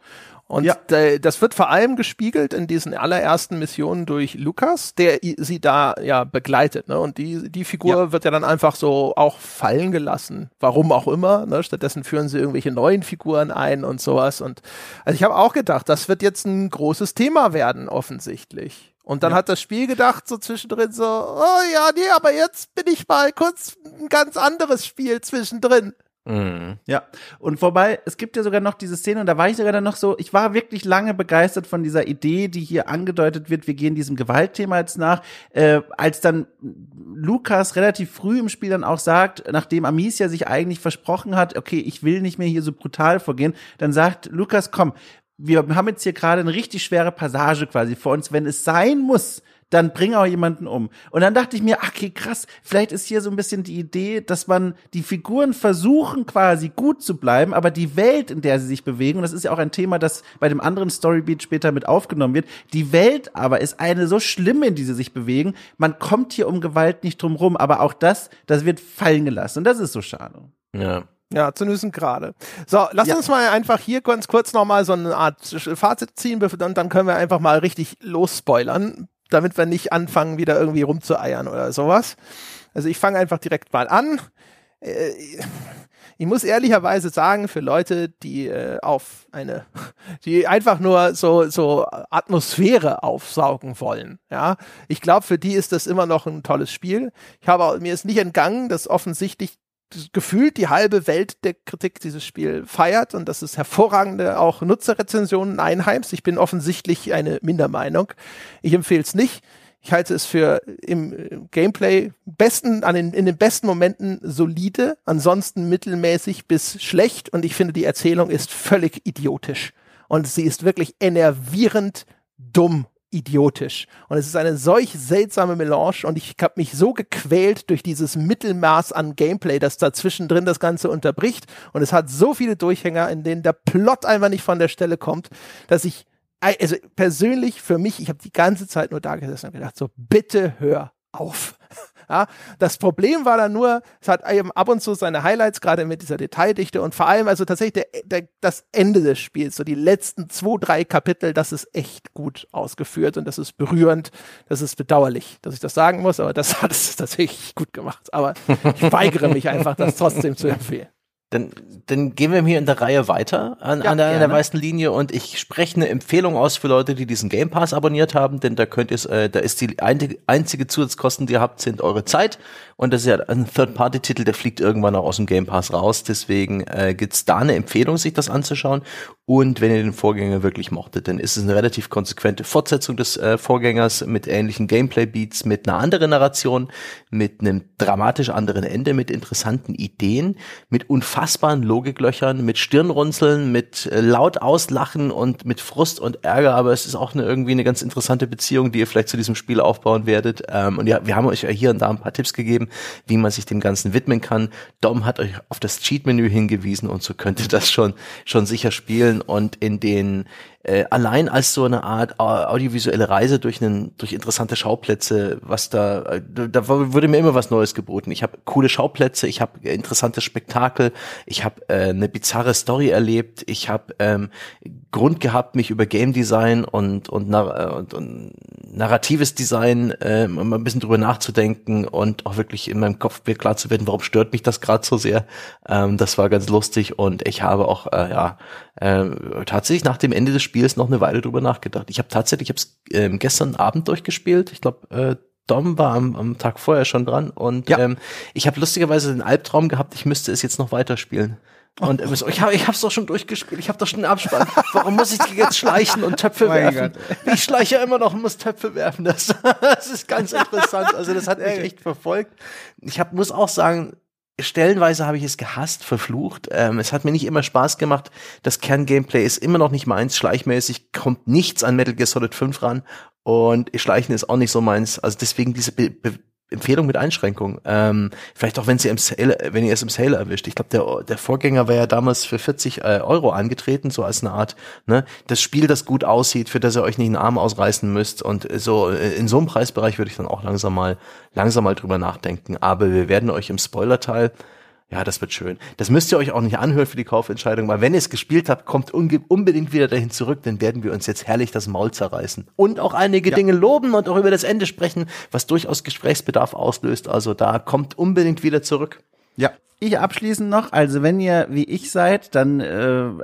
Und Ja. äh, das wird vor allem gespiegelt in diesen allerersten Missionen durch Lukas, der sie da ja begleitet. Ne? Und die, die Figur Ja. wird ja dann einfach so auch fallen gelassen. Warum auch immer. Ne? Stattdessen führen sie irgendwelche neuen Figuren ein und sowas. Und also ich habe auch gedacht, das wird jetzt ein großes Thema werden, offensichtlich. Und dann Ja. hat das Spiel gedacht, so zwischendrin so, oh ja, nee, aber jetzt bin ich mal kurz ein ganz anderes Spiel zwischendrin. Mhm. Ja, und vorbei, es gibt ja sogar noch diese Szene, und da war ich sogar dann noch so, ich war wirklich lange begeistert von dieser Idee, die hier angedeutet wird, wir gehen diesem Gewaltthema jetzt nach, äh, als dann Lukas relativ früh im Spiel dann auch sagt, nachdem Amicia sich eigentlich versprochen hat, okay, ich will nicht mehr hier so brutal vorgehen, dann sagt Lukas, komm, wir haben jetzt hier gerade eine richtig schwere Passage quasi vor uns, wenn es sein muss, dann bring auch jemanden um. Und dann dachte ich mir, ach, okay, krass, vielleicht ist hier so ein bisschen die Idee, dass man die Figuren versuchen quasi gut zu bleiben, aber die Welt, in der sie sich bewegen, und das ist ja auch ein Thema, das bei dem anderen Storybeat später mit aufgenommen wird, die Welt aber ist eine so schlimme, in die sie sich bewegen, man kommt hier um Gewalt nicht drum rum, aber auch das, das wird fallen gelassen und das ist so schade. Ja. Ja, zu Nüssen gerade. So, lass Ja. uns mal einfach hier ganz kurz nochmal so eine Art Fazit ziehen, und dann können wir einfach mal richtig losspoilern, damit wir nicht anfangen, wieder irgendwie rumzueiern oder sowas. Also ich fange einfach direkt mal an. Äh, Ich muss ehrlicherweise sagen, für Leute, die äh, auf eine, die einfach nur so, so Atmosphäre aufsaugen wollen, ja, ich glaube, für die ist das immer noch ein tolles Spiel. Ich habe mir ist nicht entgangen, dass offensichtlich gefühlt die halbe Welt der Kritik dieses Spiel feiert und dass es hervorragende auch Nutzerrezensionen einheimst. Ich bin offensichtlich eine Mindermeinung. Ich empfehle es nicht. Ich halte es für im Gameplay besten, an den, in den besten Momenten solide, ansonsten mittelmäßig bis schlecht und ich finde, die Erzählung ist völlig idiotisch. Und sie ist wirklich enervierend dumm idiotisch. Und es ist eine solch seltsame Melange und ich habe mich so gequält durch dieses Mittelmaß an Gameplay, das da zwischendrin das Ganze unterbricht. Und es hat so viele Durchhänger, in denen der Plot einfach nicht von der Stelle kommt, dass ich also persönlich für mich, ich habe die ganze Zeit nur da gesessen und gedacht, so bitte hör auf. Ja, das Problem war dann nur, es hat eben ab und zu seine Highlights, gerade mit dieser Detaildichte und vor allem also tatsächlich der, der, das Ende des Spiels, so die letzten zwei, drei Kapitel, das ist echt gut ausgeführt und das ist berührend, das ist bedauerlich, dass ich das sagen muss, aber das hat es tatsächlich gut gemacht. Aber ich weigere mich einfach, das trotzdem zu empfehlen. Dann, dann gehen wir hier in der Reihe weiter an, Ja, an, der, an der weißen Linie und ich spreche eine Empfehlung aus für Leute, die diesen Game Pass abonniert haben, denn da könnt ihr, äh, da ist die einzige, Zusatzkosten, die ihr habt, sind eure Zeit. Und das ist ja ein Third-Party-Titel, der fliegt irgendwann auch aus dem Game Pass raus, deswegen äh, gibt's da eine Empfehlung, sich das anzuschauen. Und wenn ihr den Vorgänger wirklich mochtet, dann ist es eine relativ konsequente Fortsetzung des äh, Vorgängers mit ähnlichen Gameplay-Beats, mit einer anderen Narration, mit einem dramatisch anderen Ende, mit interessanten Ideen, mit unfassbaren Logiklöchern, mit Stirnrunzeln, mit äh, laut auslachen und mit Frust und Ärger, aber es ist auch eine, irgendwie eine ganz interessante Beziehung, die ihr vielleicht zu diesem Spiel aufbauen werdet. Ähm, und ja, wir haben euch ja hier und da ein paar Tipps gegeben, wie man sich dem Ganzen widmen kann. Dom hat euch auf das Cheat-Menü hingewiesen und so könnt ihr das schon, schon sicher spielen und in den äh, allein als so eine Art au- audiovisuelle Reise durch einen durch interessante Schauplätze, was da äh, da wurde mir immer was Neues geboten. Ich habe coole Schauplätze, ich habe interessante Spektakel, ich habe äh, eine bizarre Story erlebt, ich habe ähm, Grund gehabt, mich über Game Design und und, nar äh, und, und narratives Design äh, mal ein bisschen drüber nachzudenken und auch wirklich in meinem Kopf klar zu werden, warum stört mich das gerade so sehr. Ähm, das war ganz lustig und ich habe auch äh, ja äh, tatsächlich nach dem Ende des Spiels noch eine Weile drüber nachgedacht. Ich habe tatsächlich, ich habe es ähm, gestern Abend durchgespielt. Ich glaube, äh, Dom war am, am Tag vorher schon dran und Ja. ähm, ich habe lustigerweise den Albtraum gehabt, ich müsste es jetzt noch weiterspielen. Und ähm, so, ich habe ich hab's doch schon durchgespielt, ich habe doch schon einen Abspann. Warum muss ich jetzt schleichen und Töpfe Mein werfen? Ich schleiche immer noch und muss Töpfe werfen. Das, das ist ganz interessant. Also das hat mich echt verfolgt. Ich hab, muss auch sagen, stellenweise habe ich es gehasst, verflucht. Ähm, es hat mir nicht immer Spaß gemacht. Das Kerngameplay ist immer noch nicht meins. Schleichmäßig kommt nichts an Metal Gear Solid 5 ran. Und Schleichen ist auch nicht so meins. Also deswegen diese Be Be Empfehlung mit Einschränkung. Ähm, vielleicht auch, wenn sie im Sale, wenn ihr es im Sale erwischt. Ich glaube, der, der Vorgänger war ja damals für 40 äh, Euro angetreten, so als eine Art, ne, das Spiel, das gut aussieht, für das ihr euch nicht einen Arm ausreißen müsst. Und so äh, in so einem Preisbereich würde ich dann auch langsam mal, langsam mal drüber nachdenken. Aber wir werden euch im Spoiler-Teil ja, das wird schön. Das müsst ihr euch auch nicht anhören für die Kaufentscheidung, weil wenn ihr es gespielt habt, kommt unbedingt wieder dahin zurück, dann werden wir uns jetzt herrlich das Maul zerreißen. Und auch einige Dinge loben und auch über das Ende sprechen, was durchaus Gesprächsbedarf auslöst. Also da kommt unbedingt wieder zurück. Ja. Ich abschließend noch, also wenn ihr wie ich seid, dann, äh,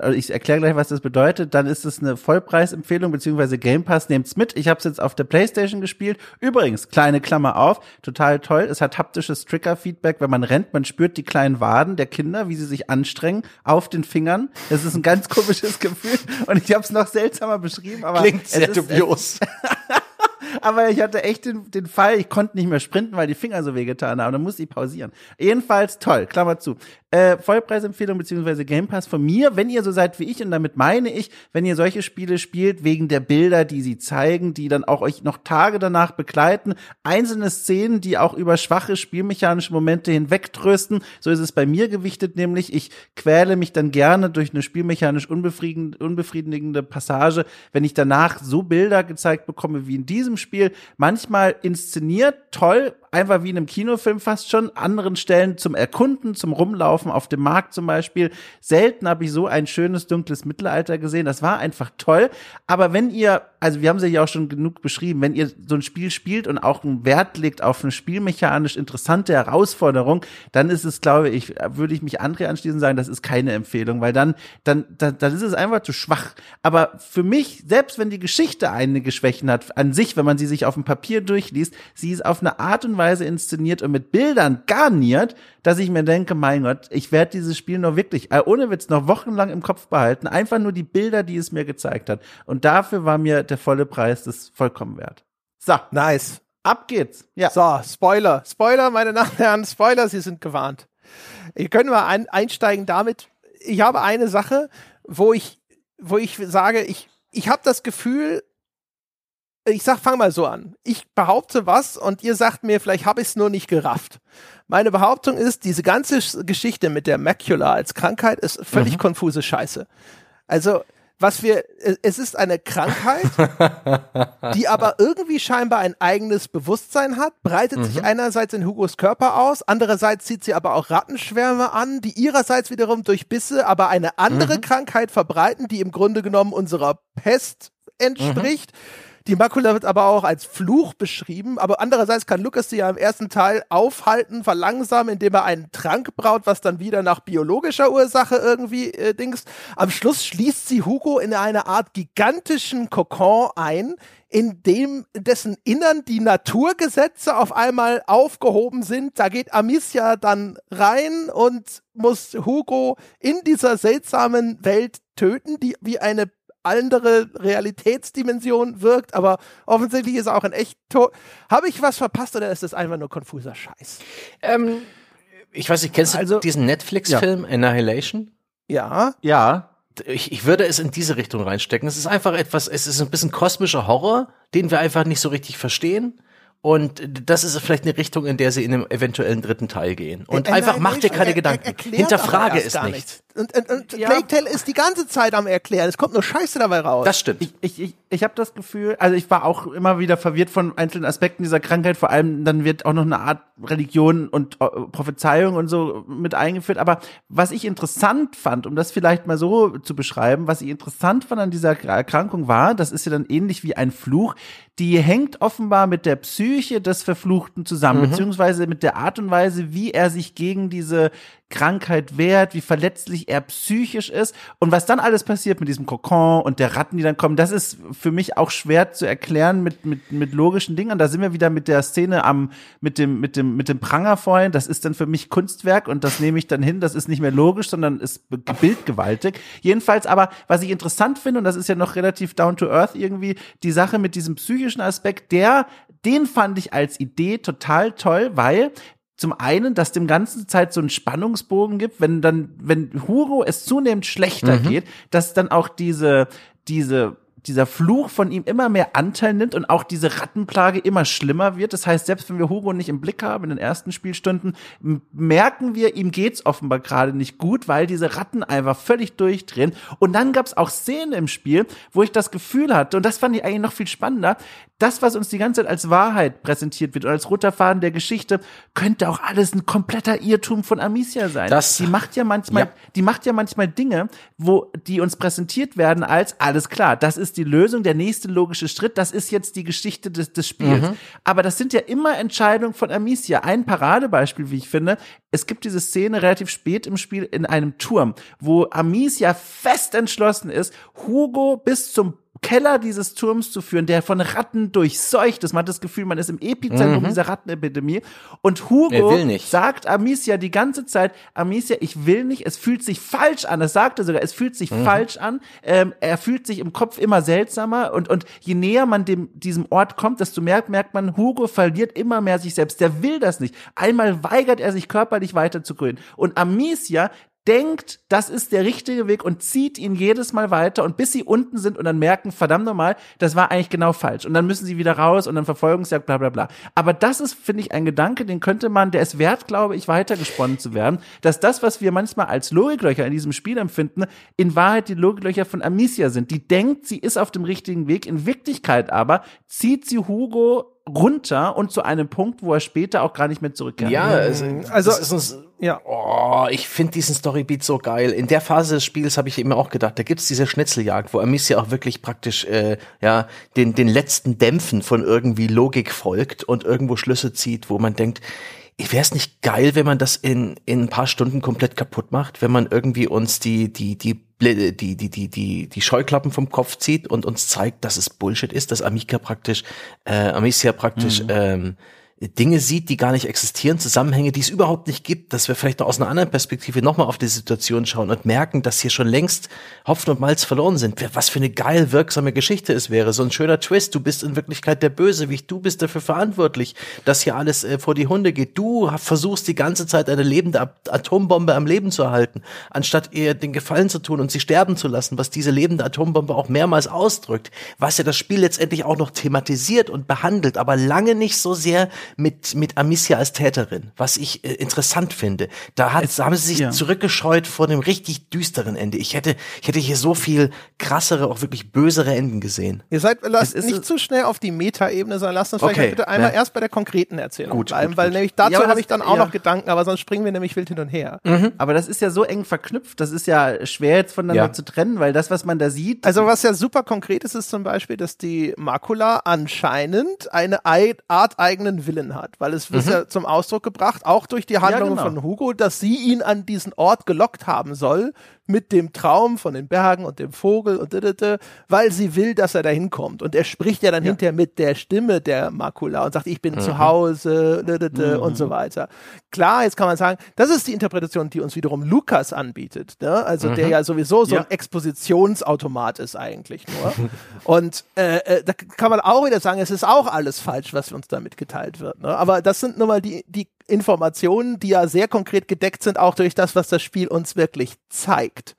also ich erkläre gleich, was das bedeutet, dann ist es eine Vollpreisempfehlung, beziehungsweise Game Pass, nehmt's mit. Ich habe es jetzt auf der Playstation gespielt. Übrigens, kleine Klammer auf, total toll. Es hat haptisches Trigger-Feedback, wenn man rennt, man spürt die kleinen Waden der Kinder, wie sie sich anstrengen, auf den Fingern. Das ist ein ganz komisches Gefühl und ich habe es noch seltsamer beschrieben, aber Klingt es sehr ist, dubios. aber ich hatte echt den, den Fall, ich konnte nicht mehr sprinten, weil die Finger so wehgetan haben. Dann musste ich pausieren. Jedenfalls toll, Klammer zu. Äh, Vollpreisempfehlung beziehungsweise Game Pass von mir, wenn ihr so seid wie ich, und damit meine ich, wenn ihr solche Spiele spielt, wegen der Bilder, die sie zeigen, die dann auch euch noch Tage danach begleiten, einzelne Szenen, die auch über schwache spielmechanische Momente hinwegtrösten, so ist es bei mir gewichtet, nämlich ich quäle mich dann gerne durch eine spielmechanisch unbefriedigende, unbefriedigende Passage, wenn ich danach so Bilder gezeigt bekomme wie in diesem Spiel, manchmal inszeniert, toll, einfach wie in einem Kinofilm fast schon, anderen Stellen zum Erkunden, zum Rumlaufen auf dem Markt zum Beispiel. Selten habe ich so ein schönes dunkles Mittelalter gesehen. Das war einfach toll. Aber wenn ihr, also wir haben sie ja auch schon genug beschrieben, wenn ihr so ein Spiel spielt und auch einen Wert legt auf eine spielmechanisch interessante Herausforderung, dann ist es, glaube ich, würde ich mich André anschließen sagen, das ist keine Empfehlung, weil dann, dann, dann, dann ist es einfach zu schwach. Aber für mich, selbst wenn die Geschichte einige Schwächen hat, an sich, wenn man sie sich auf dem Papier durchliest, sie ist auf eine Art und Weise inszeniert und mit Bildern garniert, dass ich mir denke, mein Gott, ich werde dieses Spiel noch wirklich, äh, ohne Witz, noch wochenlang im Kopf behalten. Einfach nur die Bilder, die es mir gezeigt hat. Und dafür war mir der volle Preis das vollkommen wert. So, Nice. ab geht's. Ja. So, Spoiler. Spoiler, meine Damen und Herren, Spoiler, Sie sind gewarnt. Ihr könnt mal ein, einsteigen damit. Ich habe eine Sache, wo ich, wo ich sage, ich, ich habe das Gefühl, ich sag, fang mal so an. Ich behaupte was und ihr sagt mir, vielleicht habe ich es nur nicht gerafft. Meine Behauptung ist, diese ganze Sch- Geschichte mit der Macula als Krankheit ist völlig konfuse Scheiße. Also, was wir, es ist eine Krankheit, die aber irgendwie scheinbar ein eigenes Bewusstsein hat, breitet mhm. sich einerseits in Hugos Körper aus, andererseits zieht sie aber auch Rattenschwärme an, die ihrerseits wiederum durch Bisse aber eine andere mhm. Krankheit verbreiten, die im Grunde genommen unserer Pest entspricht. Mhm die Makula wird aber auch als Fluch beschrieben, aber andererseits kann Lucas sie ja im ersten Teil aufhalten, verlangsamen, indem er einen Trank braut, was dann wieder nach biologischer Ursache irgendwie äh, Dings. Am Schluss schließt sie Hugo in eine Art gigantischen Kokon ein, in dem dessen Innern die Naturgesetze auf einmal aufgehoben sind. Da geht Amicia dann rein und muss Hugo in dieser seltsamen Welt töten, die wie eine andere Realitätsdimension wirkt, aber offensichtlich ist er auch ein echt Tor. Habe ich was verpasst oder ist das einfach nur konfuser Scheiß? Ähm, ich weiß nicht, kennst du also, diesen Netflix-Film ja. Annihilation? Ja. Ja. Ich, ich würde es in diese Richtung reinstecken. Es ist einfach etwas, es ist ein bisschen kosmischer Horror, den wir einfach nicht so richtig verstehen. Und das ist vielleicht eine Richtung, in der sie in einem eventuellen dritten Teil gehen. Und einfach mach dir keine er, Gedanken. Er Hinterfrage es nicht. nicht. Und, und, und ja. Plague Tale ist die ganze Zeit am Erklären. Es kommt nur Scheiße dabei raus. Das stimmt. Ich, ich, ich, ich habe das Gefühl, also ich war auch immer wieder verwirrt von einzelnen Aspekten dieser Krankheit. Vor allem dann wird auch noch eine Art Religion und äh, Prophezeiung und so mit eingeführt. Aber was ich interessant fand, um das vielleicht mal so zu beschreiben, was ich interessant fand an dieser Erkrankung war, das ist ja dann ähnlich wie ein Fluch, die hängt offenbar mit der Psyche des Verfluchten zusammen, mhm. beziehungsweise mit der Art und Weise, wie er sich gegen diese Krankheit wehrt, wie verletzlich er psychisch ist und was dann alles passiert mit diesem Kokon und der Ratten, die dann kommen, das ist für mich auch schwer zu erklären mit, mit, mit logischen Dingen. Da sind wir wieder mit der Szene am, mit dem, mit dem, mit dem Pranger vorhin. Das ist dann für mich Kunstwerk und das nehme ich dann hin. Das ist nicht mehr logisch, sondern ist bildgewaltig. Jedenfalls aber, was ich interessant finde, und das ist ja noch relativ down to earth irgendwie, die Sache mit diesem psychischen Aspekt, der den fand ich als Idee total toll, weil zum einen, dass dem ganzen Zeit so einen Spannungsbogen gibt, wenn dann, wenn Huro es zunehmend schlechter mhm. geht, dass dann auch diese, diese dieser Fluch von ihm immer mehr Anteil nimmt und auch diese Rattenplage immer schlimmer wird. Das heißt, selbst wenn wir Hugo nicht im Blick haben in den ersten Spielstunden, merken wir, ihm geht's offenbar gerade nicht gut, weil diese Ratten einfach völlig durchdrehen. Und dann gab's auch Szenen im Spiel, wo ich das Gefühl hatte, und das fand ich eigentlich noch viel spannender, das, was uns die ganze Zeit als Wahrheit präsentiert wird und als roter Faden der Geschichte, könnte auch alles ein kompletter Irrtum von Amicia sein. Das, die macht ja manchmal, ja. die macht ja manchmal Dinge, wo die uns präsentiert werden als alles klar. Das ist die Lösung, der nächste logische Schritt. Das ist jetzt die Geschichte des, des Spiels. Mhm. Aber das sind ja immer Entscheidungen von Amicia. Ein Paradebeispiel, wie ich finde. Es gibt diese Szene relativ spät im Spiel in einem Turm, wo Amicia fest entschlossen ist, Hugo bis zum Keller dieses Turms zu führen, der von Ratten durchseucht ist. Man hat das Gefühl, man ist im Epizentrum mhm. dieser Rattenepidemie. Und Hugo sagt Amicia die ganze Zeit, Amicia, ich will nicht, es fühlt sich falsch an. Das sagt er sogar, es fühlt sich mhm. falsch an. Ähm, er fühlt sich im Kopf immer seltsamer. Und, und je näher man dem, diesem Ort kommt, desto mehr merkt man, Hugo verliert immer mehr sich selbst. Der will das nicht. Einmal weigert er sich körperlich weiterzugehen. Und Amicia denkt, das ist der richtige Weg und zieht ihn jedes Mal weiter und bis sie unten sind und dann merken, verdammt nochmal, das war eigentlich genau falsch. Und dann müssen sie wieder raus und dann Verfolgungsjagd, bla bla bla. Aber das ist, finde ich, ein Gedanke, den könnte man, der ist wert, glaube ich, weitergesponnen zu werden, dass das, was wir manchmal als Logiklöcher in diesem Spiel empfinden, in Wahrheit die Logiklöcher von Amicia sind. Die denkt, sie ist auf dem richtigen Weg, in Wirklichkeit aber zieht sie Hugo runter und zu einem Punkt, wo er später auch gar nicht mehr zurückkehrt. Ja, also, also ist uns, ja. Oh, ich finde diesen Storybeat so geil. In der Phase des Spiels habe ich eben auch gedacht, da gibt's diese Schnitzeljagd, wo Amicia auch wirklich praktisch äh, ja den den letzten Dämpfen von irgendwie Logik folgt und irgendwo Schlüsse zieht, wo man denkt, wäre es nicht geil, wenn man das in, in ein paar Stunden komplett kaputt macht, wenn man irgendwie uns die, die, die, die, die, die, die, die Scheuklappen vom Kopf zieht und uns zeigt, dass es Bullshit ist, dass Amica praktisch, äh, Amicia praktisch, mhm. ähm, Dinge sieht, die gar nicht existieren, Zusammenhänge, die es überhaupt nicht gibt, dass wir vielleicht noch aus einer anderen Perspektive nochmal auf die Situation schauen und merken, dass hier schon längst Hopfen und Malz verloren sind. Was für eine geil wirksame Geschichte es wäre. So ein schöner Twist. Du bist in Wirklichkeit der Bösewicht. Du bist dafür verantwortlich, dass hier alles äh, vor die Hunde geht. Du versuchst die ganze Zeit eine lebende Atombombe am Leben zu erhalten, anstatt ihr den Gefallen zu tun und sie sterben zu lassen, was diese lebende Atombombe auch mehrmals ausdrückt. Was ja das Spiel letztendlich auch noch thematisiert und behandelt, aber lange nicht so sehr mit, mit Amicia als Täterin, was ich äh, interessant finde. Da hat, haben sie sich ja. zurückgescheut vor dem richtig düsteren Ende. Ich hätte, ich hätte hier so viel krassere, auch wirklich bösere Enden gesehen. Ihr seid, lasst Es ist- nicht zu schnell auf die Meta-Ebene, sondern lasst uns vielleicht Okay, bitte einmal ja. erst bei der konkreten Erzählung Gut, bleiben, gut, weil gut. nämlich dazu Ja, habe ich dann auch ja. noch Gedanken, aber sonst springen wir nämlich wild hin und her. Aber das ist ja so eng verknüpft, das ist ja schwer jetzt voneinander Ja. zu trennen, weil das, was man da sieht, Also was ja super konkret ist, ist zum Beispiel, dass die Makula anscheinend eine ei- Art eigenen Willen hat, weil es wird ja zum Ausdruck gebracht, auch durch die Handlungen genau. von Hugo, dass sie ihn an diesen Ort gelockt haben soll mit dem Traum von den Bergen und dem Vogel und weil sie will, dass er da hinkommt. Und er spricht ja dann hinterher mit der Stimme der Makula und sagt, ich bin zu Hause didede und so weiter. Klar, jetzt kann man sagen, das ist die Interpretation, die uns wiederum Lukas anbietet, ne? also der ja sowieso so Ja. ein Expositionsautomat ist eigentlich nur. Und äh, äh, da kann man auch wieder sagen, es ist auch alles falsch, was uns da mitgeteilt wird. Ne? Aber das sind nun mal die, die Informationen, die ja sehr konkret gedeckt sind, auch durch das, was das Spiel uns wirklich zeigt.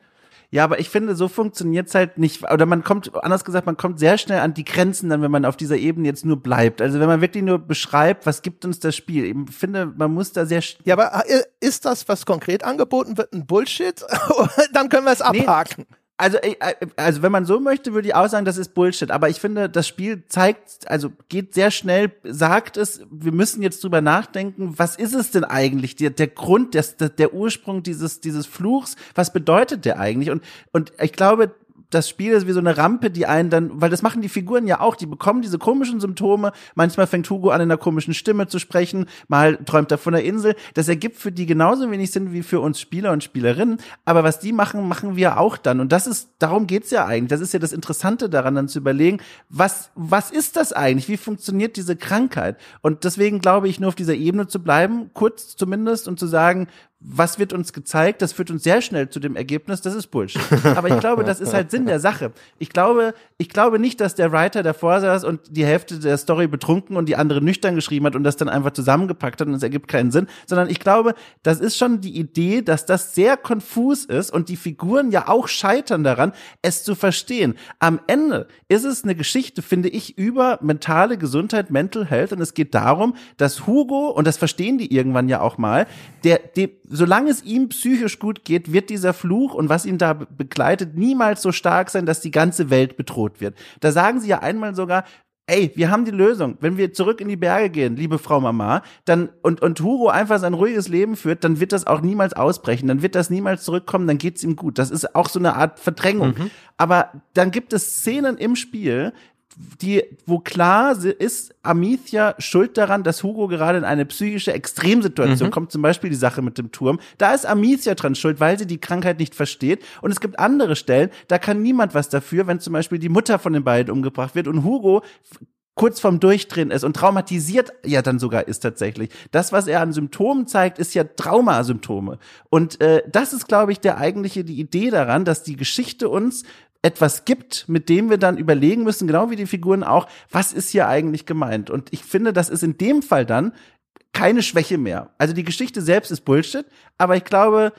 Ja, aber ich finde, so funktioniert's halt nicht. Oder man kommt, anders gesagt, man kommt sehr schnell an die Grenzen dann, wenn man auf dieser Ebene jetzt nur bleibt. Also wenn man wirklich nur beschreibt, was gibt uns das Spiel. Ich finde, man muss da sehr, Ja, aber äh, ist das, was konkret angeboten wird, ein Bullshit? Dann können wir es abhaken. Also, äh, äh, also wenn man so möchte, würde ich auch sagen, das ist Bullshit. Aber ich finde, das Spiel zeigt, also geht sehr schnell, sagt es, wir müssen jetzt drüber nachdenken, was ist es denn eigentlich? Der, der Grund, der, der Ursprung dieses, dieses Fluchs, was bedeutet der eigentlich? Und, und ich glaube, das Spiel ist wie so eine Rampe, die einen dann, weil das machen die Figuren ja auch, die bekommen diese komischen Symptome. Manchmal fängt Hugo an, in einer komischen Stimme zu sprechen, mal träumt er von der Insel. Das ergibt für die genauso wenig Sinn wie für uns Spieler und Spielerinnen. Aber was die machen, machen wir auch dann. Und das ist, darum geht's ja eigentlich. Das ist ja das Interessante daran, dann zu überlegen, was, was ist das eigentlich? Wie funktioniert diese Krankheit? Und deswegen glaube ich, nur auf dieser Ebene zu bleiben, kurz zumindest, und zu sagen, was wird uns gezeigt? Das führt uns sehr schnell zu dem Ergebnis, das ist Bullshit. Aber ich glaube, das ist halt Sinn der Sache. Ich glaube, ich glaube nicht, dass der Writer davor saß und die Hälfte der Story betrunken und die andere nüchtern geschrieben hat und das dann einfach zusammengepackt hat und es ergibt keinen Sinn, sondern ich glaube, das ist schon die Idee, dass das sehr konfus ist und die Figuren ja auch scheitern daran, es zu verstehen. Am Ende ist es eine Geschichte, finde ich, über mentale Gesundheit, Mental Health und es geht darum, dass Hugo, und das verstehen die irgendwann ja auch mal, der, der solange es ihm psychisch gut geht, wird dieser Fluch und was ihn da be- begleitet niemals so stark sein, dass die ganze Welt bedroht wird. Da sagen sie ja einmal sogar, ey, wir haben die Lösung. Wenn wir zurück in die Berge gehen, liebe Frau Mama, dann und und Hugo einfach sein ruhiges Leben führt, dann wird das auch niemals ausbrechen, dann wird das niemals zurückkommen, dann geht's ihm gut. Das ist auch so eine Art Verdrängung. Aber dann gibt es Szenen im Spiel, die, wo klar ist, Amicia schuld daran, dass Hugo gerade in eine psychische Extremsituation kommt, zum Beispiel die Sache mit dem Turm. Da ist Amicia dran schuld, weil sie die Krankheit nicht versteht. Und es gibt andere Stellen, da kann niemand was dafür, wenn zum Beispiel die Mutter von den beiden umgebracht wird und Hugo kurz vorm Durchdrehen ist und traumatisiert ja dann sogar ist tatsächlich. Das, was er an Symptomen zeigt, ist ja Traumasymptome. Und äh, das ist, glaube ich, der eigentliche die Idee daran, dass die Geschichte uns etwas gibt, mit dem wir dann überlegen müssen, genau wie die Figuren auch, was ist hier eigentlich gemeint? Und ich finde, das ist in dem Fall dann keine Schwäche mehr. Also die Geschichte selbst ist Bullshit, aber ich glaube,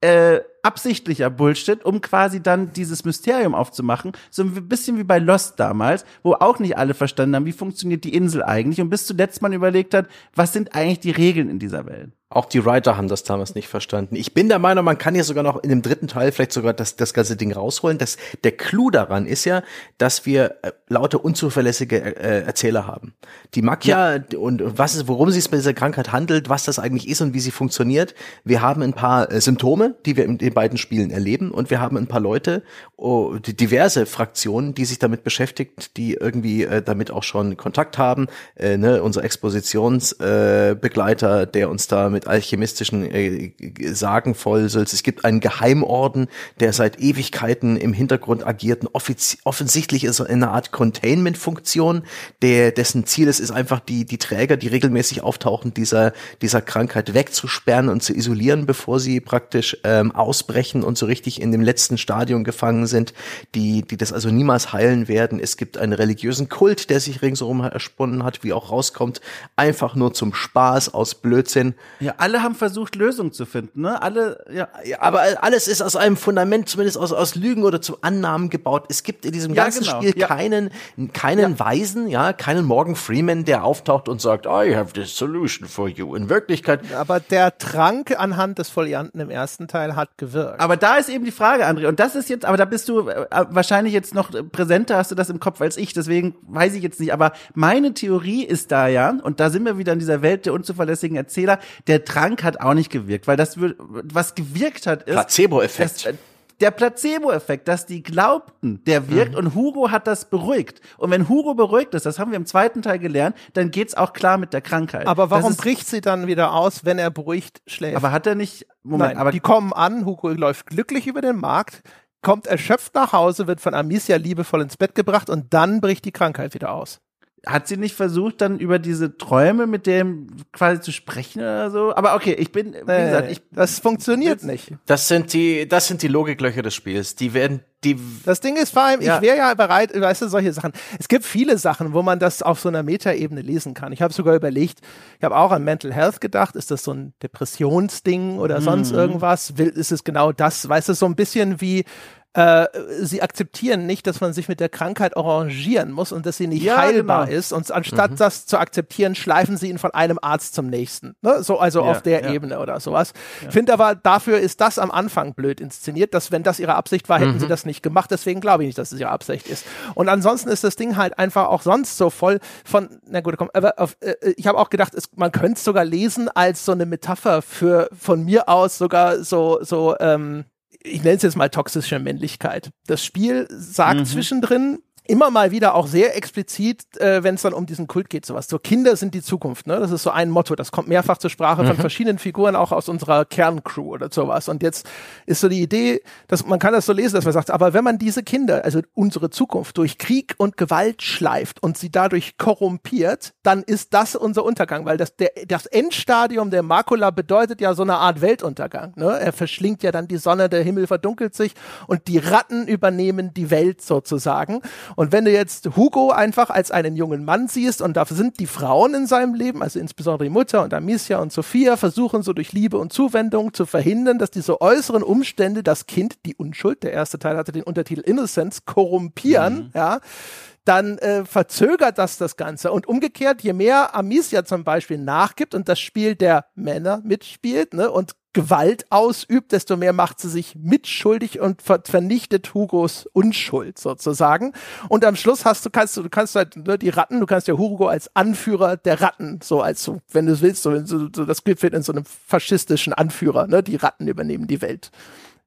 äh, absichtlicher Bullshit, um quasi dann dieses Mysterium aufzumachen. So ein bisschen wie bei Lost damals, wo auch nicht alle verstanden haben, wie funktioniert die Insel eigentlich und bis zuletzt man überlegt hat, was sind eigentlich die Regeln in dieser Welt. Auch die Writer haben das damals nicht verstanden. Ich bin der Meinung, man kann hier sogar noch in dem dritten Teil vielleicht sogar das, das ganze Ding rausholen. Das, der Clou daran ist ja, dass wir äh, lauter unzuverlässige äh, Erzähler haben. Die Makia und was ist, worum es sich bei dieser Krankheit handelt, was das eigentlich ist und wie sie funktioniert. Wir haben ein paar äh, Symptome, die wir in den beiden Spielen erleben und wir haben ein paar Leute, oh, diverse Fraktionen, die sich damit beschäftigt, die irgendwie äh, damit auch schon Kontakt haben. Äh, ne, unser Expositionsbegleiter, äh, Begleiter, der uns da mit alchemistischen äh, Sagen vollsülzt. Es gibt einen Geheimorden, der seit Ewigkeiten im Hintergrund agiert. Offiz- offensichtlich ist er eine Art Containment-Funktion, der dessen Ziel es ist, einfach die die Träger, die regelmäßig auftauchen, dieser dieser Krankheit wegzusperren und zu isolieren, bevor sie praktisch ähm, ausbrechen und so richtig in dem letzten Stadium gefangen sind, die die das also niemals heilen werden. Es gibt einen religiösen Kult, der sich ringsherum ersponnen hat, wie auch rauskommt, einfach nur zum Spaß aus Blödsinn. Ja, alle haben versucht, Lösungen zu finden, ne? Alle, ja. Ja, aber alles ist aus einem Fundament, zumindest aus, aus Lügen oder zu Annahmen gebaut. Es gibt in diesem Ja, ganzen genau. Spiel Ja. keinen, keinen Weisen, ja, keinen Morgan Freeman, der auftaucht und sagt, I have this solution for you. In Wirklichkeit, Aber der Trank anhand des Folianten im ersten Teil hat gewirkt. Aber da ist eben die Frage, André, und das ist jetzt, aber da bist du äh, wahrscheinlich jetzt noch präsenter, hast du das im Kopf als ich, deswegen weiß ich jetzt nicht, aber meine Theorie ist da ja, und da sind wir wieder in dieser Welt der unzuverlässigen Erzähler, der Trank hat auch nicht gewirkt, weil das, was gewirkt hat, ist, Placebo-Effekt. äh, der Placebo-Effekt, dass die glaubten, der wirkt Mhm. und Hugo hat das beruhigt. Und wenn Hugo beruhigt ist, das haben wir im zweiten Teil gelernt, dann geht's auch klar mit der Krankheit. aber warum ist, bricht sie dann wieder aus, wenn er beruhigt schläft? Aber hat er nicht, Moment, Nein, aber die kommen an, Hugo läuft glücklich über den Markt, kommt erschöpft nach Hause, wird von Amicia liebevoll ins Bett gebracht und dann bricht die Krankheit wieder aus. Hat sie nicht versucht, dann über diese Träume mit dem quasi zu sprechen oder so? Aber okay, ich bin, wie gesagt, ich, das funktioniert nicht. das sind die, das sind die Logiklöcher des Spiels. Die werden, die, Das Ding ist vor allem, Ja. ich wäre ja bereit, weißt du, solche Sachen. Es gibt viele Sachen, wo man das auf so einer Metaebene lesen kann. Ich habe sogar überlegt, ich habe auch an Mental Health gedacht, ist das so ein Depressionsding oder sonst Mhm. irgendwas? Will, ist es genau das? Weißt du, so ein bisschen wie äh, sie akzeptieren nicht, dass man sich mit der Krankheit arrangieren muss und dass sie nicht Ja, heilbar genau. ist. Und anstatt das zu akzeptieren, schleifen sie ihn von einem Arzt zum nächsten. Ne? So, also Ja, auf der ja. Ebene oder sowas. Ich finde aber, dafür ist das am Anfang blöd inszeniert, dass wenn das ihre Absicht war, hätten sie das nicht gemacht. Deswegen glaube ich nicht, dass es ihre Absicht ist. Und ansonsten ist das Ding halt einfach auch sonst so voll von, na gut, komm, aber auf, äh, ich habe auch gedacht, es, man könnte es sogar lesen als so eine Metapher für von mir aus sogar so, so, ähm, ich nenne es jetzt mal toxische Männlichkeit. Das Spiel sagt zwischendrin immer mal wieder auch sehr explizit, äh, wenn es dann um diesen Kult geht, sowas. So Kinder sind die Zukunft, ne? Das ist so ein Motto. Das kommt mehrfach zur Sprache von verschiedenen Figuren, auch aus unserer Kerncrew oder sowas. Und jetzt ist so die Idee, dass man kann das so lesen, dass man sagt, aber wenn man diese Kinder, also unsere Zukunft, durch Krieg und Gewalt schleift und sie dadurch korrumpiert, dann ist das unser Untergang, weil das, der, das Endstadium der Makula bedeutet ja so eine Art Weltuntergang. Ne? Er verschlingt ja dann die Sonne, der Himmel verdunkelt sich und die Ratten übernehmen die Welt sozusagen. Und wenn du jetzt Hugo einfach als einen jungen Mann siehst und da sind die Frauen in seinem Leben, also insbesondere die Mutter und Amicia und Sophia, versuchen so durch Liebe und Zuwendung zu verhindern, dass diese äußeren Umstände das Kind, die Unschuld, der erste Teil hatte den Untertitel Innocence, korrumpieren, ja, dann äh, verzögert das das Ganze. Und umgekehrt, je mehr Amicia zum Beispiel nachgibt und das Spiel der Männer mitspielt ne, und Gewalt ausübt, desto mehr macht sie sich mitschuldig und ver vernichtet Hugos Unschuld sozusagen. Und am Schluss hast du kannst du du kannst halt ne, die Ratten, du kannst ja Hugo als Anführer der Ratten so als so, wenn du es willst, so, so, so das Bild in so einem faschistischen Anführer. Ne, die Ratten übernehmen die Welt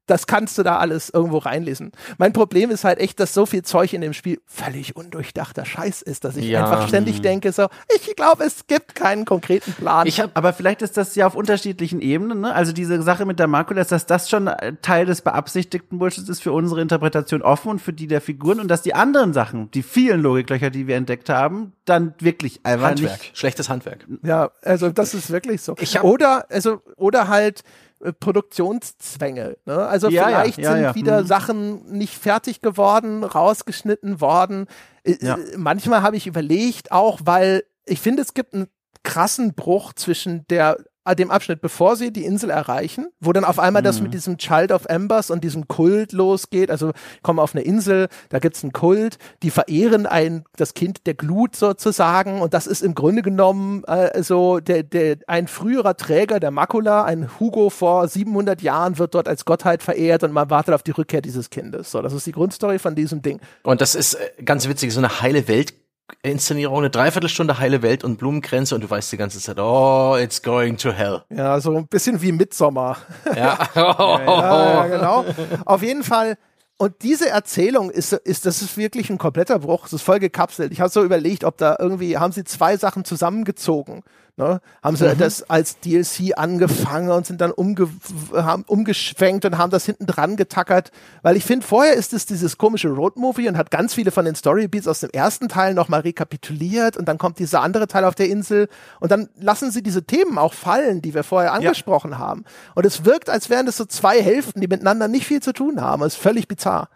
das kannst du da alles irgendwo reinlesen. Mein Problem ist halt echt, dass so viel Zeug in dem Spiel völlig undurchdachter Scheiß ist, dass ich Ja. einfach ständig denke so, ich glaube, es gibt keinen konkreten Plan. ich habe Aber vielleicht ist das ja auf unterschiedlichen Ebenen, ne? Also diese Sache mit der Makula, dass das schon äh, Teil des beabsichtigten Bullshits ist für unsere Interpretation offen und für die der Figuren und dass die anderen Sachen, die vielen Logiklöcher, die wir entdeckt haben, dann wirklich einfach Handwerk, nicht. schlechtes Handwerk. Ja, also das ist wirklich so. Ich hab- oder also oder halt äh, Produktionszwänge. Ne? Also Ja, vielleicht ja, sind ja. wieder Mhm. Sachen nicht fertig geworden, rausgeschnitten worden. Äh, äh, Manchmal habe ich überlegt, auch weil ich finde, es gibt einen krassen Bruch zwischen der dem Abschnitt, bevor sie die Insel erreichen, wo dann auf einmal Mhm. das mit diesem Child of Embers und diesem Kult losgeht. Also kommen auf eine Insel, da gibt's einen Kult, die verehren ein das Kind der Glut sozusagen und das ist im Grunde genommen äh, so der, der ein früherer Träger der Makula, ein Hugo vor 700 Jahren wird dort als Gottheit verehrt und man wartet auf die Rückkehr dieses Kindes. So, das ist die Grundstory von diesem Ding. Und das ist äh, ganz witzig, so eine heile Welt. Inszenierung, eine Dreiviertelstunde heile Welt und Blumenkränze und du weißt die ganze Zeit, oh, it's going to hell. Ja, so ein bisschen wie Midsommer. Ja. Ja, ja, genau. Auf jeden Fall. Und diese Erzählung ist, ist, das ist wirklich ein kompletter Bruch. Das ist voll gekapselt. Ich habe so überlegt, ob da irgendwie, haben sie zwei Sachen zusammengezogen. Ne? Haben sie das als DLC angefangen und sind dann umge haben umgeschwenkt und haben das hinten dran getackert. Weil ich finde, vorher ist es dieses komische Roadmovie und hat ganz viele von den Storybeats aus dem ersten Teil nochmal rekapituliert und dann kommt dieser andere Teil auf der Insel und dann lassen sie diese Themen auch fallen, die wir vorher angesprochen haben. Und es wirkt, als wären das so zwei Hälften, die miteinander nicht viel zu tun haben. Das ist völlig bizarr.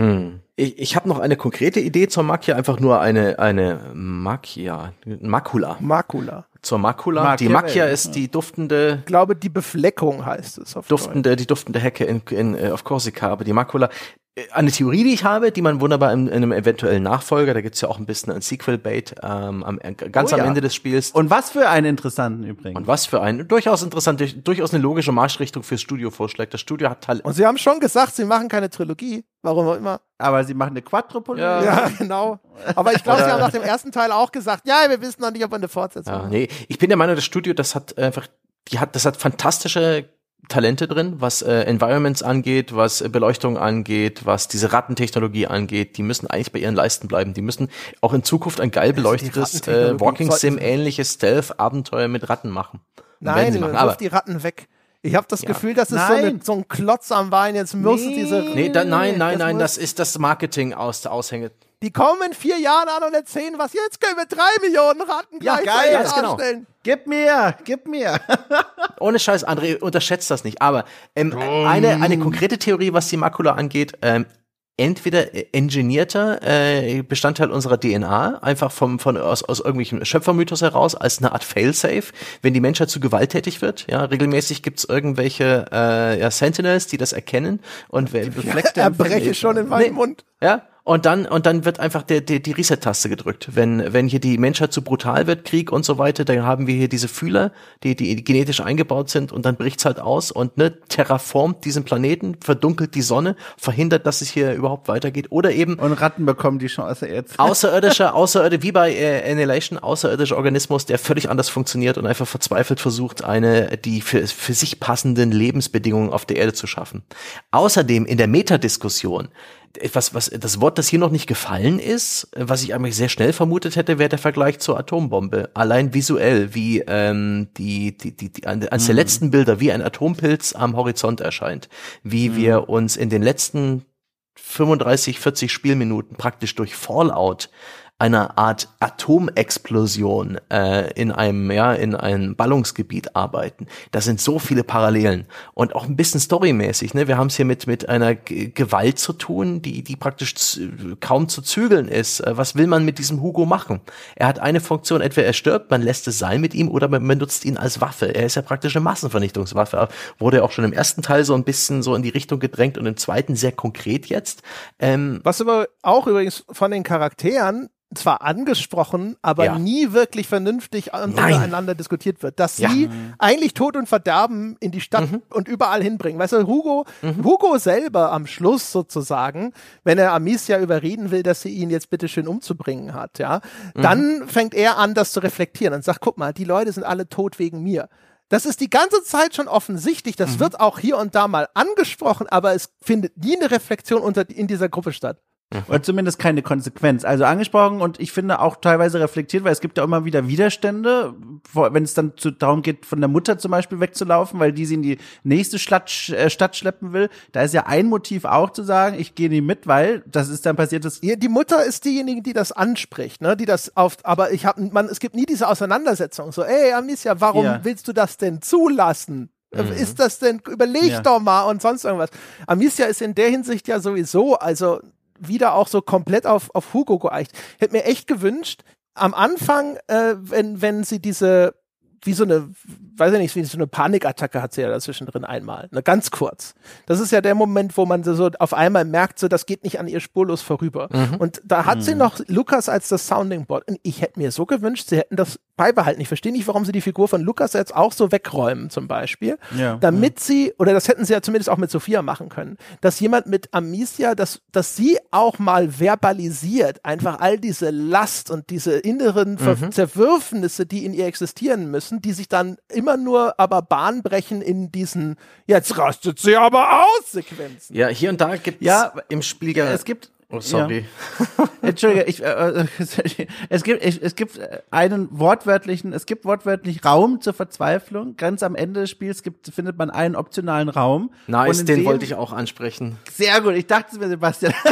Hm. Ich, ich habe noch eine konkrete Idee zur Makia, einfach nur eine, eine Makia, Makula. Makula. Zur Makula. Die Machiavelli, Macchia ist die duftende Ich glaube, die Befleckung heißt es auf Deutsch. duftende, die duftende Hecke in, in, äh, auf Korsika, aber die Makula. Äh, Eine Theorie, die ich habe, die man wunderbar in, in einem eventuellen Nachfolger, da gibt's ja auch ein bisschen ein Sequel-Bait ähm, am, ganz Oh am ja. Ende des Spiels. Und was für einen interessanten übrigens. Und was für ein durchaus interessant, durch- durchaus eine logische Marschrichtung fürs Studio vorschlägt. Das Studio hat Talent. Und sie haben schon gesagt, sie machen keine Trilogie. Warum auch immer. Aber sie machen eine Quadrupologie. Ja. Ja, genau. Aber ich glaube, sie haben nach dem ersten Teil auch gesagt, ja, wir wissen noch nicht, ob wir eine Fortsetzung Ja, machen. nee, ich bin der Meinung, das Studio, das hat einfach, die hat, das hat fantastische Talente drin, was äh, Environments angeht, was äh, Beleuchtung angeht, was diese Rattentechnologie angeht. Die müssen eigentlich bei ihren Leisten bleiben. Die müssen auch in Zukunft ein geil beleuchtetes äh, Walking Sim ähnliches Stealth-Abenteuer mit Ratten machen. Nein, sie machen. wirf Aber die Ratten weg. Ich habe das Ja. Gefühl, das ist so, eine, so ein Klotz am Bein. Jetzt muss es diese. nee, da, nein, nein, das nein, das ist das Marketing aus der Aushänge. Die kommen in vier Jahren an und erzählen was. Jetzt können wir drei Millionen Ratten Ja, geil, ganz genau. Gib mir, gib mir. Ohne Scheiß, André, unterschätzt das nicht. Aber ähm, eine, eine konkrete Theorie, was die Makula angeht, ähm, entweder äh, engineerter äh, Bestandteil unserer DNA, einfach vom, von, aus, aus irgendwelchem Schöpfermythos heraus, als eine Art Failsafe, wenn die Menschheit zu gewalttätig wird. Ja, regelmäßig gibt's irgendwelche äh, ja, Sentinels, die das erkennen und wer befleckt Erbreche schon in meinem Nee. Mund. ja, und dann, und dann wird einfach der, der, die Reset-Taste gedrückt. Wenn, wenn hier die Menschheit zu brutal wird, Krieg und so weiter, dann haben wir hier diese Fühler, die, die genetisch eingebaut sind und dann bricht's halt aus und ne, terraformt diesen Planeten, verdunkelt die Sonne, verhindert, dass es hier überhaupt weitergeht oder eben Und Ratten bekommen die Chance jetzt. außerirdischer, außerirdisch, wie bei äh, Annihilation, außerirdischer Organismus, der völlig anders funktioniert und einfach verzweifelt versucht, eine, die für, für sich passenden Lebensbedingungen auf der Erde zu schaffen. Außerdem in der Metadiskussion, etwas, was, das Wort, das hier noch nicht gefallen ist, was ich eigentlich sehr schnell vermutet hätte, wäre der Vergleich zur Atombombe. Allein visuell, wie ähm, die, die, die, die eines der letzten Bilder, wie ein Atompilz am Horizont erscheint, wie wir uns in den letzten 35, 40 Spielminuten praktisch durch Fallout einer Art Atomexplosion äh, in einem ja in einem Ballungsgebiet arbeiten. Da sind so viele Parallelen und auch ein bisschen storymäßig. Ne, wir haben es hier mit mit einer G Gewalt zu tun, die die praktisch kaum zu zügeln ist. Äh, was will man mit diesem Hugo machen? Er hat eine Funktion: entweder er stirbt, man lässt es sein mit ihm, oder man benutzt ihn als Waffe. Er ist ja praktisch eine Massenvernichtungswaffe. Wurde auch schon im ersten Teil so ein bisschen so in die Richtung gedrängt und im zweiten sehr konkret jetzt. Ähm, Was aber auch übrigens von den Charakteren zwar angesprochen, aber Ja. nie wirklich vernünftig untereinander diskutiert wird, dass Ja. sie eigentlich Tod und Verderben in die Stadt und überall hinbringen. Weißt du, Hugo, Hugo selber am Schluss sozusagen, wenn er Amicia überreden will, dass sie ihn jetzt bitteschön umzubringen hat, ja, dann fängt er an, das zu reflektieren und sagt, guck mal, die Leute sind alle tot wegen mir. Das ist die ganze Zeit schon offensichtlich. Das wird auch hier und da mal angesprochen, aber es findet nie eine Reflexion unter, in dieser Gruppe statt. Oder zumindest keine Konsequenz. Also angesprochen und ich finde auch teilweise reflektiert, weil es gibt ja immer wieder Widerstände, wenn es dann zu, darum geht, von der Mutter zum Beispiel wegzulaufen, weil die sie in die nächste Stadt, äh, Stadt schleppen will. Da ist ja ein Motiv auch zu sagen, ich gehe nicht mit, weil das ist dann passiert, das Ja, die Mutter ist diejenige, die das anspricht, ne? Die das auf, aber ich habe, man, es gibt nie diese Auseinandersetzung. So, ey, Amicia, warum Ja. willst du das denn zulassen? Ist das denn, überleg Ja. doch mal und sonst irgendwas. Amicia ist in der Hinsicht ja sowieso, also wieder auch so komplett auf, auf Hugo geeicht. Ich hätte mir echt gewünscht, am Anfang, äh, wenn, wenn sie diese, wie so eine, weiß ich nicht, wie so eine Panikattacke hat sie ja dazwischen drin einmal, ne, ganz kurz. Das ist ja der Moment, wo man so auf einmal merkt, so, das geht nicht an ihr spurlos vorüber. Und da hat sie noch Lukas als das Sounding Board. Und ich hätte mir so gewünscht, sie hätten das beibehalten. Ich verstehe nicht, warum sie die Figur von Lukas jetzt auch so wegräumen, zum Beispiel. Ja. Damit sie, oder das hätten sie ja zumindest auch mit Sophia machen können, dass jemand mit Amicia, dass, dass sie auch mal verbalisiert, einfach all diese Last und diese inneren Ver Zerwürfnisse, die in ihr existieren müssen, die sich dann immer nur aber Bahn brechen in diesen, jetzt rastet sie aber aus, Sequenzen. ja, hier und da gibt's Ja, im Spiel ja. es gibt Oh, sorry. Entschuldige, ich, äh, äh, es gibt ich, es gibt einen wortwörtlichen, es gibt wortwörtlich Raum zur Verzweiflung. Ganz am Ende des Spiels gibt, findet man einen optionalen Raum. Nice, den wollte ich auch ansprechen. Sehr gut, ich dachte es mir, Sebastian.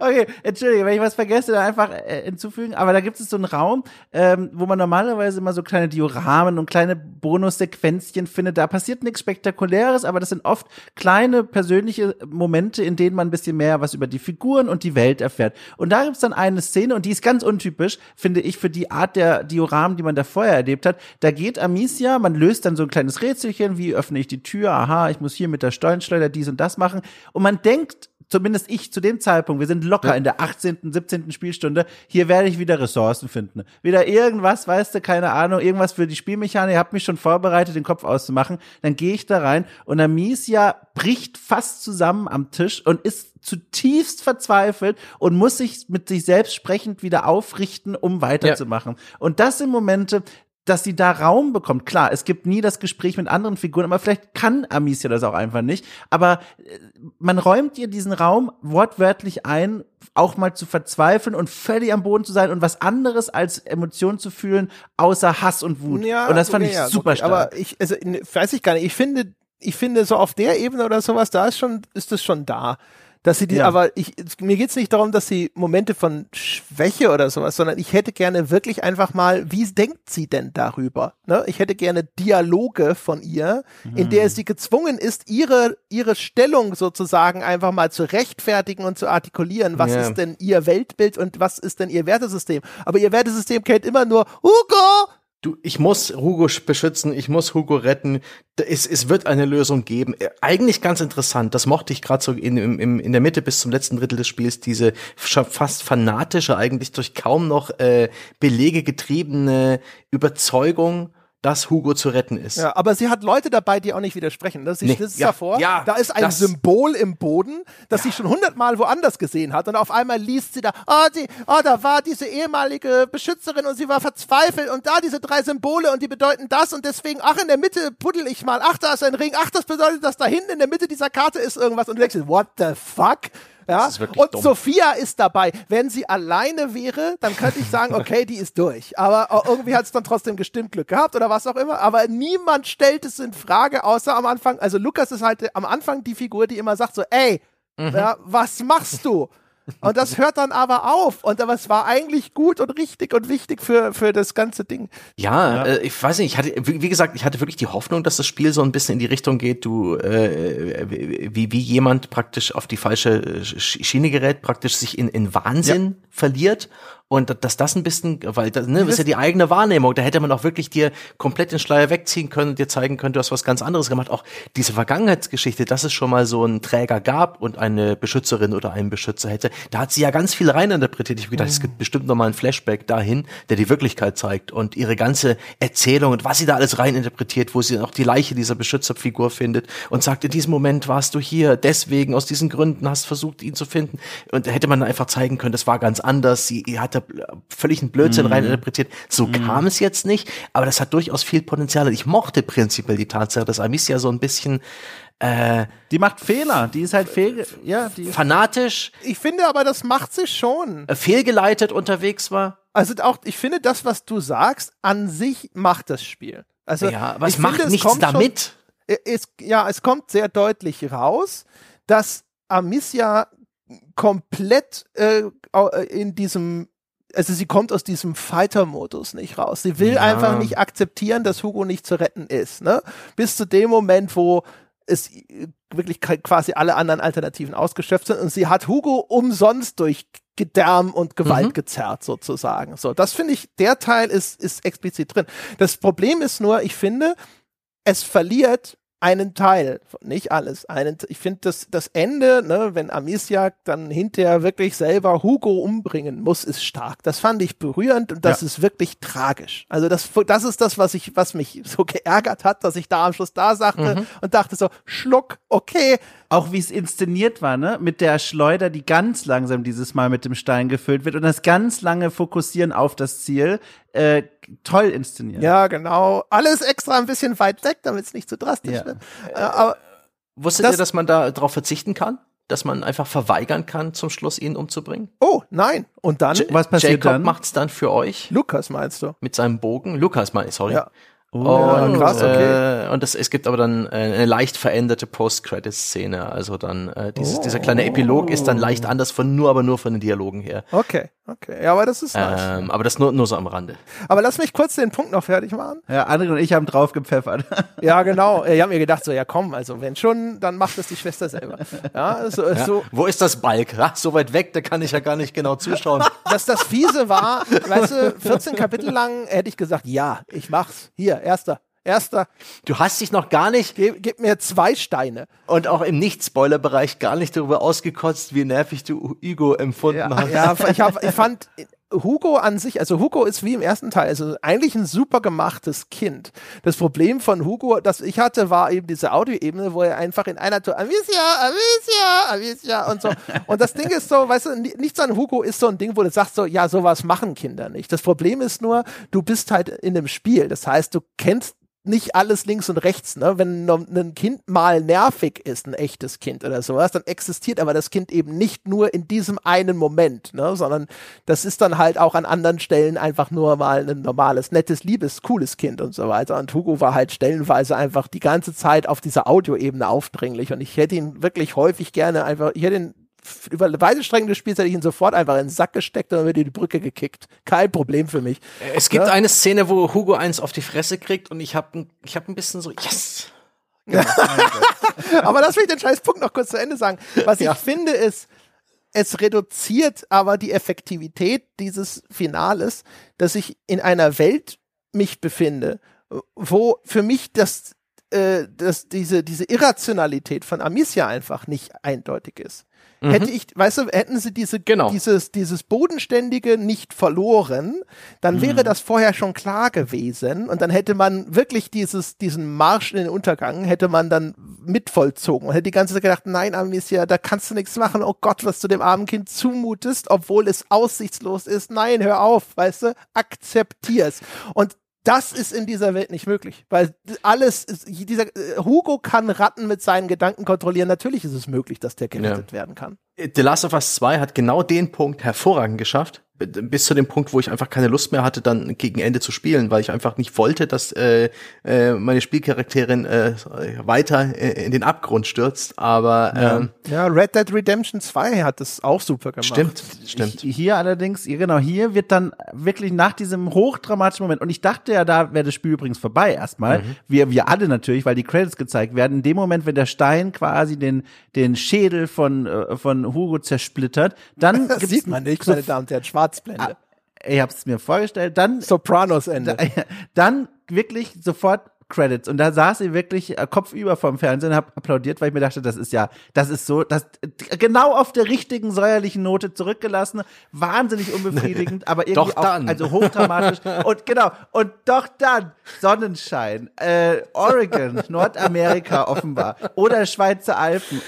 Okay, entschuldige, wenn ich was vergesse, dann einfach äh, hinzufügen. Aber da gibt es so einen Raum, ähm, wo man normalerweise immer so kleine Dioramen und kleine Bonussequenzchen findet. Da passiert nichts Spektakuläres, aber das sind oft kleine persönliche Momente, in denen man ein bisschen mehr was über die Figuren und die Welt erfährt. Und da gibt's dann eine Szene, und die ist ganz untypisch, finde ich, für die Art der Dioramen, die man da vorher erlebt hat. Da geht Amicia, man löst dann so ein kleines Rätselchen, wie öffne ich die Tür, aha, ich muss hier mit der Stollenschleuder dies und das machen. Und man denkt, zumindest ich zu dem Zeitpunkt, wir sind locker in der 18., 17. Spielstunde, hier werde ich wieder Ressourcen finden. Wieder irgendwas, weißt du, keine Ahnung, irgendwas für die Spielmechanik, ihr habt mich schon vorbereitet, den Kopf auszumachen. Dann gehe ich da rein und Amicia bricht fast zusammen am Tisch und ist zutiefst verzweifelt und muss sich mit sich selbst sprechend wieder aufrichten, um weiterzumachen. Und das sind Momente, dass sie da Raum bekommt. Klar, es gibt nie das Gespräch mit anderen Figuren, aber vielleicht kann Amicia das auch einfach nicht. Aber äh, man räumt ihr diesen Raum wortwörtlich ein, auch mal zu verzweifeln und völlig am Boden zu sein und was anderes als Emotionen zu fühlen, außer Hass und Wut. Ja, und das fand okay, ich super okay, stark. Aber ich, also, in- weiß ich gar nicht. Ich finde, ich finde so auf der Ebene oder sowas, da ist schon, ist es schon da. Dass sie die, Ja. aber ich, mir geht's nicht darum, dass sie Momente von Schwäche oder sowas, sondern ich hätte gerne wirklich einfach mal, wie denkt sie denn darüber? Ne? Ich hätte gerne Dialoge von ihr, in Mhm. der sie gezwungen ist, ihre, ihre Stellung sozusagen einfach mal zu rechtfertigen und zu artikulieren. Was Ja. ist denn ihr Weltbild und was ist denn ihr Wertesystem? Aber ihr Wertesystem kennt immer nur Hugo! Du, ich muss Hugo sch- beschützen, ich muss Hugo retten. Es, es wird eine Lösung geben. Äh, Eigentlich ganz interessant, das mochte ich gerade so in, im, in der Mitte bis zum letzten Drittel des Spiels, diese schon fast fanatische, eigentlich durch kaum noch äh, Belege getriebene Überzeugung, dass Hugo zu retten ist. Ja, aber sie hat Leute dabei, die auch nicht widersprechen. Das, Nee, ist, das ist ja, davor. ja, da ist ein das- Symbol im Boden, das sie schon hundertmal woanders gesehen hat. Und auf einmal liest sie da, oh, die, oh, da war diese ehemalige Beschützerin und sie war verzweifelt und da diese drei Symbole und die bedeuten das und deswegen, ach, in der Mitte puddel ich mal, ach, da ist ein Ring, ach, das bedeutet, dass da hinten in der Mitte dieser Karte ist irgendwas und du denkst, what the fuck? Ja, und dumm. Sophia ist dabei. Wenn sie alleine wäre, dann könnte ich sagen, okay, die ist durch. Aber äh, irgendwie hat es dann trotzdem gestimmt Glück gehabt oder was auch immer. Aber niemand stellt es in Frage, außer am Anfang. Also Lukas ist halt am Anfang die Figur, die immer sagt so, ey, Mhm. ja, was machst du? Und das hört dann aber auf. Und aber es war eigentlich gut und richtig und wichtig für, für das ganze Ding. Ja, Äh, ich weiß nicht, ich hatte, wie, wie gesagt, ich hatte wirklich die Hoffnung, dass das Spiel so ein bisschen in die Richtung geht, du, äh, wie, wie jemand praktisch auf die falsche äh, Sch- Schiene gerät, praktisch sich in, in Wahnsinn verliert. Und dass das ein bisschen, weil das, ne, das ist ja die eigene Wahrnehmung, da hätte man auch wirklich dir komplett den Schleier wegziehen können und dir zeigen können, du hast was ganz anderes gemacht. Auch diese Vergangenheitsgeschichte, dass es schon mal so einen Träger gab und eine Beschützerin oder einen Beschützer hätte, da hat sie ja ganz viel reininterpretiert. Ich habe gedacht, es gibt bestimmt noch mal einen Flashback dahin, der die Wirklichkeit zeigt und ihre ganze Erzählung und was sie da alles reininterpretiert, wo sie dann auch die Leiche dieser Beschützerfigur findet und sagt, in diesem Moment warst du hier, deswegen, aus diesen Gründen hast versucht, ihn zu finden. Und da hätte man einfach zeigen können, das war ganz anders. Sie hatte völlig einen Blödsinn reininterpretiert. So kam es jetzt nicht, aber das hat durchaus viel Potenzial. Und ich mochte prinzipiell die Tatsache, dass Amicia so ein bisschen äh, Die macht Fehler, die ist halt fehl, ja, die fanatisch, Ich finde aber, das macht sie schon. äh, fehlgeleitet unterwegs war. Also auch, ich finde, das, was du sagst, an sich macht das Spiel. Also, Ja, aber es macht finde, nichts kommt schon- damit. es, ja, es kommt sehr deutlich raus, dass Amicia komplett äh, äh, in diesem, also sie kommt aus diesem Fighter-Modus nicht raus. Sie will Ja. einfach nicht akzeptieren, dass Hugo nicht zu retten ist. Ne? Bis zu dem Moment, wo es wirklich quasi alle anderen Alternativen ausgeschöpft sind und sie hat Hugo umsonst durch Gedärm und Gewalt Mhm. gezerrt sozusagen. So, das finde ich, der Teil ist, ist explizit drin. Das Problem ist nur, ich finde, es verliert einen Teil, nicht alles. Einen, ich finde das, das Ende, ne, wenn Amicia dann hinterher wirklich selber Hugo umbringen muss, ist stark. Das fand ich berührend und das Ja. ist wirklich tragisch. Also das, das ist das, was ich, was mich so geärgert hat, dass ich da am Schluss da sagte und dachte so, Schluck, okay, auch wie es inszeniert war, ne? Mit der Schleuder, die ganz langsam dieses Mal mit dem Stein gefüllt wird und das ganz lange Fokussieren auf das Ziel. Äh, toll inszeniert. ja, genau, alles extra ein bisschen weit weg, damit es nicht zu drastisch Ja. wird. Äh, aber Wusstet Das- ihr, dass man da drauf verzichten kann? Dass man einfach verweigern kann, zum Schluss ihn umzubringen? oh, nein. Und dann Was passiert Jacob dann? macht's dann für euch Lukas meinst du? mit seinem Bogen. Lukas, meine ich, sorry. Ja. Und, ja, krass, okay. äh, und das, es gibt aber dann äh, eine leicht veränderte Post-Credit-Szene. Also dann äh, dieses, Oh. dieser kleine Epilog ist dann leicht anders von nur, aber nur von den Dialogen her. Okay, okay. Ja, aber das ist nice. Ähm, aber das nur, nur so am Rande. Aber lass mich kurz den Punkt noch fertig machen. Ja, André und ich haben drauf gepfeffert. Ja, genau. Ich habe mir gedacht, so, ja komm, also wenn schon, dann macht es die Schwester selber. Ja, so, Ja. so Wo ist das Balk? Ach, so weit weg, da kann ich ja gar nicht genau zuschauen. dass das Fiese war, weißt du, 14 Kapitel lang hätte ich gesagt, ja, ich mach's. Hier, erster, erster, Du hast dich noch gar nicht gib, gib mir zwei Steine. und auch im Nicht-Spoiler-Bereich gar nicht darüber ausgekotzt, wie nervig du Hugo empfunden hast. Ja, ich, hab, ich fand Hugo an sich, also Hugo ist wie im ersten Teil, also eigentlich ein super gemachtes Kind. Das Problem von Hugo, das ich hatte, war eben diese Audioebene, wo er einfach in einer Tour, Amicia, Amicia, Amicia und so. Und das Ding ist so, weißt du, ni- nichts an Hugo ist so ein Ding, wo du sagst so, ja, sowas machen Kinder nicht. Das Problem ist nur, du bist halt in einem Spiel. Das heißt, du kennst nicht alles links und rechts. Ne? Wenn ein Kind mal nervig ist, ein echtes Kind oder sowas, dann existiert aber das Kind eben nicht nur in diesem einen Moment, ne? sondern das ist dann halt auch an anderen Stellen einfach nur mal ein normales, nettes, liebes, cooles Kind und so weiter. Und Hugo war halt stellenweise einfach die ganze Zeit auf dieser Audioebene aufdringlich und ich hätte ihn wirklich häufig gerne einfach, ich hätte ihn über weite Strecken des Spiels hätte ich ihn sofort einfach in den Sack gesteckt und dann wird die Brücke gekickt. Kein Problem für mich. Es gibt Ja. eine Szene, wo Hugo eins auf die Fresse kriegt und ich habe ich hab ein bisschen so, yes. aber lass mich den scheiß Punkt noch kurz zu Ende sagen. Was Ja. ich finde ist, es reduziert aber die Effektivität dieses Finales, dass ich in einer Welt mich befinde, wo für mich das, äh, das diese, diese Irrationalität von Amicia einfach nicht eindeutig ist. Hätte ich, weißt du, hätten sie diese, Genau. dieses, dieses Bodenständige nicht verloren, dann wäre das vorher schon klar gewesen und dann hätte man wirklich dieses, diesen Marsch in den Untergang hätte man dann mitvollzogen und hätte die ganze Zeit gedacht, nein, Amicia, da kannst du nichts machen, oh Gott, was du dem armen Kind zumutest, obwohl es aussichtslos ist. Nein, hör auf, weißt du, akzeptier's. Und das ist in dieser Welt nicht möglich, weil alles, ist, dieser äh, Hugo kann Ratten mit seinen Gedanken kontrollieren. Natürlich ist es möglich, dass der gerettet werden kann. The Last of Us 2 hat genau den Punkt hervorragend geschafft. Bis zu dem Punkt, wo ich einfach keine Lust mehr hatte, dann gegen Ende zu spielen, weil ich einfach nicht wollte, dass äh, äh, meine Spielcharakterin äh, weiter äh, in den Abgrund stürzt. Aber ähm, Ja, Red Dead Redemption 2 hat das auch super gemacht. stimmt, stimmt. Hier allerdings, ja, genau, hier wird dann wirklich nach diesem hochdramatischen Moment, und ich dachte ja, da wäre das Spiel übrigens vorbei erstmal, Mhm. wir, wir alle natürlich, weil die Credits gezeigt werden, in dem Moment, wenn der Stein quasi den, den Schädel von, äh, von Hugo zersplittert, dann Das sieht man nicht, so, meine Damen und Herren. Schwarzblende. ich hab's mir vorgestellt, dann Sopranos-Ende. dann wirklich sofort Credits. Und da saß sie wirklich äh, kopfüber vom Fernsehen und hab applaudiert, weil ich mir dachte, das ist ja, das ist so, das äh, genau auf der richtigen säuerlichen Note zurückgelassen, wahnsinnig unbefriedigend, aber irgendwie auch, also hochdramatisch. Und genau und doch dann Sonnenschein, äh, Oregon, Nordamerika offenbar oder Schweizer Alpen,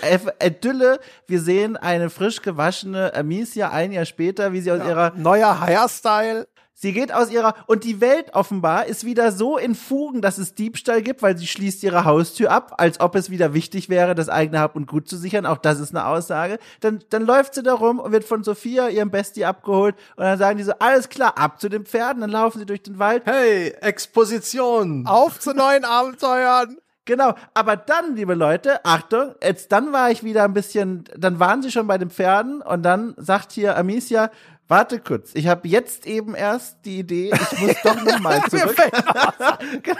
Idylle, wir sehen eine frisch gewaschene Amicia ein Jahr später, wie sie aus ihrer Neuer Hairstyle. Sie geht aus ihrer und die Welt offenbar ist wieder so in Fugen, dass es Diebstahl gibt, weil sie schließt ihre Haustür ab, als ob es wieder wichtig wäre, das eigene Hab und Gut zu sichern. Auch das ist eine Aussage. Dann, dann läuft sie da rum und wird von Sophia, ihrem Bestie, abgeholt. Und dann sagen die so, alles klar, ab zu den Pferden. Dann laufen sie durch den Wald. Hey, Exposition. Auf zu neuen Abenteuern. Genau, aber dann, liebe Leute, Achtung, jetzt dann war ich wieder ein bisschen, dann waren sie schon bei den Pferden und dann sagt hier Amicia, warte kurz, ich habe jetzt eben erst die Idee, ich muss doch noch mal zurück. Genau.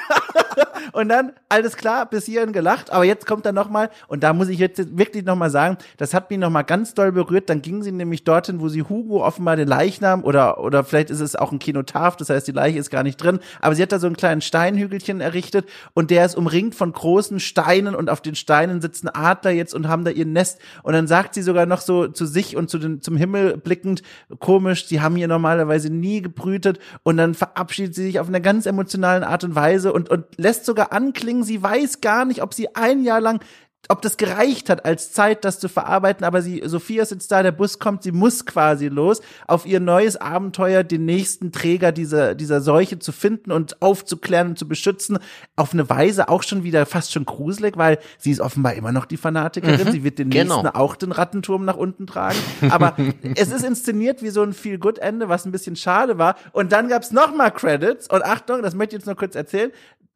und dann, alles klar, bis hierhin gelacht, aber jetzt kommt er noch mal und da muss ich jetzt wirklich noch mal sagen, das hat mich noch mal ganz doll berührt, dann ging sie nämlich dorthin, wo sie Hugo offenbar den Leichnam oder, oder vielleicht ist es auch ein Kinotaf, das heißt, die Leiche ist gar nicht drin, aber sie hat da so einen kleinen Steinhügelchen errichtet und der ist umringt von großen Steinen und auf den Steinen sitzen Adler jetzt und haben da ihr Nest und dann sagt sie sogar noch so zu sich und zu den, zum Himmel blickend, komisch, sie haben hier normalerweise nie gebrütet und dann verabschiedet sie sich auf einer ganz emotionalen Art und Weise und, und lässt sogar anklingen, sie weiß gar nicht, ob sie ein Jahr lang ob das gereicht hat als Zeit, das zu verarbeiten, aber sie, Sophia ist jetzt da, der Bus kommt, sie muss quasi los, auf ihr neues Abenteuer, den nächsten Träger dieser, dieser Seuche zu finden und aufzuklären und zu beschützen, auf eine Weise auch schon wieder fast schon gruselig, weil sie ist offenbar immer noch die Fanatikerin, sie wird den genau. nächsten auch den Rattenturm nach unten tragen, aber es ist inszeniert wie so ein Feel-Good-Ende, was ein bisschen schade war. Und dann gab's noch mal Credits. Und Achtung, das möchte ich jetzt noch kurz erzählen,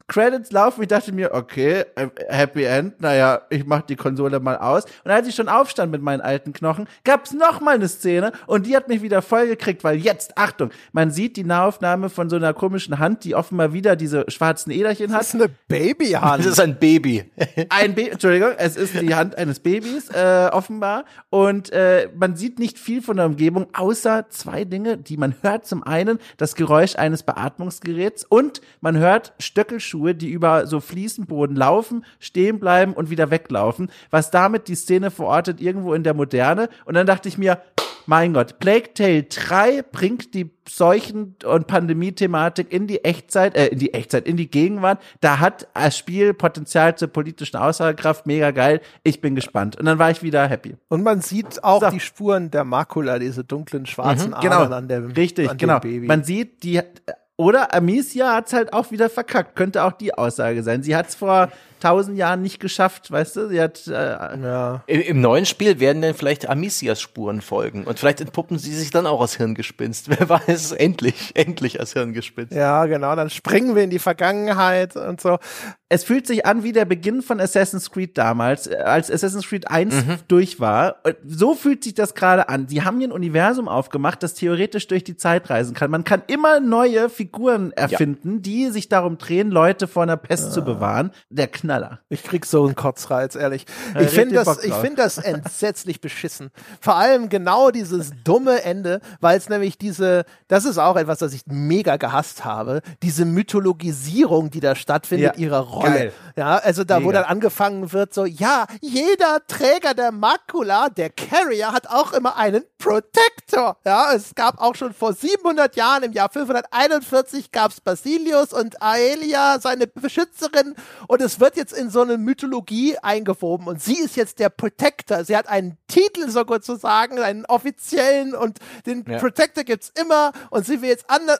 Credits laufen, ich dachte mir, okay, Happy End, naja, ich mach die Konsole mal aus. Und als ich schon aufstand mit meinen alten Knochen, gab's noch mal eine Szene und die hat mich wieder voll gekriegt, weil jetzt, Achtung, man sieht die Nahaufnahme von so einer komischen Hand, die offenbar wieder diese schwarzen Äderchen hat. Das ist eine Babyhand. Das ist ein Baby. Ein Baby, Entschuldigung, es ist die Hand eines Babys, äh, offenbar. Und äh, man sieht nicht viel von der Umgebung, außer zwei Dinge, die man hört. Zum einen das Geräusch eines Beatmungsgeräts und man hört Stöckelschuhe, die über so Fliesenboden laufen, stehen bleiben und wieder weglaufen, was damit die Szene verortet irgendwo in der Moderne. Und dann dachte ich mir, mein Gott, Plague Tale 3 bringt die Seuchen- und Pandemie-Thematik in die Echtzeit, äh, in die Echtzeit, in die Gegenwart. Da hat das Spiel Potenzial zur politischen Aussagekraft. Mega geil. Ich bin gespannt. Und dann war ich wieder happy. Und man sieht auch So. die Spuren der Makula, diese dunklen schwarzen Mhm, Adern an dem, Richtig, an genau. Baby. Man sieht, die oder Amicia hat's halt auch wieder verkackt. Könnte auch die Aussage sein. Sie hat's vor tausend Jahren nicht geschafft, weißt du? Sie hat äh, ja. Im, Im neuen Spiel werden dann vielleicht Amicias Spuren folgen und vielleicht entpuppen sie sich dann auch als Hirngespinst. Wer weiß, endlich, endlich als Hirngespinst. ja, genau. Dann springen wir in die Vergangenheit und so. es fühlt sich an wie der Beginn von Assassin's Creed damals, äh, als Assassin's Creed 1 Mhm. durch war. So fühlt sich das gerade an. Sie haben hier ein Universum aufgemacht, das theoretisch durch die Zeit reisen kann. Man kann immer neue Figuren erfinden, die sich darum drehen, Leute vor einer Pest Ah. zu bewahren. Der Knaller. Ich krieg so einen Kotzreiz, ehrlich. Ja, Ich finde das, ich finde das entsetzlich beschissen. Vor allem genau dieses dumme Ende, weil es nämlich diese, das ist auch etwas, das ich mega gehasst habe, diese Mythologisierung, die da stattfindet, Ja, ihrer Rolle. geil. Ja, also da, wo Mega. dann angefangen wird, so, ja, jeder Träger der Makula, der Carrier, hat auch immer einen Protector. Ja, es gab auch schon vor 700 Jahren, im Jahr 541, gab es Basilius und Aelia, seine Beschützerin, und es wird jetzt in so eine Mythologie eingewoben und sie ist jetzt der Protector. Sie hat einen Titel sozusagen, einen offiziellen und den Ja. Protector gibt's immer und sie will jetzt anders.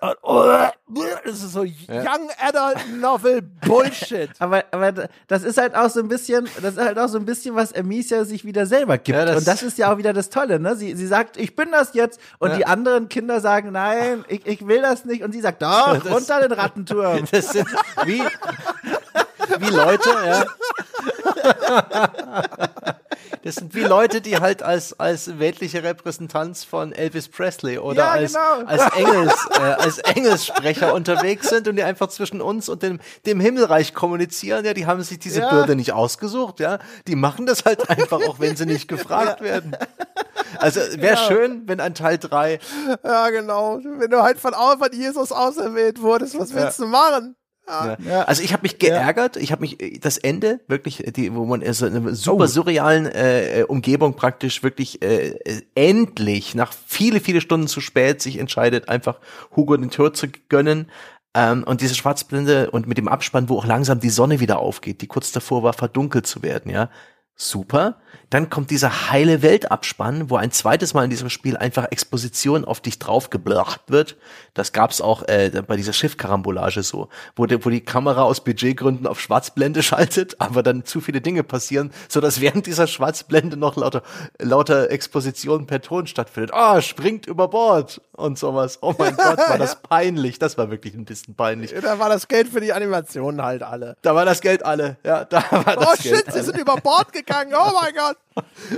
Das ist so Young Adult Novel Bullshit. Aber, aber das ist halt auch so ein bisschen, das ist halt auch so ein bisschen, was Amicia sich wieder selber gibt. Ja, das- und das ist ja auch wieder das Tolle, ne? Sie, sie sagt, ich bin das jetzt. Und Ja. die anderen Kinder sagen, nein, ich, ich will das nicht. Und sie sagt, doch, Das- runter den Rattenturm. Das sind wie, wie Leute, ja. Das sind wie Leute, die halt als, als weltliche Repräsentanz von Elvis Presley oder Ja, als, genau. als, Engels, äh, als Engelssprecher unterwegs sind und die einfach zwischen uns und dem, dem Himmelreich kommunizieren. Ja, die haben sich diese Ja. Bürde nicht ausgesucht, ja. Die machen das halt einfach, auch wenn sie nicht gefragt werden. Also wäre Genau. schön, wenn ein Teil 3 Ja, genau. Wenn du halt von, von Jesus auserwählt wurdest, was willst du machen? Ja. Also ich habe mich geärgert, ich habe mich äh, das Ende wirklich, äh, die, wo man in so einer super surrealen äh, äh, Umgebung praktisch wirklich äh, äh, endlich nach viele viele Stunden zu spät sich entscheidet, einfach Hugo den Tod zu gönnen. Ähm, und diese Schwarzblende und mit dem Abspann, wo auch langsam die Sonne wieder aufgeht, die kurz davor war, verdunkelt zu werden, ja. Super. Dann kommt dieser heile Weltabspann, wo ein zweites Mal in diesem Spiel einfach Exposition auf dich draufgeblurrt wird. Das gab's auch äh, bei dieser Schiffkarambolage so, wo, die- wo die Kamera aus Budgetgründen auf Schwarzblende schaltet, aber dann zu viele Dinge passieren, so dass während dieser Schwarzblende noch lauter, lauter Exposition per Ton stattfindet. Ah, springt über Bord und sowas. Oh mein Gott, war das peinlich. Das war wirklich ein bisschen peinlich. Da war das Geld für die Animationen halt alle. Da war das Geld alle. Ja, da war das Oh Geld shit, sie sind über Bord gegangen. Oh mein Gott.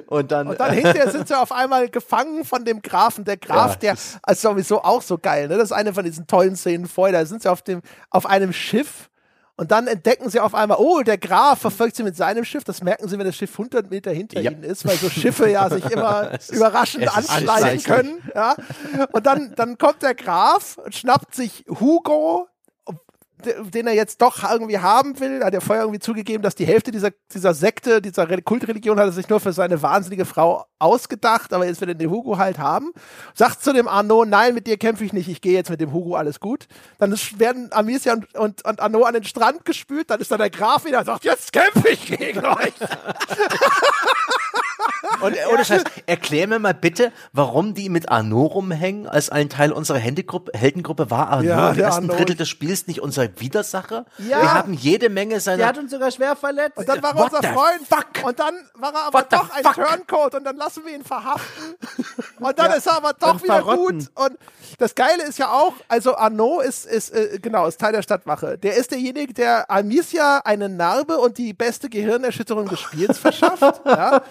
Und dann, Und dann hinterher sind sie auf einmal gefangen von dem Grafen. Der Graf, Ja, der ist sowieso auch so geil. Ne? Das ist eine von diesen tollen Szenen vorher. Da sind sie auf, dem, auf einem Schiff. Und dann entdecken sie auf einmal, oh, der Graf verfolgt sie mit seinem Schiff. Das merken sie, wenn das Schiff 100 Meter hinter Ja. ihnen ist, weil so Schiffe ja sich immer ist- überraschend anschleichen können. Ja? Und dann, dann kommt der Graf und schnappt sich Hugo, den er jetzt doch irgendwie haben will. Hat er vorher irgendwie zugegeben, dass die Hälfte dieser, dieser Sekte, dieser Re- Kultreligion hat er sich nur für seine wahnsinnige Frau ausgedacht, aber jetzt will er den Hugo halt haben. Sagt zu dem Arnaud, nein, mit dir kämpfe ich nicht, ich gehe jetzt mit dem Hugo, alles gut. Dann werden Amicia und, und, und Arnaud an den Strand gespült, dann ist da der Graf wieder und sagt, jetzt kämpfe ich gegen euch. Und äh, ohne Scheiß, erklär mir mal bitte, warum die mit Arno rumhängen, als ein Teil unserer Heldengruppe war Arno Ja, im der ersten Arno. Drittel des Spiels nicht unser Widersacher. Ja. Wir haben jede Menge Der seiner hat uns sogar schwer verletzt. Und dann war er What unser Freund. fuck? Und dann war er aber What doch ein fuck? Turncoat und dann lassen wir ihn verhaften. Und dann Ja, ist er aber doch wieder verrotten. gut. Und das Geile ist ja auch, also Arnaud ist, ist äh, genau, ist Teil der Stadtwache. Der ist derjenige, der Amicia eine Narbe und die beste Gehirnerschütterung des Spiels verschafft. ja.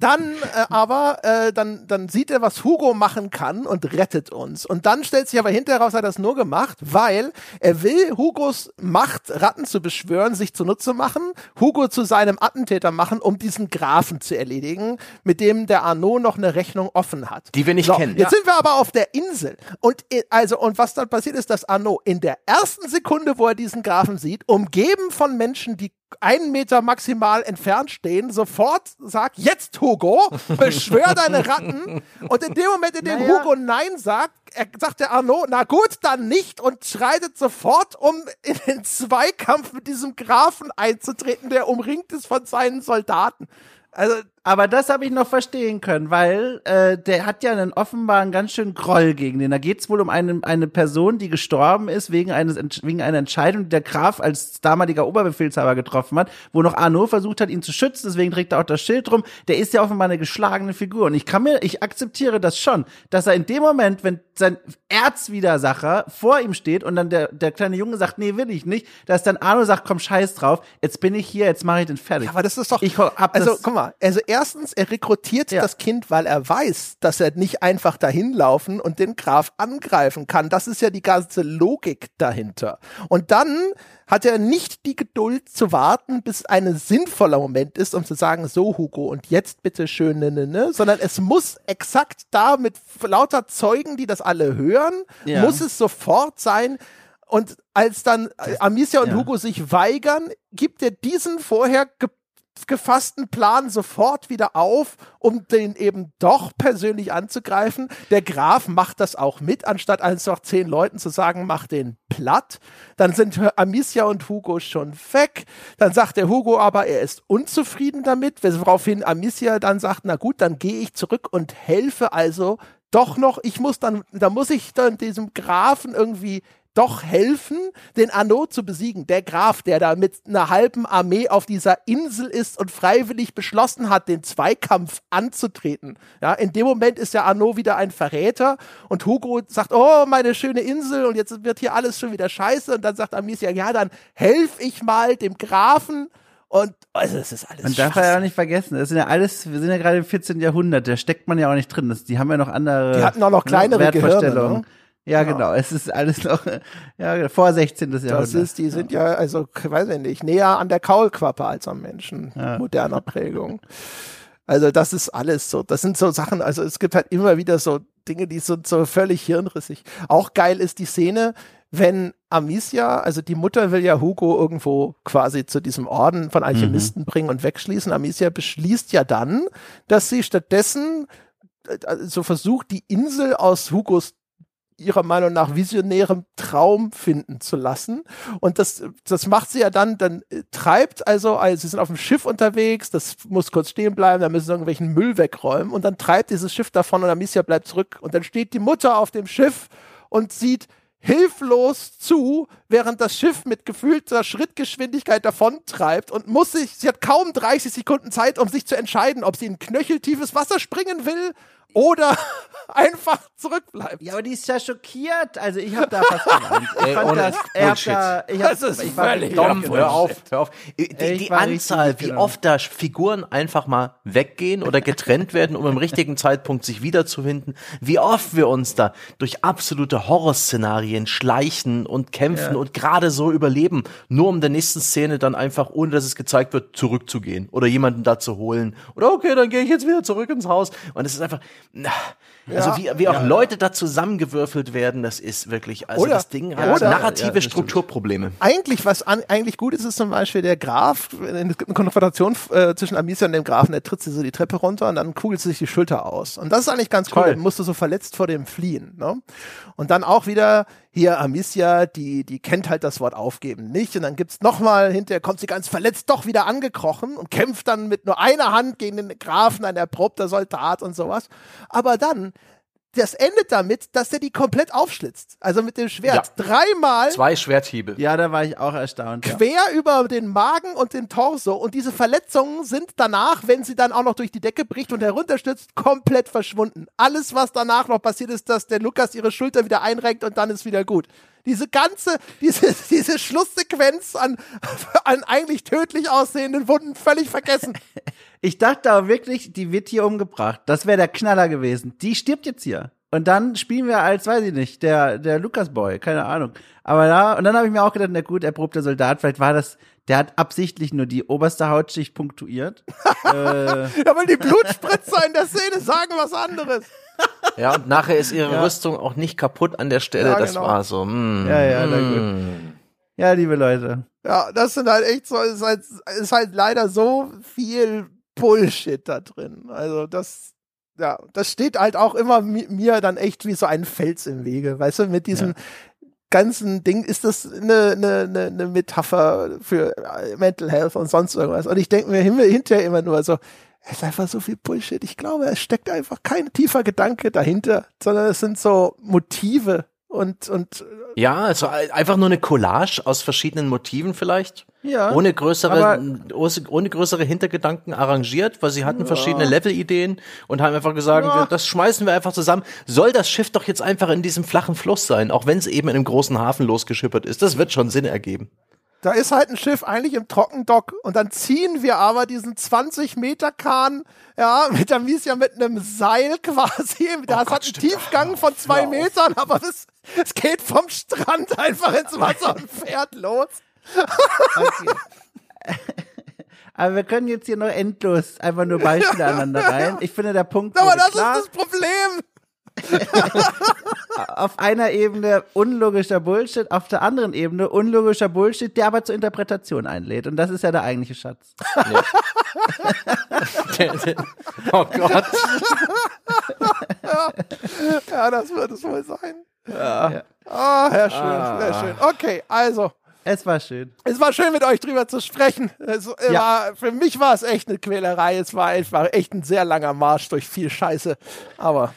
Dann äh, aber, äh, dann, dann sieht er, was Hugo machen kann und rettet uns. Und dann stellt sich aber hinterher raus, er hat das nur gemacht, weil er will Hugos Macht, Ratten zu beschwören, sich zunutze machen, Hugo zu seinem Attentäter machen, um diesen Grafen zu erledigen, mit dem der Arnaud noch eine Rechnung offen hat. Die wir nicht so, kennen. Jetzt sind wir aber auf der Insel. Und i- also, und was dann passiert ist, dass Arnaud in der ersten Sekunde, wo er diesen Grafen sieht, umgeben von Menschen, die einen Meter maximal entfernt stehen, sofort sagt, jetzt Hugo, beschwör deine Ratten. Und in dem Moment, in dem Naja. Hugo Nein sagt, sagt der Arnaud, na gut, dann nicht und schreitet sofort, um in den Zweikampf mit diesem Grafen einzutreten, der umringt ist von seinen Soldaten. Also, Aber das habe ich noch verstehen können, weil äh, der hat ja einen offenbar einen ganz schönen Groll gegen den. Da geht es wohl um eine, eine Person, die gestorben ist wegen, eines, wegen einer Entscheidung, die der Graf als damaliger Oberbefehlshaber getroffen hat, wo noch Arnaud versucht hat, ihn zu schützen, deswegen trägt er auch das Schild rum. Der ist ja offenbar eine geschlagene Figur. Und ich kann mir, ich akzeptiere das schon, dass er in dem Moment, wenn sein Erzwidersacher vor ihm steht und dann der, der kleine Junge sagt, nee, will ich nicht, dass dann Arno sagt, komm, scheiß drauf, jetzt bin ich hier, jetzt mache ich den fertig. aber das ist doch. Ich hab also, guck mal, also erstens, er rekrutiert Ja. das Kind, weil er weiß, dass er nicht einfach dahin laufen und den Graf angreifen kann. Das ist ja die ganze Logik dahinter. Und dann hat er nicht die Geduld zu warten, bis ein sinnvoller Moment ist, um zu sagen, so Hugo und jetzt bitte schön, ne, ne, ne, sondern es muss exakt da mit lauter Zeugen, die das alle hören, Ja. muss es sofort sein. Und als dann äh, Amicia und ja. Hugo sich weigern, gibt er diesen vorher gefassten Plan sofort wieder auf, um den eben doch persönlich anzugreifen. Der Graf macht das auch mit, anstatt einfach zehn Leuten zu sagen, mach den platt. Dann sind Amicia und Hugo schon weg. Dann sagt der Hugo aber, er ist unzufrieden damit, woraufhin Amicia dann sagt, na gut, dann gehe ich zurück und helfe also doch noch, ich muss dann, da muss ich dann diesem Grafen irgendwie doch helfen, den Arnaud zu besiegen. Der Graf, der da mit einer halben Armee auf dieser Insel ist und freiwillig beschlossen hat, den Zweikampf anzutreten. Ja, in dem Moment ist der Arnaud wieder ein Verräter und Hugo sagt, oh, meine schöne Insel und jetzt wird hier alles schon wieder scheiße und dann sagt Amicia, ja, dann helf ich mal dem Grafen und also es ist alles Man darf ja auch nicht vergessen, das sind ja alles, wir sind ja gerade im 14. Jahrhundert, da steckt man ja auch nicht drin. Das, die haben ja noch andere Die hatten auch noch ne, kleinere Wertvorstellungen. Gehirne, ne? Ja, genau. Es ist alles noch ja, vor 16. Jahrhundert. Das ist, die sind ja, also, weiß ich nicht, näher an der Kaulquappe als am Menschen, moderner Prägung. Also, das ist alles so. Das sind so Sachen, also es gibt halt immer wieder so Dinge, die sind so völlig hirnrissig. Auch geil ist die Szene, wenn Amicia, also die Mutter will ja Hugo irgendwo quasi zu diesem Orden von Alchemisten bringen und wegschließen. Amicia beschließt ja dann, dass sie stattdessen äh, so versucht, die Insel aus Hugos ihrer Meinung nach visionärem Traum finden zu lassen. Und das, das macht sie ja dann, dann äh, treibt also, also sie sind auf dem Schiff unterwegs, das muss kurz stehen bleiben, da müssen sie irgendwelchen Müll wegräumen und dann treibt dieses Schiff davon und Amicia bleibt zurück. Und dann steht die Mutter auf dem Schiff und sieht hilflos zu, während das Schiff mit gefühlter Schrittgeschwindigkeit davontreibt und muss sich, sie hat kaum 30 Sekunden Zeit, um sich zu entscheiden, ob sie in knöcheltiefes Wasser springen will oder einfach zurückbleibt. ja, aber die ist ja schockiert. Also ich habe da fast geweint. Ich Ey, fand ohne das, Bullshit. da, ich hab, Das ist ich war völlig dumm. Hör auf, hör auf. Die, Ich die war Anzahl, wie genau. oft da Figuren einfach mal weggehen oder getrennt werden, um im richtigen Zeitpunkt sich wiederzufinden. Wie oft wir uns da durch absolute Horrorszenarien schleichen und kämpfen und gerade so überleben, nur um in der nächsten Szene dann einfach, ohne dass es gezeigt wird, zurückzugehen oder jemanden da zu holen. Oder okay, dann gehe ich jetzt wieder zurück ins Haus. Und es ist einfach, na, also wie, wie auch Leute da zusammengewürfelt werden, das ist wirklich, also Oder- das Ding ja, hat oder- narrative ja. Strukturprobleme. eigentlich, was an, eigentlich gut ist, ist zum Beispiel der Graf, es gibt eine Konfrontation äh, zwischen Amicia und dem Grafen, der tritt sie so die Treppe runter und dann kugelt sie sich die Schulter aus. Und das ist eigentlich ganz cool, Toll. dann musst du so verletzt vor dem fliehen. Ne? Und dann auch wieder, hier Amicia, die, die kennt halt das Wort aufgeben nicht. Und dann gibt's nochmal, hinterher kommt sie ganz verletzt doch wieder angekrochen und kämpft dann mit nur einer Hand gegen den Grafen, ein erprobter Soldat und sowas. Aber dann das endet damit, dass der die komplett aufschlitzt. Also mit dem Schwert. Ja. Dreimal Zwei Schwerthiebe. Ja, da war ich auch erstaunt. Ja. quer über den Magen und den Torso. Und diese Verletzungen sind danach, wenn sie dann auch noch durch die Decke bricht und herunterstützt, komplett verschwunden. Alles, was danach noch passiert ist, dass der Lukas ihre Schulter wieder einrenkt und dann ist wieder gut. Diese ganze, diese, diese Schlusssequenz an, an eigentlich tödlich aussehenden Wunden völlig vergessen. Ich dachte aber wirklich, die wird hier umgebracht. Das wäre der Knaller gewesen. Die stirbt jetzt hier. Und dann spielen wir als, weiß ich nicht, der, der Lucas Boy, keine Ahnung. Aber da, und dann habe ich mir auch gedacht, na gut, erprobter Soldat, vielleicht war das, der hat absichtlich nur die oberste Hautschicht punktuiert. äh, Ja, weil die Blutspritzer in der Szene sagen was anderes. Ja, und nachher ist ihre Ja. Rüstung auch nicht kaputt an der Stelle. Ja, das genau. war so. Mm, Ja, ja, na mm. ja, liebe Leute. Ja, das sind halt echt so, ist halt, ist halt leider so viel Bullshit da drin. Also das, ja, das steht halt auch immer mi- mir dann echt wie so ein Fels im Wege. Weißt du, mit diesem ganzen Ding ist das eine, eine, eine, Metapher für Mental Health und sonst irgendwas. Und ich denke mir hin- hinterher immer nur so, es ist einfach so viel Bullshit. Ich glaube, es steckt einfach kein tiefer Gedanke dahinter, sondern es sind so Motive und, und Ja, also einfach nur eine Collage aus verschiedenen Motiven vielleicht. Ja. Ohne größere, ohne größere Hintergedanken arrangiert, weil sie hatten verschiedene Levelideen und haben einfach gesagt, Ja. das schmeißen wir einfach zusammen. Soll das Schiff doch jetzt einfach in diesem flachen Fluss sein, auch wenn es eben in einem großen Hafen losgeschippert ist. Das wird schon Sinn ergeben. Da ist halt ein Schiff eigentlich im Trockendock und dann ziehen wir aber diesen 20 Meter Kahn, ja, mit der Mies ja mit einem Seil quasi. Das Gott, hat einen stimmt. Tiefgang von zwei auf. Metern, aber es, es geht vom Strand einfach ins Wasser und fährt los. Okay. Aber wir können jetzt hier noch endlos einfach nur Beispiele aneinander rein. Ich finde, der Punkt Aber das klar. ist das Problem. auf einer Ebene unlogischer Bullshit, auf der anderen Ebene unlogischer Bullshit, der aber zur Interpretation einlädt. Und das ist ja der eigentliche Schatz. oh Gott. Ja, das wird es wohl sein. Ja. Ah, sehr schön, sehr schön. Okay, also. Es war schön. Es war schön, mit euch drüber zu sprechen. Es äh, Ja. war, für mich war es echt eine Quälerei. Es war einfach echt ein sehr langer Marsch durch viel Scheiße. Aber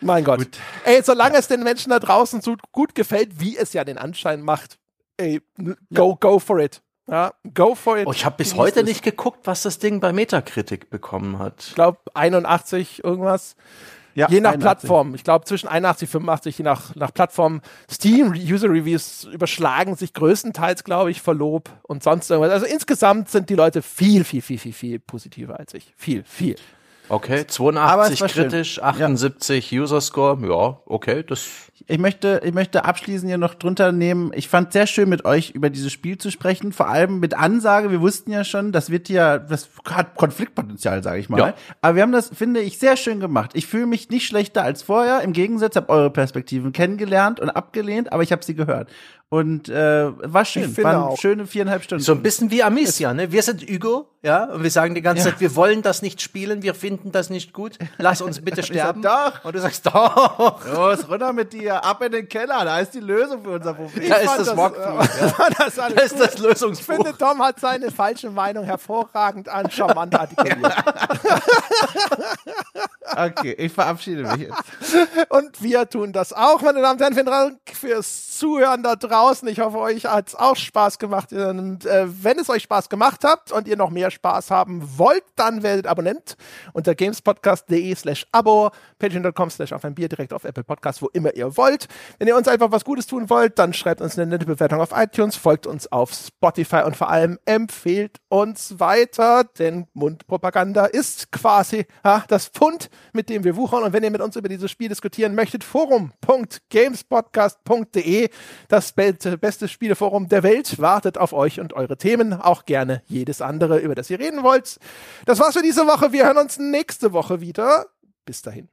mein Gott. Ey, solange es den Menschen da draußen so gut gefällt, wie es ja den Anschein macht, ey, go, go for it. Ja, go for it. Oh, ich habe bis heute es. nicht geguckt, was das Ding bei Metakritik bekommen hat. Ich glaube 81 irgendwas. Ja, Je nach 81. Plattform. Ich glaube zwischen 81 85, je nach, nach Plattform. Steam User Reviews überschlagen sich größtenteils, glaube ich, vor Lob und sonst irgendwas. Also insgesamt sind die Leute viel, viel, viel, viel, viel positiver als ich. Viel, viel. Okay, Aber 82 es war schön. kritisch, 78 User Score. Ja, okay, das Ich möchte, ich möchte abschließend hier noch drunter nehmen. Ich fand sehr schön, mit euch über dieses Spiel zu sprechen. Vor allem mit Ansage. Wir wussten ja schon, das wird ja, das hat Konfliktpotenzial, sage ich mal. Ja. Aber wir haben das, finde ich, sehr schön gemacht. Ich fühle mich nicht schlechter als vorher. Im Gegensatz, habe eure Perspektiven kennengelernt und abgelehnt, aber ich habe sie gehört. Und äh, war schön. Ich Waren auch. schöne viereinhalb Stunden. so ein bisschen wie Amicia, ne? Wir sind Hugo, ja, und wir sagen die ganze Zeit, wir wollen das nicht spielen, wir finden das nicht gut. Lass uns bitte sterben. doch. Und du sagst, doch. Los, runter mit dir, ab in den Keller, da ist die Lösung für unser Problem. Da ist das das, Walkthrough. äh, war das alles Da ist das Ich Lösungsbuch. finde, Tom hat seine falsche Meinung hervorragend an charmant artikuliert. Okay, ich verabschiede mich jetzt. Und wir tun das auch, meine Damen und Herren. Vielen Dank fürs Zuhören da draußen. Ich hoffe, euch hat es auch Spaß gemacht. Und, äh, wenn es euch Spaß gemacht hat und ihr noch mehr Spaß haben wollt, dann werdet Abonnent unter gamespodcast.de slash abo, patreon.com slash auf ein Bier, direkt auf Apple Podcast, wo immer ihr wollt. Wenn ihr uns einfach was Gutes tun wollt, dann schreibt uns eine nette Bewertung auf iTunes, folgt uns auf Spotify und vor allem empfehlt uns weiter, denn Mundpropaganda ist quasi ja, das Pfund, mit dem wir wuchern. Und wenn ihr mit uns über dieses Spiel diskutieren möchtet, forum.gamespodcast.de, das be beste Spieleforum der Welt, wartet auf euch und eure Themen, auch gerne jedes andere, über das ihr reden wollt. Das war's für diese Woche. Wir hören uns nächste Woche wieder. Bis dahin.